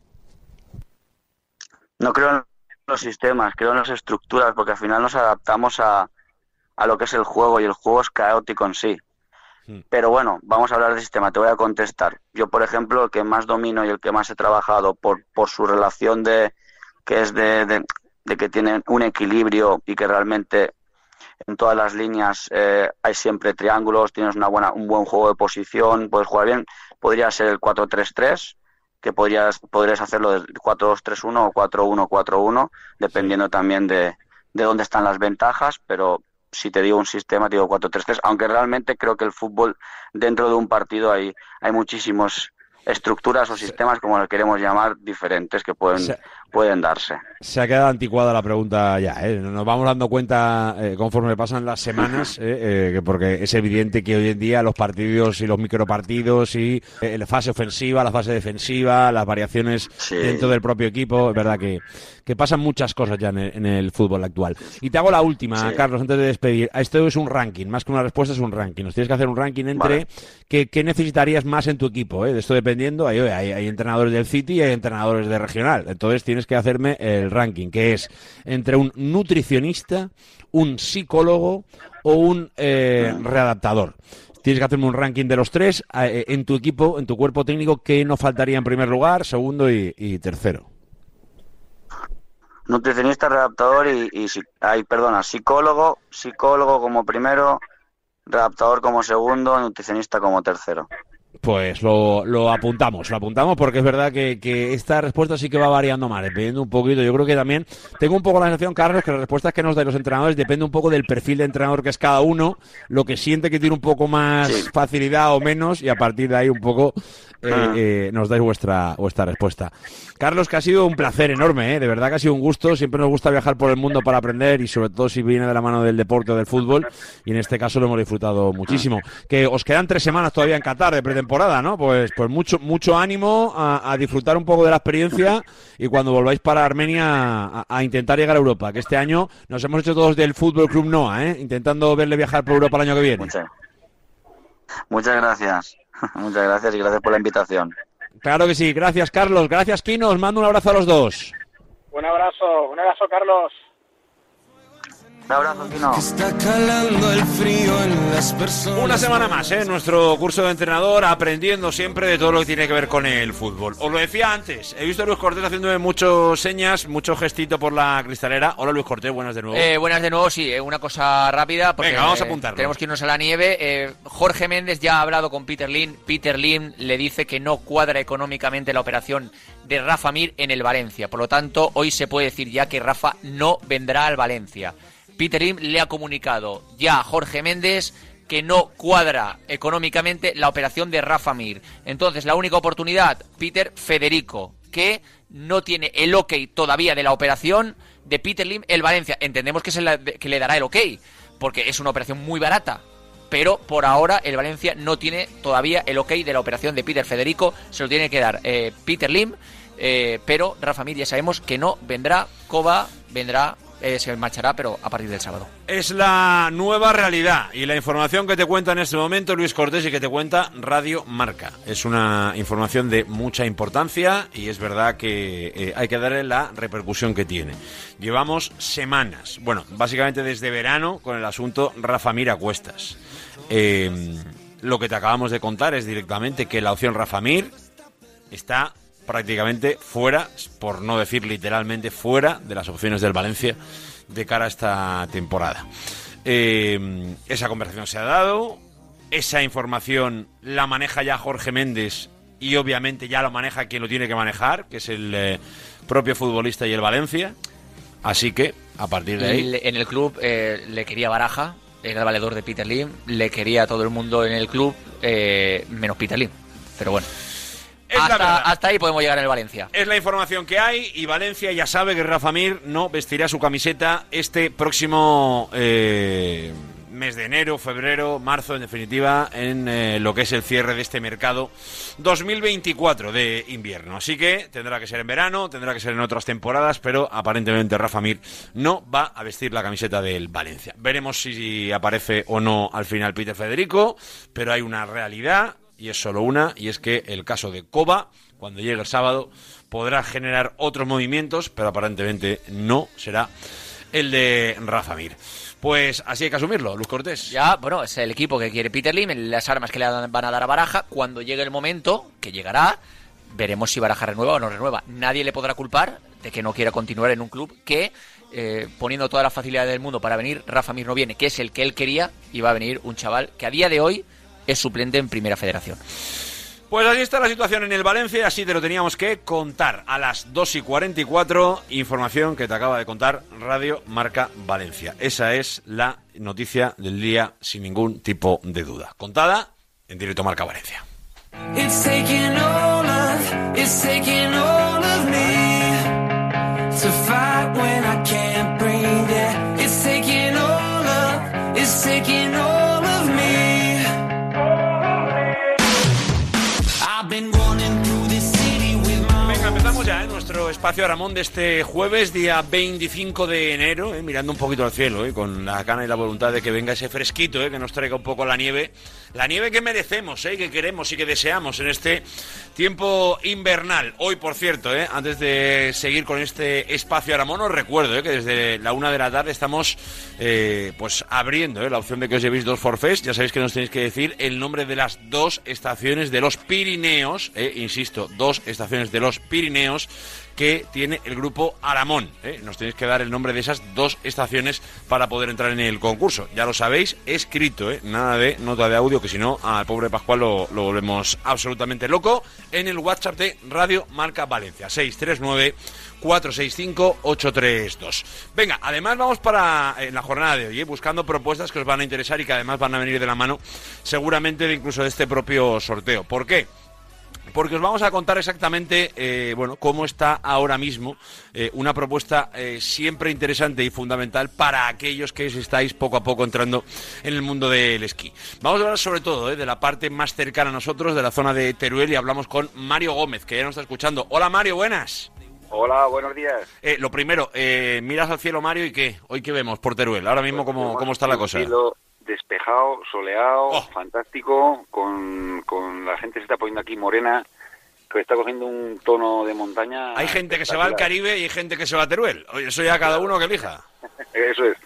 No creo los sistemas, creo en las estructuras, porque al final nos adaptamos a, a lo que es el juego y el juego es caótico en sí. Pero bueno, vamos a hablar de sistema, te voy a contestar. Yo, por ejemplo, el que más domino y el que más he trabajado por, por su relación de que es de, de, de que tiene un equilibrio y que realmente en todas las líneas eh, hay siempre triángulos, tienes una buena, un buen juego de posición, puedes jugar bien, podría ser el 4-3-3, que podrías, podrías hacerlo del 4-2-3-1 o 4-1-4-1, dependiendo también de, de dónde están las ventajas, pero si te digo un sistema, te digo 4-3-3, aunque realmente creo que el fútbol dentro de un partido hay, hay muchísimos estructuras o sistemas, como lo queremos llamar, diferentes que pueden, Se- pueden darse. Se ha quedado anticuada la pregunta ya, ¿eh? Nos vamos dando cuenta eh, conforme pasan las semanas, ¿eh? Eh, que porque es evidente que hoy en día los partidos y los micropartidos y eh, la fase ofensiva, la fase defensiva, las variaciones dentro del propio equipo, es verdad que, que pasan muchas cosas ya en el, en el fútbol actual. Y te hago la última, Sí. Carlos, antes de despedir. Esto es un ranking, más que una respuesta es un ranking. Nos tienes que hacer un ranking entre Vale. qué, qué necesitarías más en tu equipo, ¿eh? De esto dependiendo, hay, hay, hay entrenadores del City y hay entrenadores de regional. Entonces tienes que hacerme el ranking, que es entre un nutricionista, un psicólogo o un eh, readaptador. Tienes que hacerme un ranking de los tres eh, en tu equipo, en tu cuerpo técnico, que no faltaría en primer lugar, segundo y, tercero. Nutricionista, redactador y, ay, perdona, psicólogo, psicólogo como primero, redactador como segundo, nutricionista como tercero. Pues lo, lo apuntamos, lo apuntamos porque es verdad que, que esta respuesta sí que va variando más, dependiendo un poquito. Yo creo que también tengo un poco la sensación, Carlos, que las respuestas que nos dan los entrenadores depende un poco del perfil de entrenador que es cada uno, lo que siente que tiene un poco más facilidad o menos y a partir de ahí un poco eh, Ah. eh, nos dais vuestra, vuestra respuesta. Carlos, que ha sido un placer enorme, ¿eh? de verdad que ha sido un gusto. Siempre nos gusta viajar por el mundo para aprender y sobre todo si viene de la mano del deporte o del fútbol. Y en este caso lo hemos disfrutado muchísimo. Que os quedan tres semanas todavía en Qatar de pretemporada, ¿no? Pues, pues mucho, mucho ánimo a, a disfrutar un poco de la experiencia y cuando volváis para Armenia a, a intentar llegar a Europa. Que este año nos hemos hecho todos del Fútbol Club Noa, ¿eh? Intentando verle viajar por Europa el año que viene. Muchas gracias. <laughs> Muchas gracias y gracias por la invitación. Claro que sí. Gracias, Carlos. Gracias, Kino. Os mando un abrazo a los dos. Un abrazo, un abrazo, Carlos. Un abrazo, Kino. Está calando el frío en las personas. Una semana más, ¿eh? Nuestro curso de entrenador, aprendiendo siempre de todo lo que tiene que ver con el fútbol. Os lo decía antes, he visto a Luis Cortés haciéndome muchas señas, mucho gestito por la cristalera. Hola Luis Cortés, buenas de nuevo. Eh, buenas de nuevo, sí, eh, una cosa rápida. Porque, Venga, vamos a eh, apuntarlo. tenemos que irnos a la nieve. Eh, Jorge Méndez ya ha hablado con Peter Lim. Peter Lim le dice que no cuadra económicamente la operación de Rafa Mir en el Valencia. Por lo tanto, hoy se puede decir ya que Rafa no vendrá al Valencia. Peter Lim le ha comunicado ya a Jorge Méndez que no cuadra económicamente la operación de Rafa Mir. Entonces, la única oportunidad, Peter Federico, que no tiene el ok todavía de la operación de Peter Lim el Valencia. Entendemos que, la- que le dará el ok, porque es una operación muy barata. Pero por ahora el Valencia no tiene todavía el ok de la operación de Peter Federico. Se lo tiene que dar eh, Peter Lim. eh, pero Rafa Mir ya sabemos que no vendrá. Coba vendrá se marchará, pero a partir del sábado. Es la nueva realidad y la información que te cuenta en este momento Luis Cortés y que te cuenta Radio Marca. Es una información de mucha importancia y es verdad que eh, hay que darle la repercusión que tiene. Llevamos semanas, bueno, básicamente desde verano con el asunto Rafa Mir a cuestas. Eh, lo que te acabamos de contar es directamente que la opción Rafa Mir está prácticamente fuera, por no decir literalmente fuera de las opciones del Valencia de cara a esta temporada. Eh, esa conversación se ha dado, esa información la maneja ya Jorge Méndez y obviamente ya lo maneja quien lo tiene que manejar, que es el eh, propio futbolista y el Valencia. Así que, a partir de ahí... En el club eh, le quería Baraja, era el valedor de Peter Lim, le quería todo el mundo en el club, menos Peter Lim. Pero bueno. Hasta, hasta, ahí podemos llegar en el Valencia. Es la información que hay y Valencia ya sabe que Rafa Mir no vestirá su camiseta este próximo eh, mes de enero, febrero, marzo, en definitiva, en eh, lo que es el cierre de este mercado 2024 de invierno. Así que tendrá que ser en verano, tendrá que ser en otras temporadas, pero aparentemente Rafa Mir no va a vestir la camiseta del Valencia. Veremos si aparece o no al final Peter Federico, pero hay una realidad y es solo una, y es que el caso de Coba, cuando llegue el sábado, podrá generar otros movimientos, pero aparentemente no será el de Rafa Mir. Pues así hay que asumirlo, Luz Cortés. Ya, bueno, es el equipo que quiere Peter Lim, las armas que le van a dar a Baraja. Cuando llegue el momento, que llegará, veremos si Baraja renueva o no renueva. Nadie le podrá culpar de que no quiera continuar en un club que, eh, poniendo toda la facilidad del mundo para venir, Rafa Mir no viene, que es el que él quería, y va a venir un chaval que a día de hoy es suplente en Primera Federación. Pues así está la situación en el Valencia, así te lo teníamos que contar a las 2 y 44. Información que te acaba de contar Radio Marca Valencia. Esa es la noticia del día sin ningún tipo de duda. Contada en directo Marca Valencia. Espacio Aramón de este jueves, día 25 de enero, eh, mirando un poquito al cielo, eh, con la gana y la voluntad de que venga ese fresquito, eh, que nos traiga un poco la nieve, la nieve que merecemos, que queremos y que deseamos en este tiempo invernal. Hoy, por cierto, antes de seguir con este espacio Aramón, os recuerdo que desde la una de la tarde estamos pues abriendo la opción de que os llevéis dos forfés. Ya sabéis que nos tenéis que decir el nombre de las dos estaciones de los Pirineos, insisto, dos estaciones de los Pirineos que tiene el grupo Aramón. ¿eh? Nos tenéis que dar el nombre de esas dos estaciones para poder entrar en el concurso. Ya lo sabéis, escrito, ¿eh? nada de nota de audio, que si no, al pobre Pascual lo, volvemos absolutamente loco, en el WhatsApp de Radio Marca Valencia, 639 465-832. Venga, además vamos para en la jornada de hoy, ¿eh? buscando propuestas que os van a interesar y que además van a venir de la mano seguramente de incluso de este propio sorteo. ¿Por qué? Porque os vamos a contar exactamente eh, bueno, cómo está ahora mismo eh, una propuesta eh, siempre interesante y fundamental para aquellos que estáis poco a poco entrando en el mundo del esquí. Vamos a hablar sobre todo de la parte más cercana a nosotros, de la zona de Teruel, y hablamos con Mario Gómez, que ya nos está escuchando. Hola Mario, buenas. Hola, buenos días. lo primero, miras al cielo Mario y qué, hoy qué vemos por Teruel, ahora mismo cómo, cómo está la cosa despejado, soleado, oh. fantástico, con, con la gente se está poniendo aquí morena, que está cogiendo un tono de montaña. Hay gente que se va al Caribe y hay gente que se va a Teruel. Oye, eso ya cada uno que elija. <laughs> eso es.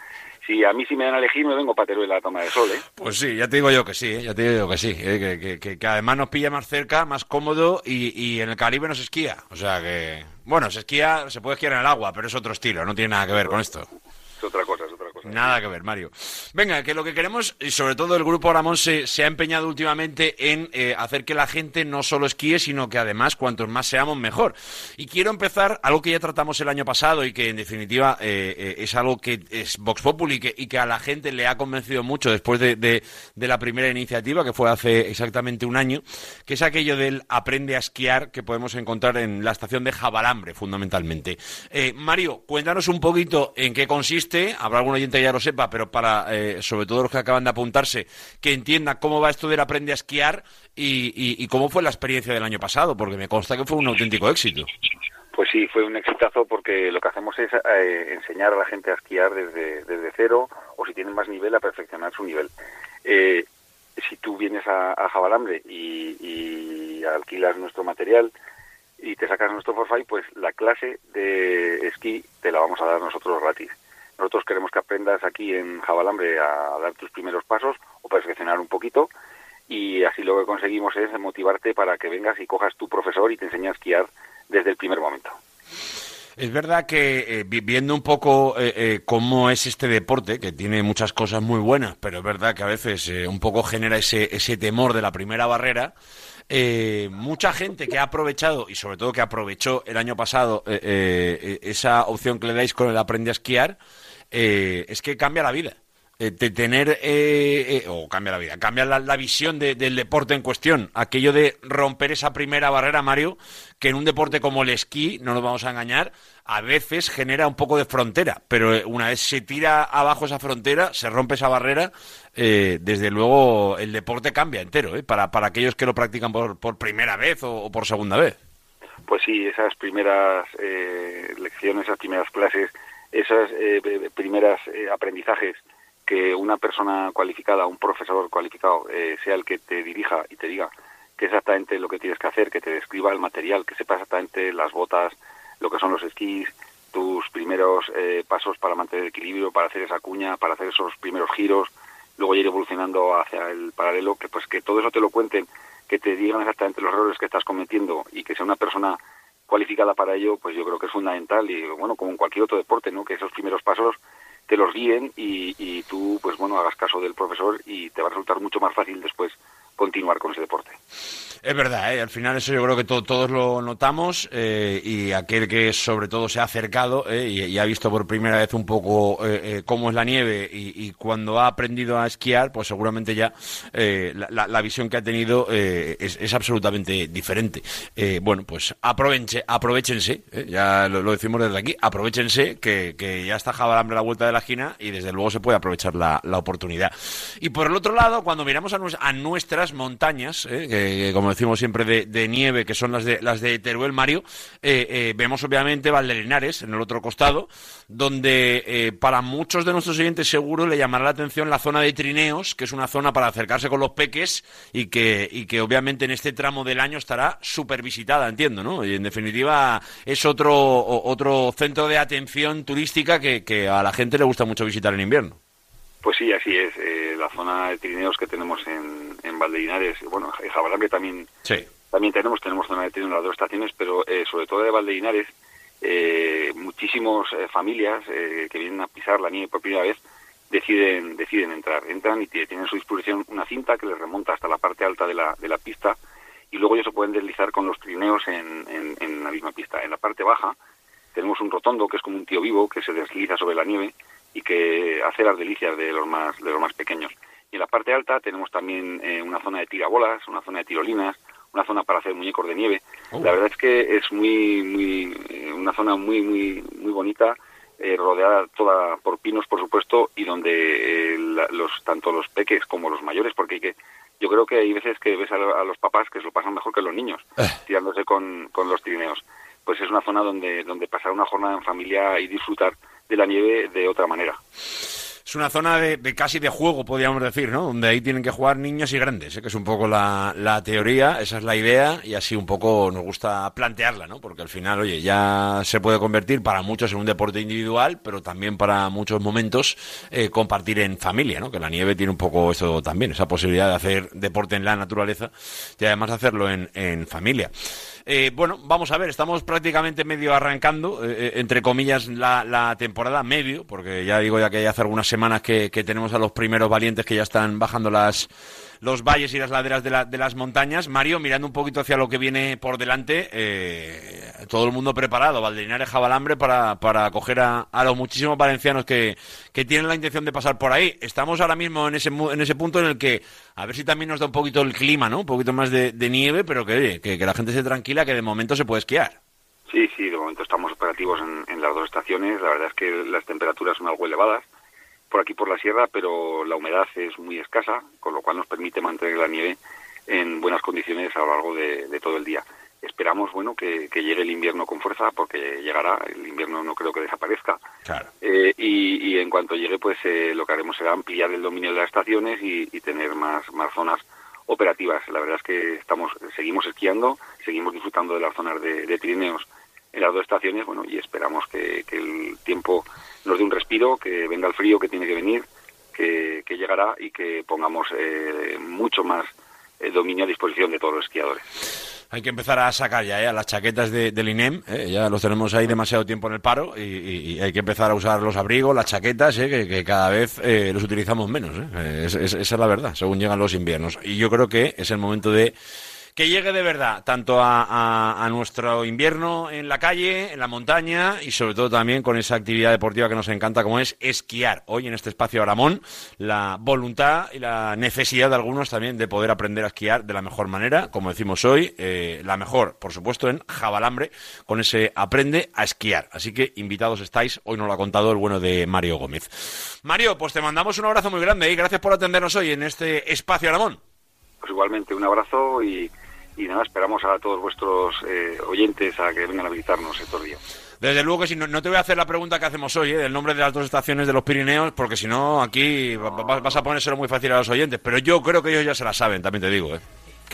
Si a mí si me dan a elegir, me vengo para Teruel a tomar el sol, ¿eh? Pues sí, ya te digo yo que sí, ¿eh? ya te digo yo que sí. ¿eh? Que, que, además nos pilla más cerca, más cómodo y, y en el Caribe no se esquía. O sea que... Bueno, se esquía, se puede esquiar en el agua, pero es otro estilo, no tiene nada que ver con esto. Es otra cosa. Nada que ver, Mario. Venga, que lo que queremos, y sobre todo el Grupo Ramón se, ha empeñado últimamente en eh, hacer que la gente no solo esquíe, sino que además cuantos más seamos mejor. Y quiero empezar algo que ya tratamos el año pasado y que en definitiva eh, eh, es algo que es Vox Populi y que, a la gente le ha convencido mucho después de, de, la primera iniciativa, que fue hace exactamente un año, que es aquello del aprende a esquiar que podemos encontrar en la estación de Jabalambre, fundamentalmente. Mario, cuéntanos un poquito en qué consiste, habrá algún oyente ya lo sepa, pero para eh, sobre todo los que acaban de apuntarse, que entienda cómo va esto del aprende a esquiar y, cómo fue la experiencia del año pasado, porque me consta que fue un auténtico éxito. Pues sí, fue un exitazo porque lo que hacemos es eh, enseñar a la gente a esquiar desde, cero o si tienen más nivel a perfeccionar su nivel. Eh, si tú vienes a, a Jabalambre y, y alquilas nuestro material y te sacas nuestro forfait, pues la clase de esquí te la vamos a dar nosotros gratis. Nosotros queremos que aprendas aquí en Jabalambre a dar tus primeros pasos o perfeccionar un poquito y así lo que conseguimos es motivarte para que vengas y cojas tu profesor y te enseñes a esquiar desde el primer momento. Es verdad que eh, vi- viendo un poco eh, eh, cómo es este deporte, que tiene muchas cosas muy buenas, pero es verdad que a veces eh, un poco genera ese, ese temor de la primera barrera, eh, mucha gente que ha aprovechado, y sobre todo que aprovechó el año pasado eh, esa opción que le dais con el Aprende a esquiar, eh, es que cambia la vida. Eh, de tener, eh, eh, o cambia la vida, cambia la, visión de- del deporte en cuestión. Aquello de romper esa primera barrera, Mario, que en un deporte como el esquí, no nos vamos a engañar, a veces genera un poco de frontera, pero una vez se tira abajo esa frontera, se rompe esa barrera, desde luego el deporte cambia entero, para, para aquellos que lo practican por, por primera vez o, por segunda vez. Pues sí, esas primeras lecciones, esas primeras clases, esas eh, be- primeras eh, aprendizajes que una persona cualificada, un profesor cualificado, eh, sea el que te dirija y te diga qué exactamente lo que tienes que hacer, que te describa el material, que sepa exactamente las botas, lo que son los esquís, tus primeros eh, pasos para mantener el equilibrio, para hacer esa cuña, para hacer esos primeros giros, luego ir evolucionando hacia el paralelo, que pues que todo eso te lo cuenten, que te digan exactamente los errores que estás cometiendo y que sea una persona cualificada para ello, pues yo creo que es fundamental y bueno, como en cualquier otro deporte, ¿no? Que esos primeros pasos te los guíen y, y tú, pues bueno, hagas caso del profesor y te va a resultar mucho más fácil después continuar con ese deporte. Es verdad, ¿eh? al final eso yo creo que to- todos lo notamos eh, y aquel que sobre todo se ha acercado eh, y, ha visto por primera vez un poco eh, eh, cómo es la nieve y, cuando ha aprendido a esquiar, pues seguramente ya la, la- visión que ha tenido es, es absolutamente diferente. Bueno, pues aproveche, aprovechense, ya lo, decimos desde aquí, aprovechense que, que ya está Jabalambre a la vuelta de la esquina y desde luego se puede aprovechar la, la oportunidad. Y por el otro lado, cuando miramos a, a nuestras montañas, que como decimos siempre de, de nieve, que son las de las de Teruel Mario, eh, eh, vemos obviamente Valdelinares en el otro costado, donde eh, para muchos de nuestros oyentes seguro le llamará la atención la zona de Trineos, que es una zona para acercarse con los peques y que, y que obviamente en este tramo del año estará súper visitada, entiendo, ¿no? Y en definitiva es otro, otro centro de atención turística que, que a la gente le gusta mucho visitar en invierno. Pues sí, así es. la zona de trineos que tenemos en, en Valdelinares, bueno, en Jabalambre también Sí. también tenemos, tenemos zona de trineos en las dos estaciones, pero eh, sobre todo de Valdelinares, eh, muchísimas familias eh, que vienen a pisar la nieve por primera vez deciden deciden entrar. Entran y tie- tienen a su disposición una cinta que les remonta hasta la parte alta de la, de la pista y luego ellos se pueden deslizar con los trineos en, en, en la misma pista. En la parte baja tenemos un rotondo que es como un tío vivo que se desliza sobre la nieve y que hace las delicias de los más de los más pequeños. Y en la parte alta tenemos también eh, una zona de tirabolas, una zona de tirolinas, una zona para hacer muñecos de nieve. La verdad es que es muy muy eh, una zona muy muy muy bonita, eh, rodeada toda por pinos, por supuesto, y donde eh, la- los tanto los peques como los mayores, porque hay que yo creo que hay veces que ves a, a los papás que se lo pasan mejor que los niños, tirándose con, con los trineos. Pues es una zona donde donde pasar una jornada en familia y disfrutar de la nieve de otra manera. Es una zona de, de casi de juego, podríamos decir, ¿no? Donde ahí tienen que jugar niños y grandes, ¿eh? que es un poco la, la teoría, esa es la idea, y así un poco nos gusta plantearla, ¿no? Porque al final, oye, ya se puede convertir para muchos en un deporte individual, pero también para muchos momentos eh, compartir en familia, ¿no? Que la nieve tiene un poco eso también, esa posibilidad de hacer deporte en la naturaleza y además hacerlo en, en familia. Eh, bueno, vamos a ver, estamos prácticamente medio arrancando, eh, eh, entre comillas, la, la temporada, medio, porque ya digo ya que hace algunas semanas que, que tenemos a los primeros valientes que ya están bajando las los valles y las laderas de, la- de las montañas. Mario, mirando un poquito hacia lo que viene por delante, eh, todo el mundo preparado, Valdelinares, Jabalambre, para, para acoger a, los muchísimos valencianos que, que tienen la intención de pasar por ahí. Estamos ahora mismo en ese, en ese punto en el que, a ver si también nos da un poquito el clima, ¿no? Un poquito más de, nieve, pero que, oye, que, la gente esté tranquila, que de momento se puede esquiar. Sí, sí, de momento estamos operativos en, en las dos estaciones. La verdad es que las temperaturas son algo elevadas por aquí por la sierra, pero la humedad es muy escasa, con lo cual nos permite mantener la nieve en buenas condiciones a lo largo de, de todo el día. esperamos bueno que, llegue el invierno con fuerza porque llegará el invierno no creo que desaparezca. Eh, y, en cuanto llegue pues eh, lo que haremos será ampliar el dominio de las estaciones y, tener más más zonas operativas. La verdad es que estamos seguimos esquiando seguimos disfrutando de las zonas de, de Pirineos en las dos estaciones bueno y esperamos que, el tiempo nos dé un respiro que venga el frío que tiene que venir que, llegará y que pongamos eh, mucho más dominio a disposición de todos los esquiadores hay que empezar a sacar ya ¿eh? las chaquetas de, del INEM, ¿eh? ya los tenemos ahí demasiado tiempo en el paro y, hay que empezar a usar los abrigos, las chaquetas, ¿eh? que, cada vez los utilizamos menos. esa es la verdad, según llegan los inviernos. Y yo creo que es el momento de que llegue de verdad tanto a, nuestro invierno en la calle, en la montaña y sobre todo también con esa actividad deportiva que nos encanta como es esquiar. Hoy en este espacio Aramón, la voluntad y la necesidad de algunos también de poder aprender a esquiar de la mejor manera, como decimos hoy, eh, la mejor, por supuesto, en Jabalambre, con ese aprende a esquiar. Así que invitados estáis, hoy nos lo ha contado el bueno de Mario Gómez. Mario, pues te mandamos un abrazo muy grande y gracias por atendernos hoy en este espacio Aramón. Pues igualmente un abrazo y y nada, esperamos a todos vuestros eh, oyentes a que vengan a visitarnos estos días. Desde luego que si no, te voy a hacer la pregunta que hacemos hoy, ¿eh? del nombre de las dos estaciones de los Pirineos, porque si no, aquí vas a ponérselo muy fácil a los oyentes. Pero yo creo que ellos ya se la saben, también te digo. ¿eh?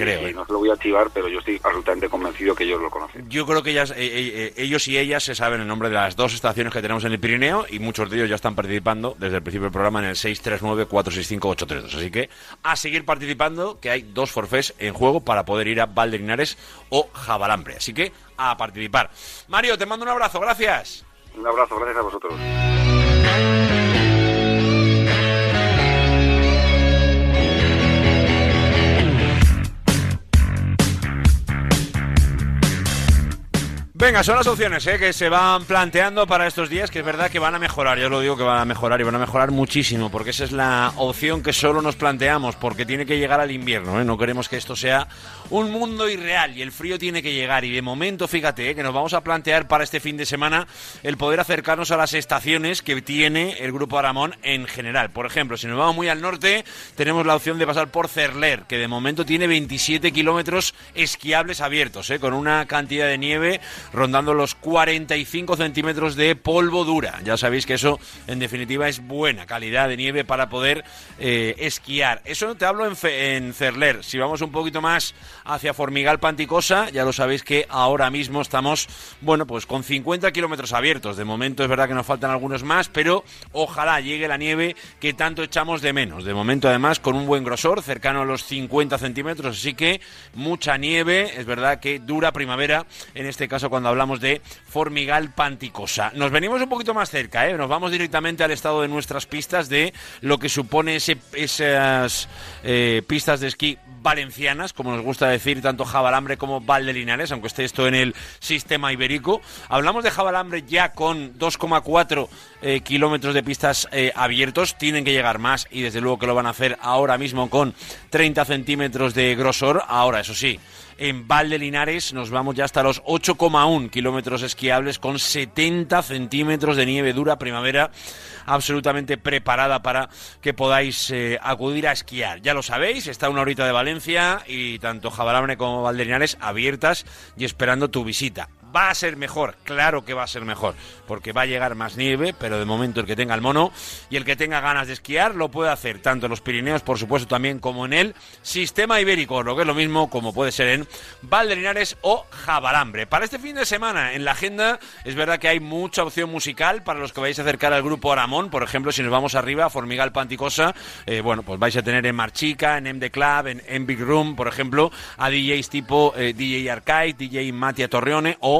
Creo. ¿eh? no se lo voy a activar, pero yo estoy absolutamente convencido que ellos lo conocen. Yo creo que ellas, ellos y ellas se saben el nombre de las dos estaciones que tenemos en el Pirineo y muchos de ellos ya están participando desde el principio del programa en el 639-465-832. Así que a seguir participando, que hay dos forfés en juego para poder ir a Valderinares o Jabalambre. Así que a participar. Mario, te mando un abrazo, gracias. Un abrazo, gracias a vosotros. Venga, son las opciones ¿eh? que se van planteando para estos días, que es verdad que van a mejorar, yo lo digo que van a mejorar y van a mejorar muchísimo, porque esa es la opción que solo nos planteamos, porque tiene que llegar al invierno, ¿eh? no queremos que esto sea un mundo irreal y el frío tiene que llegar y de momento, fíjate, ¿eh? que nos vamos a plantear para este fin de semana el poder acercarnos a las estaciones que tiene el Grupo Aramón en general. Por ejemplo, si nos vamos muy al norte, tenemos la opción de pasar por Cerler, que de momento tiene 27 kilómetros esquiables abiertos, ¿eh? con una cantidad de nieve rondando los 45 centímetros de polvo dura. Ya sabéis que eso, en definitiva, es buena calidad de nieve para poder eh, esquiar. Eso te hablo en, en, Cerler. Si vamos un poquito más hacia Formigal Panticosa, ya lo sabéis que ahora mismo estamos, bueno, pues con 50 kilómetros abiertos. De momento es verdad que nos faltan algunos más, pero ojalá llegue la nieve que tanto echamos de menos. De momento, además, con un buen grosor, cercano a los 50 centímetros, así que mucha nieve. Es verdad que dura primavera, en este caso cuando hablamos de Formigal Panticosa. Nos venimos un poquito más cerca, ¿eh? nos vamos directamente al estado de nuestras pistas, de lo que supone ese, esas eh, pistas de esquí valencianas, como nos gusta decir, tanto Jabalambre como Valdelinares, aunque esté esto en el sistema ibérico. Hablamos de Jabalambre ya con 2,4 eh, kilómetros de pistas eh, abiertos, tienen que llegar más y desde luego que lo van a hacer ahora mismo con 30 centímetros de grosor. Ahora, eso sí, en Valdelinares nos vamos ya hasta los 8,1 kilómetros esquiables con 70 centímetros de nieve dura primavera absolutamente preparada para que podáis eh, acudir a esquiar. Ya lo sabéis, está una horita de Valencia y tanto Jabalabre como Valdelinares abiertas y esperando tu visita. Va a ser mejor, claro que va a ser mejor, porque va a llegar más nieve, pero de momento el que tenga el mono y el que tenga ganas de esquiar lo puede hacer, tanto en los Pirineos, por supuesto, también como en el sistema ibérico, lo que es lo mismo como puede ser en Valderinares o Jabalambre. Para este fin de semana, en la agenda, es verdad que hay mucha opción musical para los que vais a acercar al grupo Aramón, por ejemplo, si nos vamos arriba, a Formigal Panticosa, eh, bueno, pues vais a tener en Marchica, en MD Club, en, en Big Room, por ejemplo, a DJs tipo eh, DJ Arcade, DJ Matia Torreone o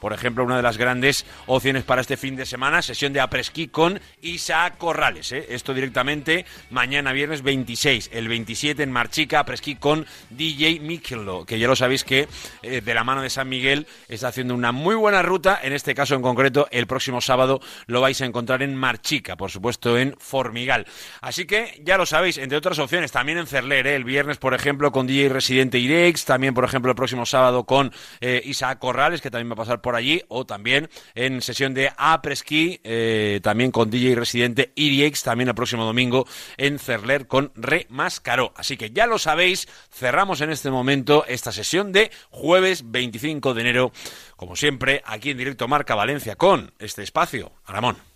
por ejemplo, una de las grandes opciones para este fin de semana, sesión de apresquí con Isaac Corrales. ¿eh? Esto directamente mañana viernes 26, el 27 en Marchica, apresquí con DJ Mikelo, que ya lo sabéis que eh, de la mano de San Miguel está haciendo una muy buena ruta, en este caso en concreto el próximo sábado lo vais a encontrar en Marchica, por supuesto en Formigal. Así que ya lo sabéis, entre otras opciones, también en Cerler, ¿eh? el viernes por ejemplo con DJ Residente Irex, también por ejemplo el próximo sábado con Isaac Corrales, que también va a pasar por allí o también en sesión de apreski, eh, también con DJ residente IRIX, también el próximo domingo en Cerler con Remascaró. Así que ya lo sabéis, cerramos en este momento esta sesión de jueves 25 de enero, como siempre, aquí en directo Marca Valencia con este espacio. Aramón.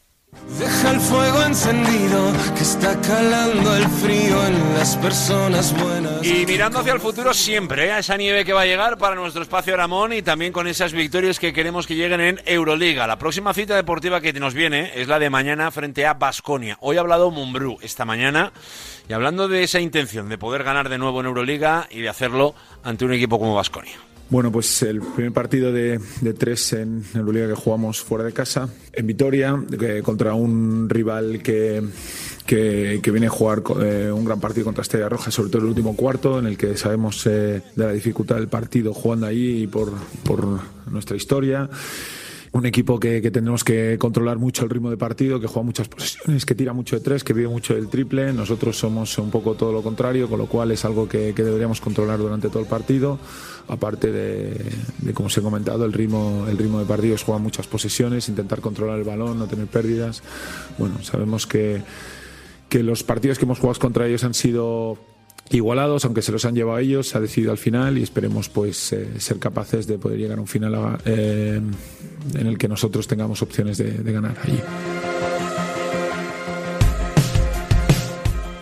Deja el fuego encendido que está calando el frío en las personas buenas. Y mirando hacia el futuro siempre, ¿eh? a esa nieve que va a llegar para nuestro espacio Aramón y también con esas victorias que queremos que lleguen en Euroliga. La próxima cita deportiva que nos viene es la de mañana frente a Basconia. Hoy ha hablado Mumbrú esta mañana y hablando de esa intención de poder ganar de nuevo en Euroliga y de hacerlo ante un equipo como Basconia. Bueno, pues el primer partido de, de tres en Euroliga que jugamos fuera de casa, en Vitoria, eh, contra un rival que, que, viene a jugar eh, un gran partido contra Estrella Roja, sobre todo el último cuarto, en el que sabemos eh, de la dificultad del partido jugando ahí y por, por nuestra historia un equipo que, que, tenemos que controlar mucho el ritmo de partido, que juega muchas posesiones, que tira mucho de tres, que vive mucho del triple. Nosotros somos un poco todo lo contrario, con lo cual es algo que, deberíamos controlar durante todo el partido. Aparte de, de, como os he comentado, el ritmo, el ritmo de partido es jugar muchas posesiones, intentar controlar el balón, no tener pérdidas. Bueno, sabemos que, que los partidos que hemos jugado contra ellos han sido igualados, aunque se los han llevado ellos, se ha decidido al final y esperemos pues eh, ser capaces de poder llegar a un final eh, en el que nosotros tengamos opciones de, de ganar allí.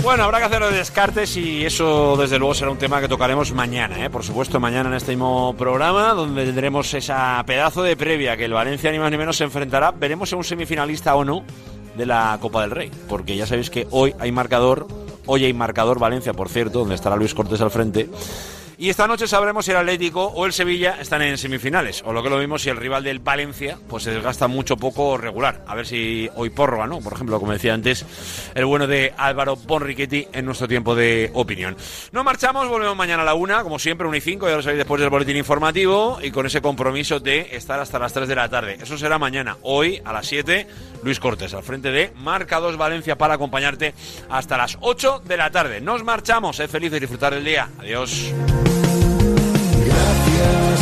Bueno, habrá que hacer los descartes y eso desde luego será un tema que tocaremos mañana, ¿eh? por supuesto mañana en este mismo programa donde tendremos esa pedazo de previa que el Valencia ni más ni menos se enfrentará, veremos si un semifinalista o no de la Copa del Rey, porque ya sabéis que hoy hay marcador, hoy hay marcador Valencia, por cierto, donde estará Luis Cortés al frente. Y esta noche sabremos si el Atlético o el Sevilla están en semifinales. O lo que lo mismo si el rival del Valencia pues se desgasta mucho poco regular. A ver si hoy Porro ¿no? Por ejemplo, como decía antes, el bueno de Álvaro Bonrichetti en nuestro tiempo de opinión. No marchamos, volvemos mañana a la una, como siempre, una y cinco, ya lo sabéis después del boletín informativo y con ese compromiso de estar hasta las 3 de la tarde. Eso será mañana. Hoy, a las 7, Luis Cortés, al frente de Marca 2 Valencia para acompañarte hasta las 8 de la tarde. Nos marchamos, sed felices y disfrutar el día. Adiós. yeah.